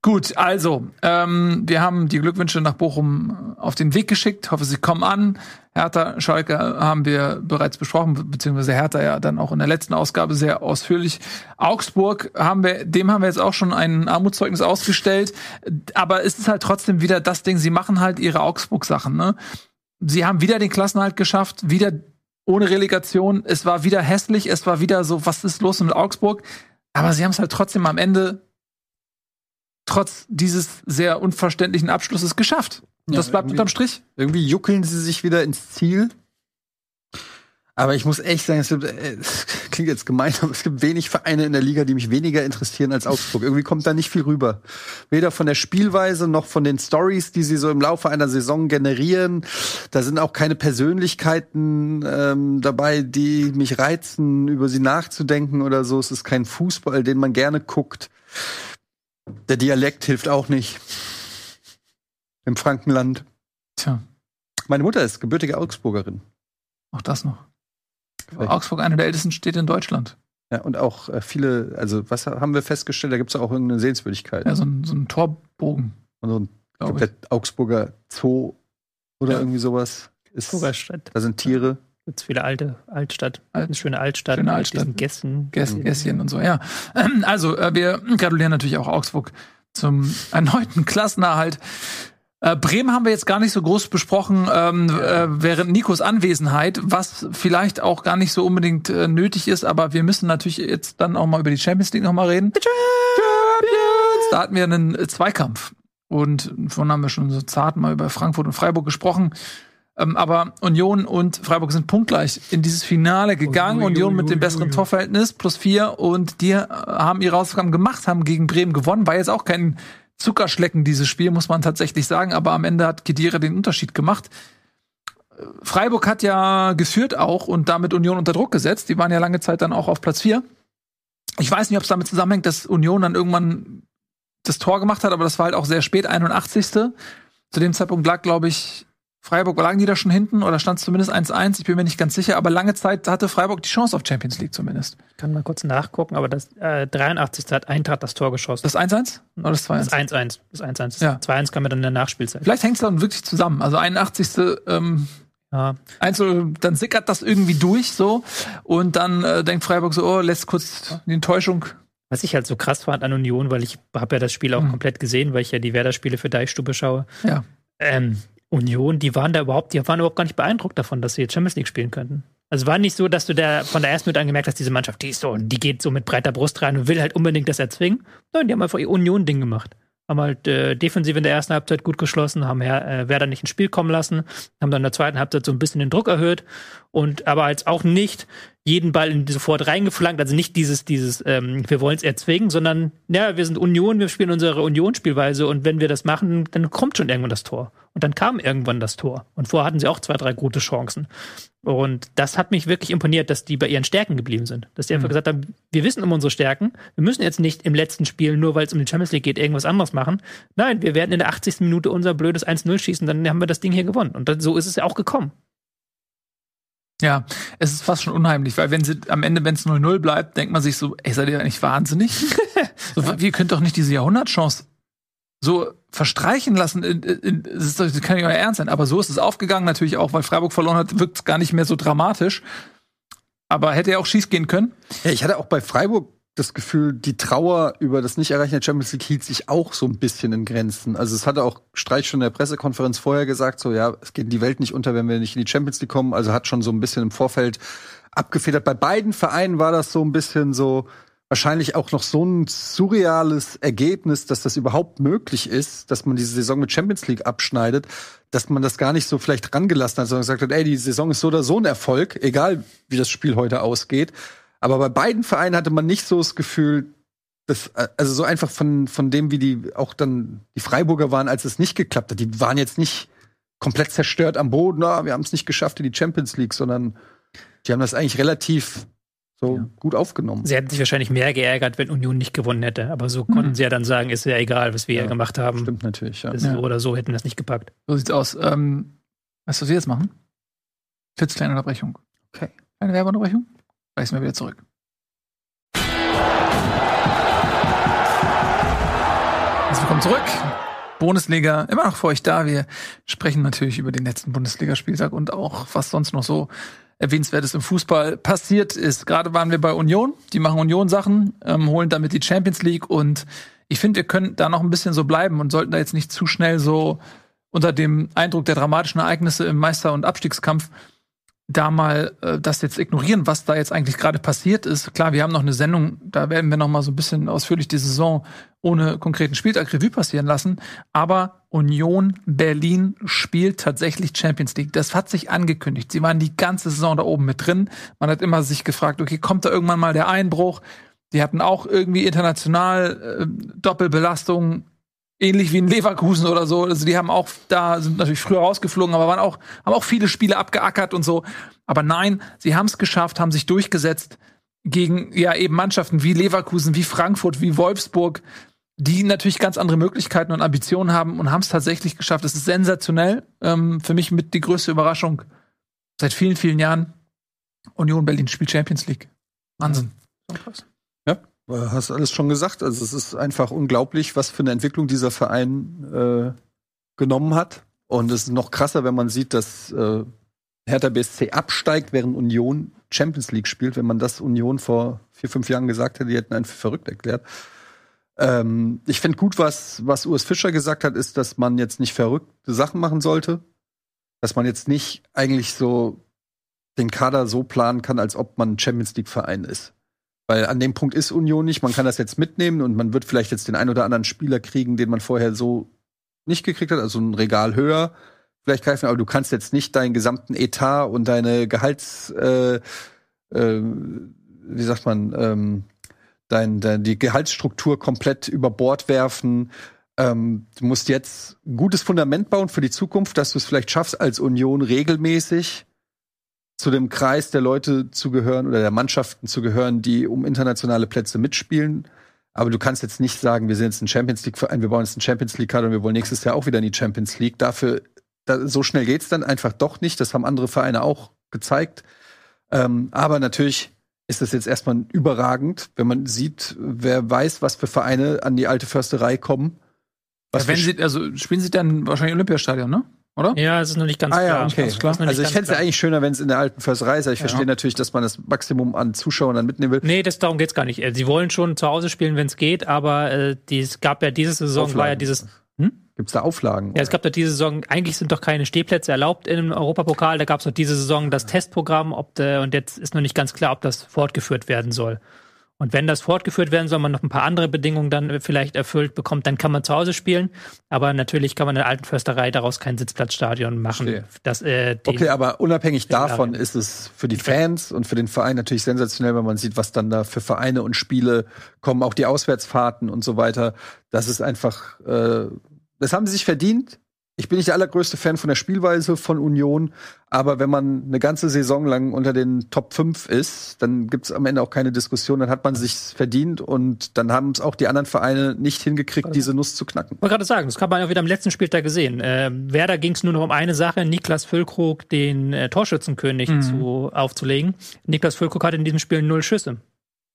Gut, also, ähm, wir haben die Glückwünsche nach Bochum auf den Weg geschickt. Hoffe, sie kommen an. Hertha, Schalke haben wir bereits besprochen, beziehungsweise Hertha ja dann auch in der letzten Ausgabe sehr ausführlich. Augsburg haben wir, dem haben wir jetzt auch schon ein Armutszeugnis ausgestellt. Aber es ist halt trotzdem wieder das Ding, sie machen halt ihre Augsburg-Sachen, ne? Sie haben wieder den Klassenhalt geschafft, wieder ohne Relegation. Es war wieder hässlich, es war wieder so, was ist los mit Augsburg? Aber sie haben es halt trotzdem am Ende trotz dieses sehr unverständlichen Abschlusses geschafft. Ja, das bleibt unterm Strich. Irgendwie juckeln sie sich wieder ins Ziel. Aber ich muss echt sagen, es, gibt, äh, es <laughs> klingt jetzt gemein, aber es gibt wenig Vereine in der Liga, die mich weniger interessieren als Augsburg. Irgendwie kommt da nicht viel rüber. Weder von der Spielweise noch von den Stories, die sie so im Laufe einer Saison generieren. Da sind auch keine Persönlichkeiten ähm, dabei, die mich reizen, über sie nachzudenken oder so. Es ist kein Fußball, den man gerne guckt. Der Dialekt hilft auch nicht. Im Frankenland. Tja, Meine Mutter ist gebürtige Augsburgerin. auch das noch. Vielleicht. Augsburg, einer der ältesten Städte in Deutschland. Ja, und auch äh, viele, also was haben wir festgestellt, da gibt es auch irgendeine Sehenswürdigkeit. Ja, so ein, so ein Torbogen. Und so ein, Glaub glaube, der Augsburger Zoo oder Ja. irgendwie sowas. Ist, da sind Tiere. Gibt's viele alte Altstadt. Alt- eine schöne Altstadt. schöne mit Altstadt. diesen Gässen. Gäs Gässchen und so, ja. Also, äh, wir gratulieren natürlich auch Augsburg zum erneuten Klassenerhalt. Äh, Bremen haben wir jetzt gar nicht so groß besprochen ähm, äh, während Nikos Anwesenheit, was vielleicht auch gar nicht so unbedingt äh, nötig ist, aber wir müssen natürlich jetzt dann auch mal über die Champions League noch mal reden. Champions! Da hatten wir einen äh, Zweikampf und vorhin haben wir schon so zart mal über Frankfurt und Freiburg gesprochen. Ähm, aber Union und Freiburg sind punktgleich in dieses Finale gegangen. Ui, ui, Union mit dem besseren ui. Torverhältnis plus vier und die äh, haben ihre Hausaufgaben gemacht, haben gegen Bremen gewonnen. War jetzt auch kein Zuckerschlecken dieses Spiel, muss man tatsächlich sagen. Aber am Ende hat Kedira den Unterschied gemacht. Freiburg hat ja geführt auch und damit Union unter Druck gesetzt. Die waren ja lange Zeit dann auch auf Platz vier. Ich weiß nicht, ob es damit zusammenhängt, dass Union dann irgendwann das Tor gemacht hat, aber das war halt auch sehr spät, 81. Zu dem Zeitpunkt lag, glaube ich, Freiburg, lagen die da schon hinten oder stand es zumindest 1-1? Ich bin mir nicht ganz sicher, aber lange Zeit hatte Freiburg die Chance auf Champions League zumindest. Ich kann mal kurz nachgucken, aber das äh, 83. hat Eintracht das Tor geschossen. Das 1-1 oder das 2-1? Das 1-1. Das 1-1. Ja. Das 2-1 kam ja dann in der Nachspielzeit. Vielleicht hängt es dann wirklich zusammen. Also 81. Ähm, Ja. Einzel, dann sickert das irgendwie durch so und dann äh, denkt Freiburg so, oh, lässt kurz die Enttäuschung. Was ich halt so krass fand an Union, weil ich habe ja das Spiel auch Mhm. komplett gesehen, weil ich ja die Werder-Spiele für Deichstube schaue. Ja. Ähm, Union, die waren da überhaupt, die waren überhaupt gar nicht beeindruckt davon, dass sie jetzt Champions League spielen könnten. Also war nicht so, dass du da von der ersten Minute an gemerkt hast, diese Mannschaft, die ist so, die geht so mit breiter Brust rein und will halt unbedingt das erzwingen. Nein, die haben einfach ihr Union-Ding gemacht. Haben halt äh, defensiv in der ersten Halbzeit gut geschlossen, haben äh, Werder nicht ins Spiel kommen lassen, haben dann in der zweiten Halbzeit so ein bisschen den Druck erhöht und aber jetzt auch nicht jeden Ball in, sofort reingeflankt, also nicht dieses, dieses, ähm, wir wollen es erzwingen, sondern ja, wir sind Union, wir spielen unsere Union-Spielweise und wenn wir das machen, dann kommt schon irgendwann das Tor. Und dann kam irgendwann das Tor. Und vorher hatten sie auch zwei, drei gute Chancen. Und das hat mich wirklich imponiert, dass die bei ihren Stärken geblieben sind. Dass die einfach gesagt haben, wir wissen um unsere Stärken, wir müssen jetzt nicht im letzten Spiel, nur weil es um die Champions League geht, irgendwas anderes machen. Nein, wir werden in der 80. Minute unser blödes 1-0 schießen, dann haben wir das Ding hier gewonnen. Und dann, so ist es ja auch gekommen. Ja, es ist fast schon unheimlich, weil wenn sie am Ende, wenn es 0-0 bleibt, denkt man sich so, ey, seid ihr eigentlich wahnsinnig? <laughs> so, wir könnt doch nicht diese Jahrhundertchance so verstreichen lassen. Das, doch- das kann nicht euer Ernst sein. Aber so ist es aufgegangen, natürlich auch, weil Freiburg verloren hat, wirkt es gar nicht mehr so dramatisch. Aber hätte ja auch schieß gehen können. Ja, ich hatte auch bei Freiburg das Gefühl, die Trauer über das Nicht-Erreichen der Champions League hielt sich auch so ein bisschen in Grenzen. Also es hatte auch Streich schon in der Pressekonferenz vorher gesagt, so ja, es geht die Welt nicht unter, wenn wir nicht in die Champions League kommen. Also hat schon so ein bisschen im Vorfeld abgefedert. Bei beiden Vereinen war das so ein bisschen so wahrscheinlich auch noch so ein surreales Ergebnis, dass das überhaupt möglich ist, dass man diese Saison mit Champions League abschneidet, dass man das gar nicht so vielleicht rangelassen hat, sondern gesagt hat, ey, die Saison ist so oder so ein Erfolg, egal wie das Spiel heute ausgeht. Aber bei beiden Vereinen hatte man nicht so das Gefühl, dass, äh, also so einfach von, von dem, wie die auch dann die Freiburger waren, als es nicht geklappt hat. Die waren jetzt nicht komplett zerstört am Boden, na, wir haben es nicht geschafft in die Champions League, sondern die haben das eigentlich relativ so gut aufgenommen. Sie hätten sich wahrscheinlich mehr geärgert, wenn Union nicht gewonnen hätte. Aber so konnten sie ja dann sagen, ist ja egal, was wir Ja, hier gemacht haben. Stimmt natürlich, ja. Das Ja. So oder so hätten wir das nicht gepackt. So sieht's aus. Ähm, weißt du, was wir jetzt machen? Kurz kleine Unterbrechung. Okay. Eine Werbeunterbrechung? Gleich sind wieder zurück. Herzlich willkommen zurück. Bundesliga, immer noch für euch da. Wir sprechen natürlich über den letzten Bundesligaspieltag und auch, was sonst noch so erwähnenswertes im Fußball passiert ist. Gerade waren wir bei Union, die machen Union-Sachen, ähm, holen damit die Champions League und ich finde, wir können da noch ein bisschen so bleiben und sollten da jetzt nicht zu schnell so unter dem Eindruck der dramatischen Ereignisse im Meister- und Abstiegskampf da mal äh, das jetzt ignorieren, was da jetzt eigentlich gerade passiert ist. Klar, wir haben noch eine Sendung, da werden wir noch mal so ein bisschen ausführlich die Saison ohne konkreten Spieltag Revue passieren lassen. Aber Union Berlin spielt tatsächlich Champions League. Das hat sich angekündigt. Sie waren die ganze Saison da oben mit drin. Man hat immer sich gefragt, okay, kommt da irgendwann mal der Einbruch? Die hatten auch irgendwie international äh, Doppelbelastung, ähnlich wie in Leverkusen oder so. Also die haben auch da sind natürlich früher rausgeflogen, aber waren auch haben auch viele Spiele abgeackert und so. Aber nein, sie haben es geschafft, haben sich durchgesetzt gegen ja eben Mannschaften wie Leverkusen, wie Frankfurt, wie Wolfsburg, die natürlich ganz andere Möglichkeiten und Ambitionen haben und haben es tatsächlich geschafft. Es ist sensationell. Ähm, für mich mit die größte Überraschung seit vielen, vielen Jahren. Union Berlin spielt Champions League. Wahnsinn. Ja, hast alles schon gesagt. Also es ist einfach unglaublich, was für eine Entwicklung dieser Verein äh, genommen hat. Und es ist noch krasser, wenn man sieht, dass äh, Hertha BSC absteigt, während Union Champions League spielt. Wenn man das Union vor vier, fünf Jahren gesagt hätte, die hätten einen für verrückt erklärt. Ähm, ich finde gut, was, was Urs Fischer gesagt hat, ist, dass man jetzt nicht verrückte Sachen machen sollte. Dass man jetzt nicht eigentlich so den Kader so planen kann, als ob man ein Champions League-Verein ist. Weil an dem Punkt ist Union nicht. Man kann das jetzt mitnehmen und man wird vielleicht jetzt den ein oder anderen Spieler kriegen, den man vorher so nicht gekriegt hat, also ein Regal höher vielleicht greifen, aber du kannst jetzt nicht deinen gesamten Etat und deine Gehalts, äh, äh, wie sagt man, ähm, dein, dein, die Gehaltsstruktur komplett über Bord werfen. Ähm, du musst jetzt ein gutes Fundament bauen für die Zukunft, dass du es vielleicht schaffst, als Union regelmäßig zu dem Kreis der Leute zu gehören oder der Mannschaften zu gehören, die um internationale Plätze mitspielen. Aber du kannst jetzt nicht sagen, wir sind jetzt ein Champions League Verein, wir bauen jetzt einen Champions League Kader und wir wollen nächstes Jahr auch wieder in die Champions League. Dafür da, so schnell geht's dann einfach doch nicht. Das haben andere Vereine auch gezeigt. Ähm, aber natürlich ist das jetzt erstmal überragend, wenn man sieht, wer weiß, was für Vereine an die alte Försterei kommen. Ja, wenn sie, also spielen sie dann wahrscheinlich Olympiastadion, ne? Oder? Ja, es ist noch nicht ganz ah, klar. Ja, okay. Also, also ich fände es ja eigentlich schöner, wenn es in der alten Försterei ist. Ich ja. verstehe natürlich, dass man das Maximum an Zuschauern dann mitnehmen will. Nee, das, darum geht's gar nicht. Äh, sie wollen schon zu Hause spielen, wenn es geht, aber äh, es gab ja diese Saison, Auflagen. war ja dieses Gibt es da Auflagen? Ja, es gab doch diese Saison, eigentlich sind doch keine Stehplätze erlaubt im Europapokal. Da gab es doch diese Saison das Testprogramm, ob de, und jetzt ist noch nicht ganz klar, ob das fortgeführt werden soll. Und wenn das fortgeführt werden soll, man noch ein paar andere Bedingungen dann vielleicht erfüllt bekommt, dann kann man zu Hause spielen. Aber natürlich kann man in der alten Försterei daraus kein Sitzplatzstadion machen. Das, äh, okay, aber unabhängig davon ist es für die Fans und für den Verein natürlich sensationell, wenn man sieht, was dann da für Vereine und Spiele kommen, auch die Auswärtsfahrten und so weiter. Das ist einfach äh, das haben sie sich verdient. Ich bin nicht der allergrößte Fan von der Spielweise von Union, aber wenn man eine ganze Saison lang unter den Top 5 ist, dann gibt es am Ende auch keine Diskussion, dann hat man sich verdient und dann haben es auch die anderen Vereine nicht hingekriegt, diese Nuss zu knacken. Ich wollte gerade sagen, das kann man ja wieder am letzten Spieltag gesehen. Äh, Werder ging es nur noch um eine Sache, Niklas Füllkrug den äh, Torschützenkönig mhm. zu, aufzulegen. Niklas Füllkrug hat in diesem Spiel null Schüsse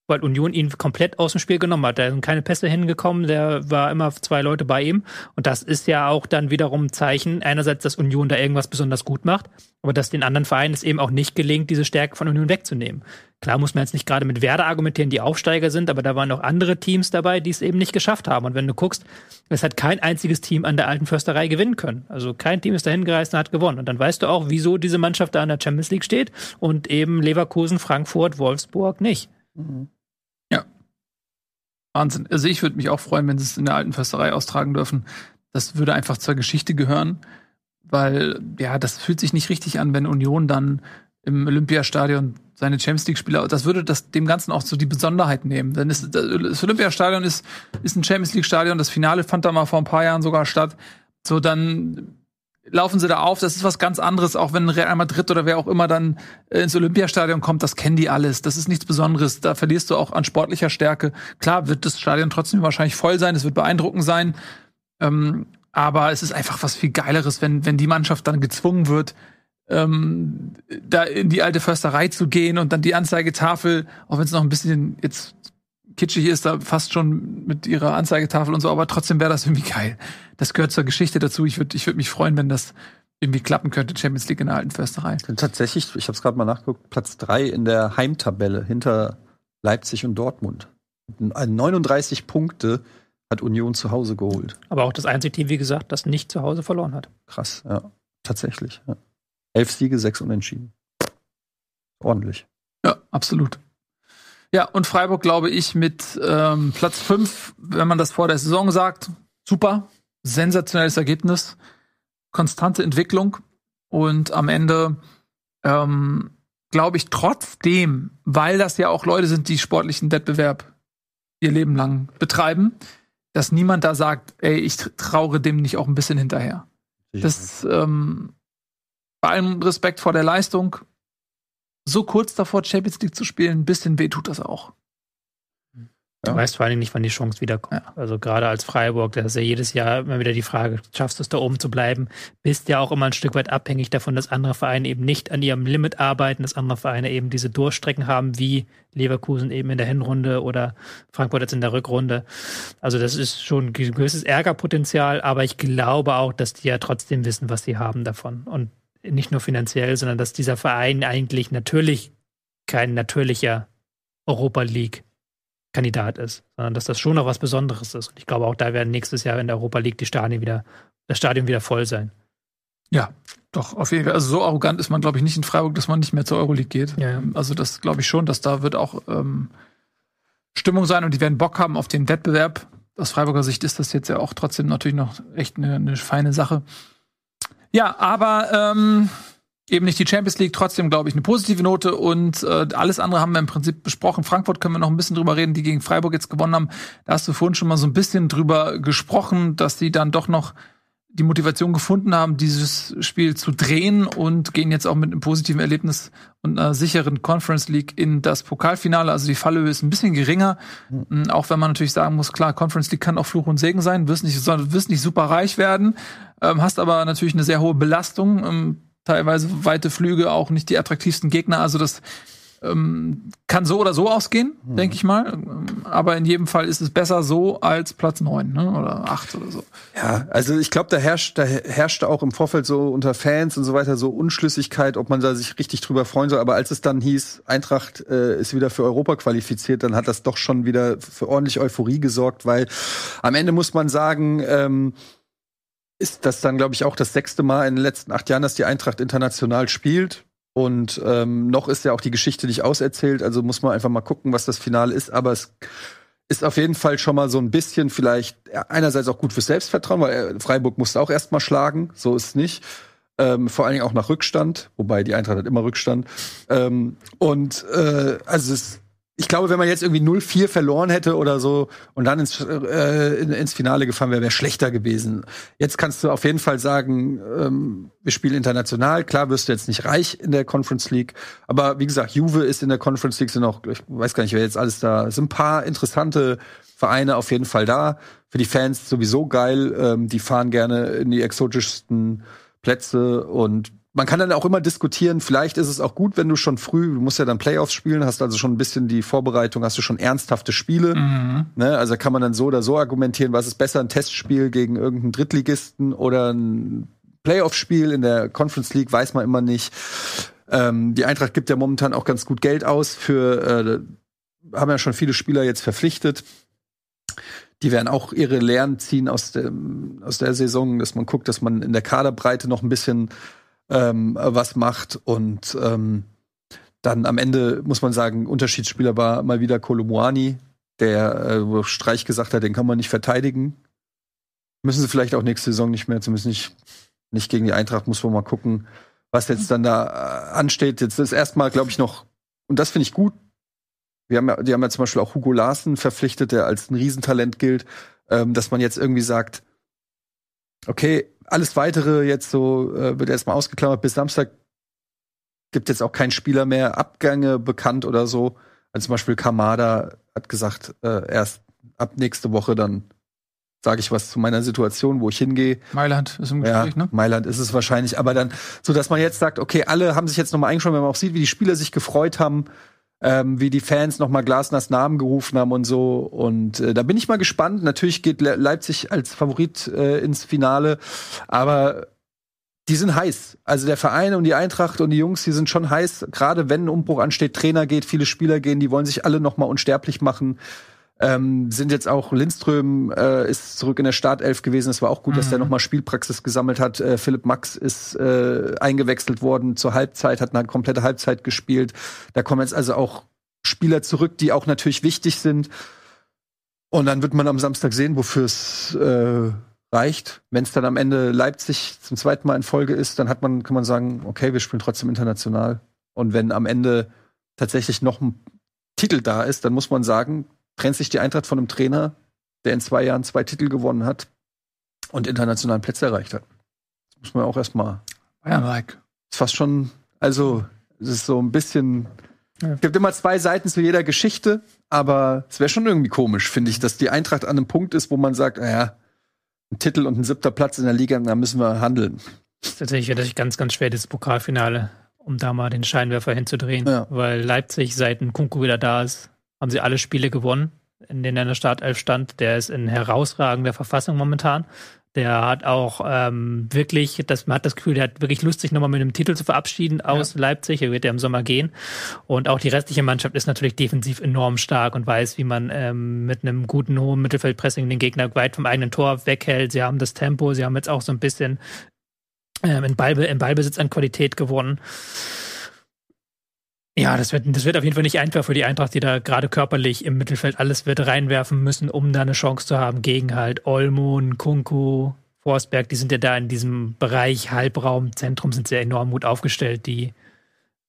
weil Union ihn komplett aus dem Spiel genommen hat. Da sind keine Pässe hingekommen, der war immer zwei Leute bei ihm. Und das ist ja auch dann wiederum ein Zeichen, einerseits, dass Union da irgendwas besonders gut macht, aber dass den anderen Vereinen es eben auch nicht gelingt, diese Stärke von Union wegzunehmen. Klar muss man jetzt nicht gerade mit Werder argumentieren, die Aufsteiger sind, aber da waren auch andere Teams dabei, die es eben nicht geschafft haben. Und wenn du guckst, es hat kein einziges Team an der alten Försterei gewinnen können. Also kein Team ist dahin gereist und hat gewonnen. Und dann weißt du auch, wieso diese Mannschaft da in der Champions League steht und eben Leverkusen, Frankfurt, Wolfsburg nicht. Mhm. Wahnsinn. Also ich würde mich auch freuen, wenn sie es in der alten Försterei austragen dürfen. Das würde einfach zur Geschichte gehören, weil ja, das fühlt sich nicht richtig an, wenn Union dann im Olympiastadion seine Champions League Spieler, das würde das dem Ganzen auch so die Besonderheit nehmen. Denn es, das Olympiastadion ist, ist ein Champions League Stadion, das Finale fand da mal vor ein paar Jahren sogar statt. So, dann laufen sie da auf. Das ist was ganz anderes, auch wenn Real Madrid oder wer auch immer dann äh, ins Olympiastadion kommt, das kennen die alles. Das ist nichts Besonderes. Da verlierst du auch an sportlicher Stärke. Klar wird das Stadion trotzdem wahrscheinlich voll sein, es wird beeindruckend sein. Ähm, aber es ist einfach was viel Geileres, wenn, wenn die Mannschaft dann gezwungen wird, ähm, da in die alte Försterei zu gehen und dann die Anzeigetafel, auch wenn es noch ein bisschen jetzt kitschig ist, da fast schon mit ihrer Anzeigetafel und so, aber trotzdem wäre das irgendwie geil. Das gehört zur Geschichte dazu. Ich würde ich würd mich freuen, wenn das irgendwie klappen könnte, Champions League in der alten Försterei. Tatsächlich, ich habe es gerade mal nachgeguckt, Platz drei in der Heimtabelle hinter Leipzig und Dortmund. 39 Punkte hat Union zu Hause geholt. Aber auch das einzige Team, wie gesagt, das nicht zu Hause verloren hat. Krass, ja. Tatsächlich. Ja. Elf Siege, sechs Unentschieden. Ordentlich. Ja, absolut. Ja, und Freiburg, glaube ich, mit ähm, Platz 5, wenn man das vor der Saison sagt, super, sensationelles Ergebnis, konstante Entwicklung und am Ende ähm, glaube ich trotzdem, weil das ja auch Leute sind, die sportlichen Wettbewerb ihr Leben lang betreiben, dass niemand da sagt, ey, ich traure dem nicht auch ein bisschen hinterher. Das ähm, bei allem Respekt vor der Leistung, so kurz davor, Champions League zu spielen, ein bisschen weh tut das auch. Du weißt vor allen Dingen nicht, wann die Chance wiederkommt. Ja. Also gerade als Freiburg, da ist ja jedes Jahr immer wieder die Frage, schaffst du es da oben zu bleiben? Bist ja auch immer ein Stück weit abhängig davon, dass andere Vereine eben nicht an ihrem Limit arbeiten, dass andere Vereine eben diese Durchstrecken haben, wie Leverkusen eben in der Hinrunde oder Frankfurt jetzt in der Rückrunde. Also das ist schon ein gewisses Ärgerpotenzial, aber ich glaube auch, dass die ja trotzdem wissen, was sie haben davon. Und nicht nur finanziell, sondern dass dieser Verein eigentlich natürlich kein natürlicher Europa League Kandidat ist, sondern dass das schon noch was Besonderes ist. Und ich glaube, auch da werden nächstes Jahr in der Europa League die Stadien wieder, das Stadion wieder voll sein. Ja, doch, auf jeden Fall. Also so arrogant ist man, glaube ich, nicht in Freiburg, dass man nicht mehr zur Euroleague geht. Ja, ja. Also das glaube ich schon, dass da wird auch ähm, Stimmung sein und die werden Bock haben auf den Wettbewerb. Aus Freiburger Sicht ist das jetzt ja auch trotzdem natürlich noch echt eine, eine feine Sache. Ja, aber ähm, eben nicht die Champions League, trotzdem glaube ich eine positive Note und äh, alles andere haben wir im Prinzip besprochen. Frankfurt können wir noch ein bisschen drüber reden, die gegen Freiburg jetzt gewonnen haben. Da hast du vorhin schon mal so ein bisschen drüber gesprochen, dass die dann doch noch die Motivation gefunden haben, dieses Spiel zu drehen und gehen jetzt auch mit einem positiven Erlebnis und einer sicheren Conference League in das Pokalfinale. Also die Fallhöhe ist ein bisschen geringer, Mhm, auch wenn man natürlich sagen muss, klar, Conference League kann auch Fluch und Segen sein, wirst nicht, wirst nicht super reich werden, ähm, hast aber natürlich eine sehr hohe Belastung, ähm, teilweise weite Flüge, auch nicht die attraktivsten Gegner. Also das ähm, kann so oder so ausgehen, denke ich mal. Aber in jedem Fall ist es besser so als Platz neun ne? oder acht oder so. Ja, also ich glaube, da herrscht, da herrschte auch im Vorfeld so unter Fans und so weiter so Unschlüssigkeit, ob man da sich richtig drüber freuen soll. Aber als es dann hieß, Eintracht äh, ist wieder für Europa qualifiziert, dann hat das doch schon wieder für ordentlich Euphorie gesorgt, weil am Ende muss man sagen, ähm, ist das dann, glaube ich, auch das sechste Mal in den letzten acht Jahren, dass die Eintracht international spielt. Und ähm, noch ist ja auch die Geschichte nicht auserzählt, also muss man einfach mal gucken, was das Finale ist. Aber es ist auf jeden Fall schon mal so ein bisschen vielleicht einerseits auch gut fürs Selbstvertrauen, weil äh, Freiburg musste auch erst mal schlagen, so ist es nicht. Ähm, vor allen Dingen auch nach Rückstand, wobei die Eintracht hat immer Rückstand. Ähm, und äh, also es, ich glaube, wenn man jetzt irgendwie 0-4 verloren hätte oder so und dann ins, äh, in, ins Finale gefahren wäre, wäre schlechter gewesen. Jetzt kannst du auf jeden Fall sagen, ähm, wir spielen international. Klar wirst du jetzt nicht reich in der Conference League, aber wie gesagt, Juve ist in der Conference League, sind auch, ich weiß gar nicht, wer jetzt alles da, es sind ein paar interessante Vereine auf jeden Fall da. Für die Fans sowieso geil. Ähm, die fahren gerne in die exotischsten Plätze und man kann dann auch immer diskutieren, vielleicht ist es auch gut, wenn du schon früh, du musst ja dann Playoffs spielen, hast also schon ein bisschen die Vorbereitung, hast du schon ernsthafte Spiele. Ne? Also kann man dann so oder so argumentieren, was ist besser, ein Testspiel gegen irgendeinen Drittligisten oder ein Playoff-Spiel in der Conference League, weiß man immer nicht. Ähm, die Eintracht gibt ja momentan auch ganz gut Geld aus für, äh, haben ja schon viele Spieler jetzt verpflichtet. Die werden auch ihre Lehren ziehen aus, dem, aus der Saison, dass man guckt, dass man in der Kaderbreite noch ein bisschen ähm, was macht. Und ähm, dann am Ende muss man sagen, Unterschiedsspieler war mal wieder Kolumuani, der äh, Streich gesagt hat, den kann man nicht verteidigen. Müssen sie vielleicht auch nächste Saison nicht mehr, zumindest nicht, nicht gegen die Eintracht, muss man mal gucken, was jetzt dann da äh, ansteht. Jetzt ist erstmal, glaube ich, noch, und das finde ich gut. Wir haben ja, die haben ja zum Beispiel auch Hugo Larsen verpflichtet, der als ein Riesentalent gilt, ähm, dass man jetzt irgendwie sagt, okay, alles weitere jetzt so äh, wird erstmal ausgeklammert. Bis Samstag gibt jetzt auch kein Spieler mehr Abgänge bekannt oder so. Also zum Beispiel Kamada hat gesagt, äh, erst ab nächste Woche dann sage ich was zu meiner Situation, wo ich hingehe. Mailand ist im Ja, Gespräch, ne? Mailand ist es wahrscheinlich, aber dann, so dass man jetzt sagt, okay, alle haben sich jetzt nochmal eingeschaut, wenn man auch sieht, wie die Spieler sich gefreut haben, ähm, wie die Fans nochmal Glasners Namen gerufen haben und so. Und äh, da bin ich mal gespannt. Natürlich geht Le Leipzig als Favorit äh, ins Finale, aber die sind heiß. Also der Verein und die Eintracht und die Jungs, die sind schon heiß. Gerade wenn ein Umbruch ansteht, Trainer geht, viele Spieler gehen, die wollen sich alle nochmal unsterblich machen. Ähm, sind jetzt auch Lindström äh, ist zurück in der Startelf gewesen. Es war auch gut, dass der nochmal Spielpraxis gesammelt hat. Äh, Philipp Max ist äh, eingewechselt worden zur Halbzeit, hat eine komplette Halbzeit gespielt. Da kommen jetzt also auch Spieler zurück, die auch natürlich wichtig sind. Und dann wird man am Samstag sehen, wofür es äh, reicht. Wenn es dann am Ende Leipzig zum zweiten Mal in Folge ist, dann hat man, kann man sagen, okay, wir spielen trotzdem international. Und wenn am Ende tatsächlich noch ein Titel da ist, dann muss man sagen, trennt sich die Eintracht von einem Trainer, der in zwei Jahren zwei Titel gewonnen hat und internationalen Plätze erreicht hat. Das muss man auch erstmal. Bayern-like. Ist fast schon, also es ist so ein bisschen Es gibt immer zwei Seiten zu jeder Geschichte, aber es wäre schon irgendwie komisch, finde ich, dass die Eintracht an einem Punkt ist, wo man sagt, naja, ein Titel und ein siebter Platz in der Liga, da müssen wir handeln. Das ist tatsächlich wirklich ganz, ganz schwer, dieses Pokalfinale, um da mal den Scheinwerfer hinzudrehen. Ja. Weil Leipzig, seit ein Kunku wieder da ist, haben sie alle Spiele gewonnen, in denen er in der Startelf stand. Der ist in herausragender Verfassung momentan. Der hat auch ähm, wirklich, das, man hat das Gefühl, der hat wirklich Lust, sich nochmal mit einem Titel zu verabschieden aus Leipzig. Er wird ja im Sommer gehen. Und auch die restliche Mannschaft ist natürlich defensiv enorm stark und weiß, wie man ähm, mit einem guten hohen Mittelfeldpressing den Gegner weit vom eigenen Tor weghält. Sie haben das Tempo, sie haben jetzt auch so ein bisschen ähm, in, Ball, in Ballbesitz an Qualität gewonnen. Ja, das wird, das wird auf jeden Fall nicht einfach für die Eintracht, die da gerade körperlich im Mittelfeld alles wird reinwerfen müssen, um da eine Chance zu haben gegen halt Olmon, Kunku, Forsberg. Die sind ja da in diesem Bereich Halbraum, Zentrum sind sehr enorm gut aufgestellt, die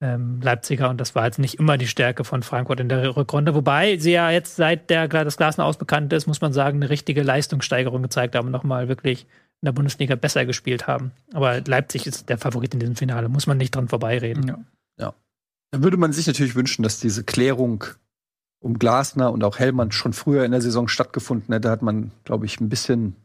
ähm, Leipziger. Und das war jetzt nicht immer die Stärke von Frankfurt in der Rückrunde. Wobei sie ja jetzt, seit der, das Glasner ausbekannt ist, muss man sagen, eine richtige Leistungssteigerung gezeigt haben und nochmal wirklich in der Bundesliga besser gespielt haben. Aber Leipzig ist der Favorit in diesem Finale, muss man nicht dran vorbeireden. Ja. Da würde man sich natürlich wünschen, dass diese Klärung um Glasner und auch Hellmann schon früher in der Saison stattgefunden hätte. Hat man, glaube ich, ein bisschen.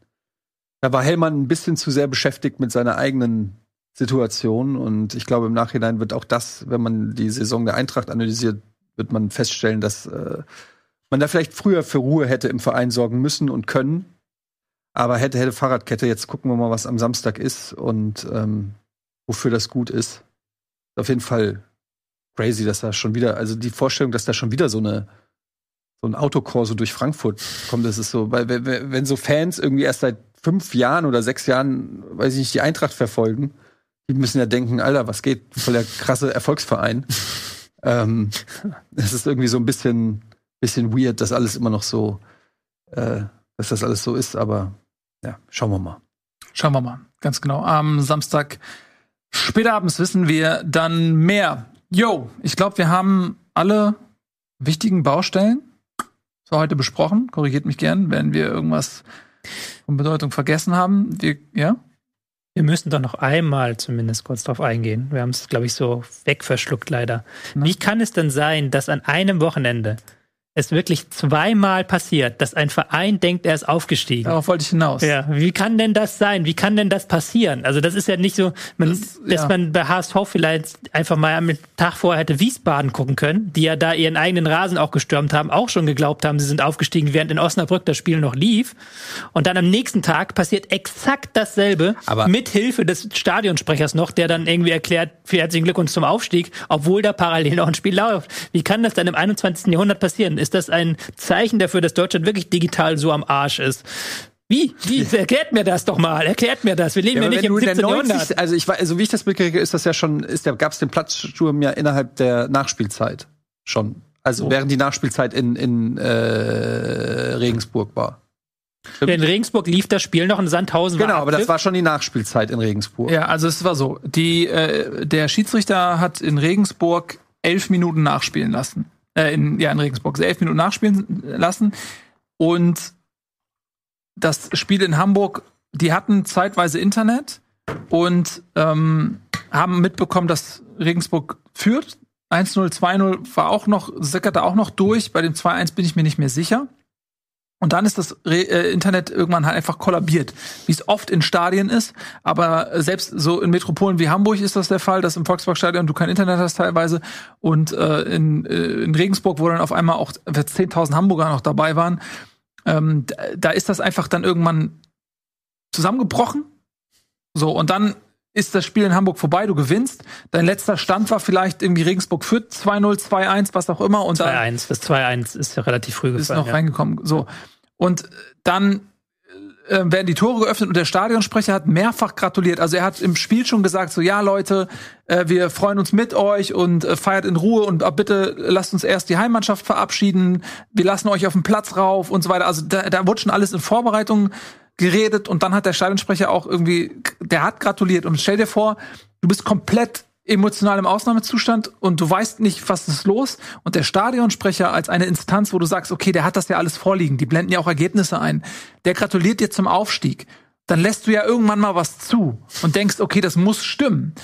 Da war Hellmann ein bisschen zu sehr beschäftigt mit seiner eigenen Situation. Und ich glaube, im Nachhinein wird auch das, wenn man die Saison der Eintracht analysiert, wird man feststellen, dass äh, man da vielleicht früher für Ruhe hätte im Verein sorgen müssen und können. Aber hätte, hätte Fahrradkette, jetzt gucken wir mal, was am Samstag ist und ähm, wofür das gut ist. Auf jeden Fall crazy, dass da schon wieder, also die Vorstellung, dass da schon wieder so eine so ein Autokorso durch Frankfurt kommt, das ist so, weil wenn- wenn wenn so Fans irgendwie erst seit fünf Jahren oder sechs Jahren, weiß ich nicht, die Eintracht verfolgen, die müssen ja denken, Alter, was geht, voll der krasse Erfolgsverein. <laughs> ähm, es ist irgendwie so ein bisschen, bisschen weird, dass alles immer noch so, äh, dass das alles so ist, aber ja, schauen wir mal. Schauen wir mal. Ganz genau. Am Samstag spätabends wissen wir dann mehr. Yo, ich glaube, wir haben alle wichtigen Baustellen für heute besprochen. Korrigiert mich gern, wenn wir irgendwas von Bedeutung vergessen haben. Wir, ja? Wir müssen doch noch einmal zumindest kurz drauf eingehen. Wir haben es, glaube ich, so wegverschluckt leider. Na? Wie kann es denn sein, dass an einem Wochenende es wirklich zweimal passiert, dass ein Verein denkt, er ist aufgestiegen? Darauf wollte ich hinaus. Ja, wie kann denn das sein? Wie kann denn das passieren? Also das ist ja nicht so, man, Das- dass ja. man bei HSV vielleicht einfach mal am Tag vorher hätte Wiesbaden gucken können, die ja da ihren eigenen Rasen auch gestürmt haben, auch schon geglaubt haben, sie sind aufgestiegen, während in Osnabrück das Spiel noch lief. Und dann am nächsten Tag passiert exakt dasselbe, Aber- mit Hilfe des Stadionsprechers noch, der dann irgendwie erklärt, herzlichen Glückwunsch zum Aufstieg, obwohl da parallel noch ein Spiel läuft. Wie kann das dann im 21. Jahrhundert passieren? Ist das ein Zeichen dafür, dass Deutschland wirklich digital so am Arsch ist? Wie? Wie? <laughs> Erklärt mir das doch mal. Erklärt mir das. Wir leben ja, aber nicht im du in 17. der Jahrhundert. 90, also ich weiß, so wie ich das mitkriege, ist das ja schon, ist der, gab es den Platzsturm ja innerhalb der Nachspielzeit schon. Also Oh. während die Nachspielzeit in, in äh, Regensburg war. In Regensburg lief das Spiel noch in Sandhausen. Genau, aber das war schon die Nachspielzeit in Regensburg. Ja, also es war so. Die, äh, der Schiedsrichter hat in Regensburg elf Minuten nachspielen lassen. Äh, in, ja, in Regensburg. Elf Minuten nachspielen lassen. Und das Spiel in Hamburg, die hatten zeitweise Internet und ähm, haben mitbekommen, dass Regensburg führt. 1-0, 2-0 war auch noch, sickerte auch noch durch. Bei dem 2-1 bin ich mir nicht mehr sicher. Und dann ist das Re äh, Internet irgendwann halt einfach kollabiert, wie es oft in Stadien ist. Aber selbst so in Metropolen wie Hamburg ist das der Fall, dass im Volksparkstadion du kein Internet hast teilweise. Und äh, in, äh, in Regensburg, wo dann auf einmal auch 10.000 Hamburger noch dabei waren, ähm, da ist das einfach dann irgendwann zusammengebrochen. So, und dann ist das Spiel in Hamburg vorbei, du gewinnst. Dein letzter Stand war vielleicht irgendwie Regensburg führt 2-0, 2-1, was auch immer. Und dann 2-1. Das 2-1 ist ja relativ früh ist gefallen. noch ja. reingekommen. So. Und dann äh, werden die Tore geöffnet und der Stadionsprecher hat mehrfach gratuliert. Also er hat im Spiel schon gesagt, so ja Leute, äh, wir freuen uns mit euch und äh, feiert in Ruhe und äh, bitte lasst uns erst die Heimmannschaft verabschieden. Wir lassen euch auf den Platz rauf und so weiter. Also da, da wurde schon alles in Vorbereitung geredet und dann hat der Stadionsprecher auch irgendwie, der hat gratuliert und stell dir vor, du bist komplett emotional im Ausnahmezustand und du weißt nicht, was ist los und der Stadionsprecher als eine Instanz, wo du sagst, okay, der hat das ja alles vorliegen, die blenden ja auch Ergebnisse ein, der gratuliert dir zum Aufstieg, dann lässt du ja irgendwann mal was zu und denkst, okay, das muss stimmen.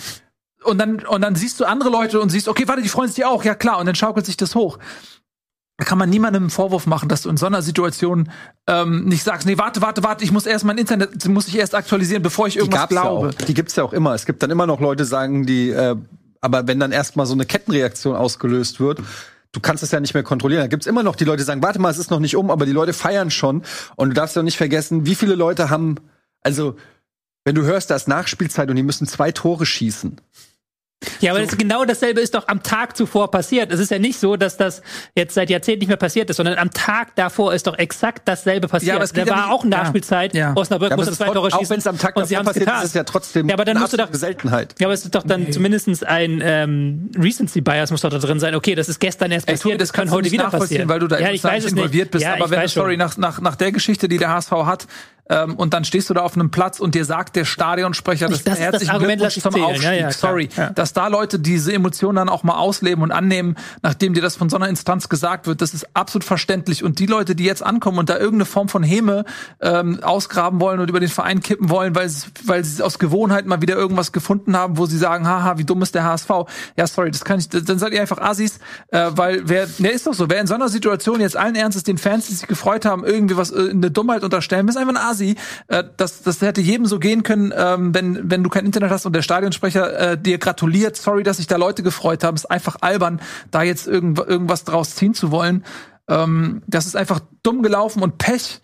und dann, und dann siehst du andere Leute und siehst, okay, warte, die freuen sich auch, ja klar, und dann schaukelt sich das hoch. Da kann man niemandem einen Vorwurf machen, dass du in so einer Situation ähm, nicht sagst, nee, warte, warte, warte, ich muss erst mein Internet, muss ich erst aktualisieren, bevor ich irgendwas ja glaube. auch. Die gibt's ja auch immer. Es gibt dann immer noch Leute, sagen, die, äh, aber wenn dann erstmal so eine Kettenreaktion ausgelöst wird, du kannst es ja nicht mehr kontrollieren. Da gibt's immer noch die Leute, die sagen, warte mal, es ist noch nicht um, aber die Leute feiern schon. Und du darfst ja nicht vergessen, wie viele Leute haben, also wenn du hörst, da ist Nachspielzeit und die müssen zwei Tore schießen. Ja, aber das, genau dasselbe ist doch am Tag zuvor passiert. Es ist ja nicht so, dass das jetzt seit Jahrzehnten nicht mehr passiert ist, sondern am Tag davor ist doch exakt dasselbe passiert. Ja, aber es da geht ja war nicht- auch Nachspielzeit. Ja. Osnabrück Ja, musste es ist zwei Tore schießen. auch wenn es am Tag und sie davor passiert ist, getan. ist es ja trotzdem Ja, aber dann eine musst du doch- Seltenheit. Ja, aber es ist doch dann zumindest ein ähm, Recency Bias muss doch da drin sein. Okay, das ist gestern erst Ey, passiert, Tobi, das kann du heute wieder passieren. weil du da ja, ich weiß es involviert nicht. bist. Ja, aber wenn, sorry, schon. nach, nach, nach der Geschichte, die der HSV hat, ähm, und dann stehst du da auf einem Platz und dir sagt der Stadionsprecher, das, Das ist das herzlichen Argument, Glückwunsch zum zählen. Aufstieg. Ja, ja, sorry, Ja. dass da Leute diese Emotionen dann auch mal ausleben und annehmen, nachdem dir das von so einer Instanz gesagt wird, das ist absolut verständlich. Und die Leute, die jetzt ankommen und da irgendeine Form von Häme ähm, ausgraben wollen und über den Verein kippen wollen, weil sie, weil sie aus Gewohnheit mal wieder irgendwas gefunden haben, wo sie sagen, haha, wie dumm ist der HSV. Ja, sorry, das kann ich, dann seid ihr einfach Assis, äh, weil wer, der ist doch so, wer in so einer Situation jetzt allen Ernstes den Fans, die sich gefreut haben, irgendwie was, äh, eine Dummheit unterstellen, ist einfach ein Asi. Äh, das, das hätte jedem so gehen können, ähm, wenn, wenn du kein Internet hast und der Stadionsprecher äh, dir gratuliert, sorry, dass sich da Leute gefreut haben, ist einfach albern, da jetzt irgend, irgendwas draus ziehen zu wollen. Ähm, das ist einfach dumm gelaufen und Pech.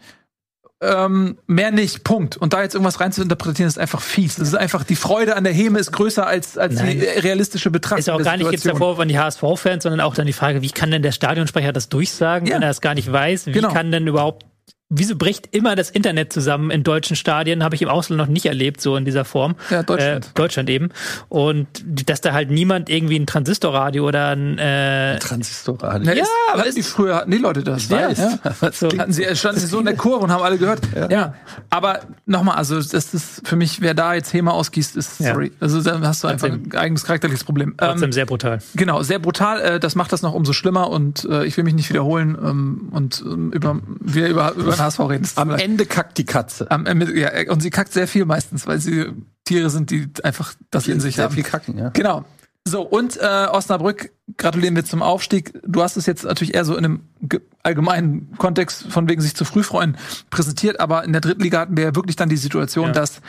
Ähm, mehr nicht, Punkt. Und da jetzt irgendwas rein zu interpretieren, ist einfach fies. Das ist einfach, die Freude an der Häme ist größer als, als Nein. die realistische Betrachtung. Ist auch gar nicht jetzt der Situation. Vorwurf an die HSV-Fans, sondern auch dann die Frage, wie kann denn der Stadionsprecher das durchsagen, Ja. wenn er es gar nicht weiß? Wie Genau. kann denn überhaupt, wieso bricht immer das Internet zusammen in deutschen Stadien? Habe ich im Ausland noch nicht erlebt, so in dieser Form. Ja, Deutschland. Äh, Deutschland eben. Und dass da halt niemand irgendwie ein Transistorradio oder ein, äh, Transistorradio. Ja, Ja, aber aber hatten die früher hatten die Leute das. Ja, ja. <laughs> so. Hatten sie, standen sie so in der Kurve und haben alle gehört. Ja. Aber nochmal, also das ist für mich, wer da jetzt Häme ausgießt, ist Ja. sorry. Also da hast du einfach Trotzdem. ein eigenes charakterliches Problem. trotzdem Ähm, sehr brutal. genau, sehr brutal. Äh, das macht das noch umso schlimmer und äh, ich will mich nicht wiederholen ähm, und ähm, über wir über über den HSV reden. Es tut Am. Ende kackt die Katze. Am ja, und sie kackt sehr viel meistens, weil sie Tiere sind, die einfach das in sich Sehr haben. viel kacken, ja. Genau. So, und äh, Osnabrück, gratulieren wir zum Aufstieg. Du hast es jetzt natürlich eher so in einem ge- allgemeinen Kontext von wegen sich zu früh freuen präsentiert, aber in der dritten Liga hatten wir ja wirklich dann die Situation, Ja. dass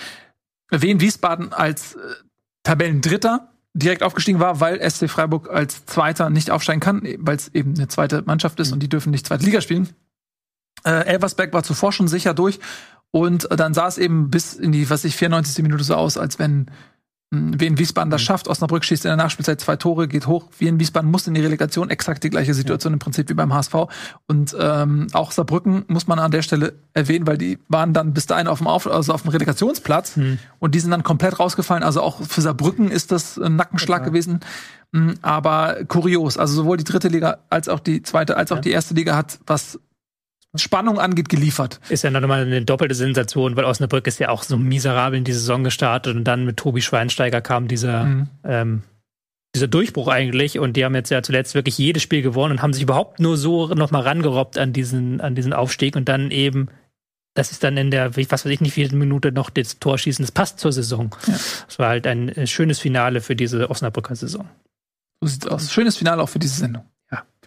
Wien Wiesbaden als äh, Tabellendritter direkt aufgestiegen war, weil SC Freiburg als Zweiter nicht aufsteigen kann, weil es eben eine zweite Mannschaft ist und die dürfen nicht zweite Liga spielen. Äh, Elversberg war zuvor schon sicher durch und dann sah es eben bis in die, was ich 94. Minute so aus, als wenn mh, Wien Wiesbaden das schafft. Osnabrück schießt in der Nachspielzeit zwei Tore, geht hoch. Wien Wiesbaden muss in die Relegation. Exakt die gleiche Situation im Prinzip wie beim HSV. Und ähm, auch Saarbrücken muss man an der Stelle erwähnen, weil die waren dann bis dahin auf dem, auf, also auf dem Relegationsplatz und die sind dann komplett rausgefallen. Also auch für Saarbrücken ist das ein Nackenschlag gewesen. Mm, Aber kurios. Also sowohl die dritte Liga als auch die zweite, als auch die erste Liga hat, was Spannung angeht, geliefert. Ist ja nochmal eine doppelte Sensation, weil Osnabrück ist ja auch so miserabel in die Saison gestartet und dann mit Tobi Schweinsteiger kam dieser, Mhm. ähm, dieser Durchbruch eigentlich und die haben jetzt ja zuletzt wirklich jedes Spiel gewonnen und haben sich überhaupt nur so nochmal rangerobbt an diesen, an diesen Aufstieg und dann eben, das ist dann in der, was weiß ich nicht, wie viele Minute noch das Tor schießen, das passt zur Saison. Es war halt ein äh, schönes Finale für diese Osnabrücker Saison. So sieht's aus. Schönes Finale auch für diese Sendung.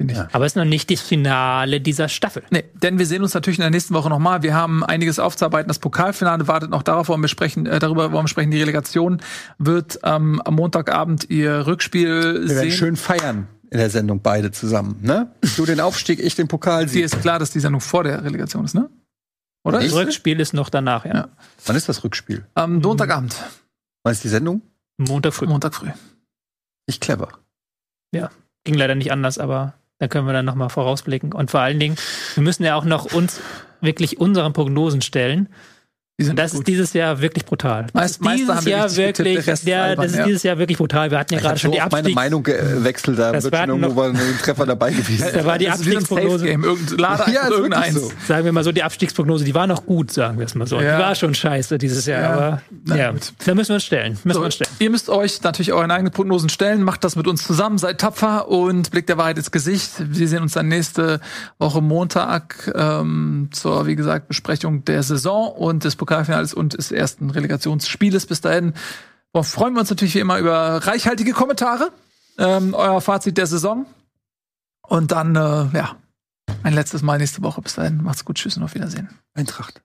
Ja, finde ich. Ja. Aber es ist noch nicht das Finale dieser Staffel. Nee, denn wir sehen uns natürlich in der nächsten Woche nochmal. Wir haben einiges aufzuarbeiten. Das Pokalfinale wartet noch darauf, wollen wir sprechen, äh, darüber wollen wir sprechen. Die Relegation wird ähm, am Montagabend ihr Rückspiel Wir werden sehen. schön feiern in der Sendung beide zusammen, ne? Du den Aufstieg, ich den Pokal. Dir ist klar, dass die Sendung vor der Relegation ist, ne? Oder? Das? Rückspiel ist noch danach, ja. Ja. Wann ist das Rückspiel? Am Montagabend, Wann ist die Sendung? Montag früh. Montag früh. Nicht clever. ging leider nicht anders, aber da können wir dann nochmal vorausblicken. Und vor allen Dingen, wir müssen ja auch noch uns wirklich unseren Prognosen stellen. Das gut. ist dieses Jahr wirklich brutal. Das Meist- ist Meister dieses haben wir Jahr richtig getippt, wirklich, der albern, das ist ja. dieses Jahr wirklich brutal. Wir hatten ja Ich gerade schon so die oft meine Abstiegs Meinung gewechselt, da Das wird schon irgendwo ein Treffer dabei <laughs> gewesen. Da war die Das Abstiegsprognose. Safe-Game. Irgend- Lade <laughs> Ja, wirklich irgendeins. so. Sagen wir mal so, die Abstiegsprognose, die war noch gut, sagen wir es mal so. Ja. Die war schon scheiße dieses Jahr, Ja. aber Na ja, gut. da müssen wir uns stellen. Müssen So, wir uns stellen. ihr müsst euch natürlich euren eigenen Prognosen stellen. Macht das mit uns zusammen. Seid tapfer und blickt der Wahrheit ins Gesicht. Wir sehen uns dann nächste Woche Montag ähm, zur, wie gesagt, Besprechung der Saison und des Pokalfinales und des ersten Relegationsspieles. Bis dahin Boah, freuen wir uns natürlich wie immer über reichhaltige Kommentare, ähm, euer Fazit der Saison. Und dann, äh, ja, ein letztes Mal nächste Woche. Bis dahin, macht's gut, tschüss und auf Wiedersehen. Eintracht.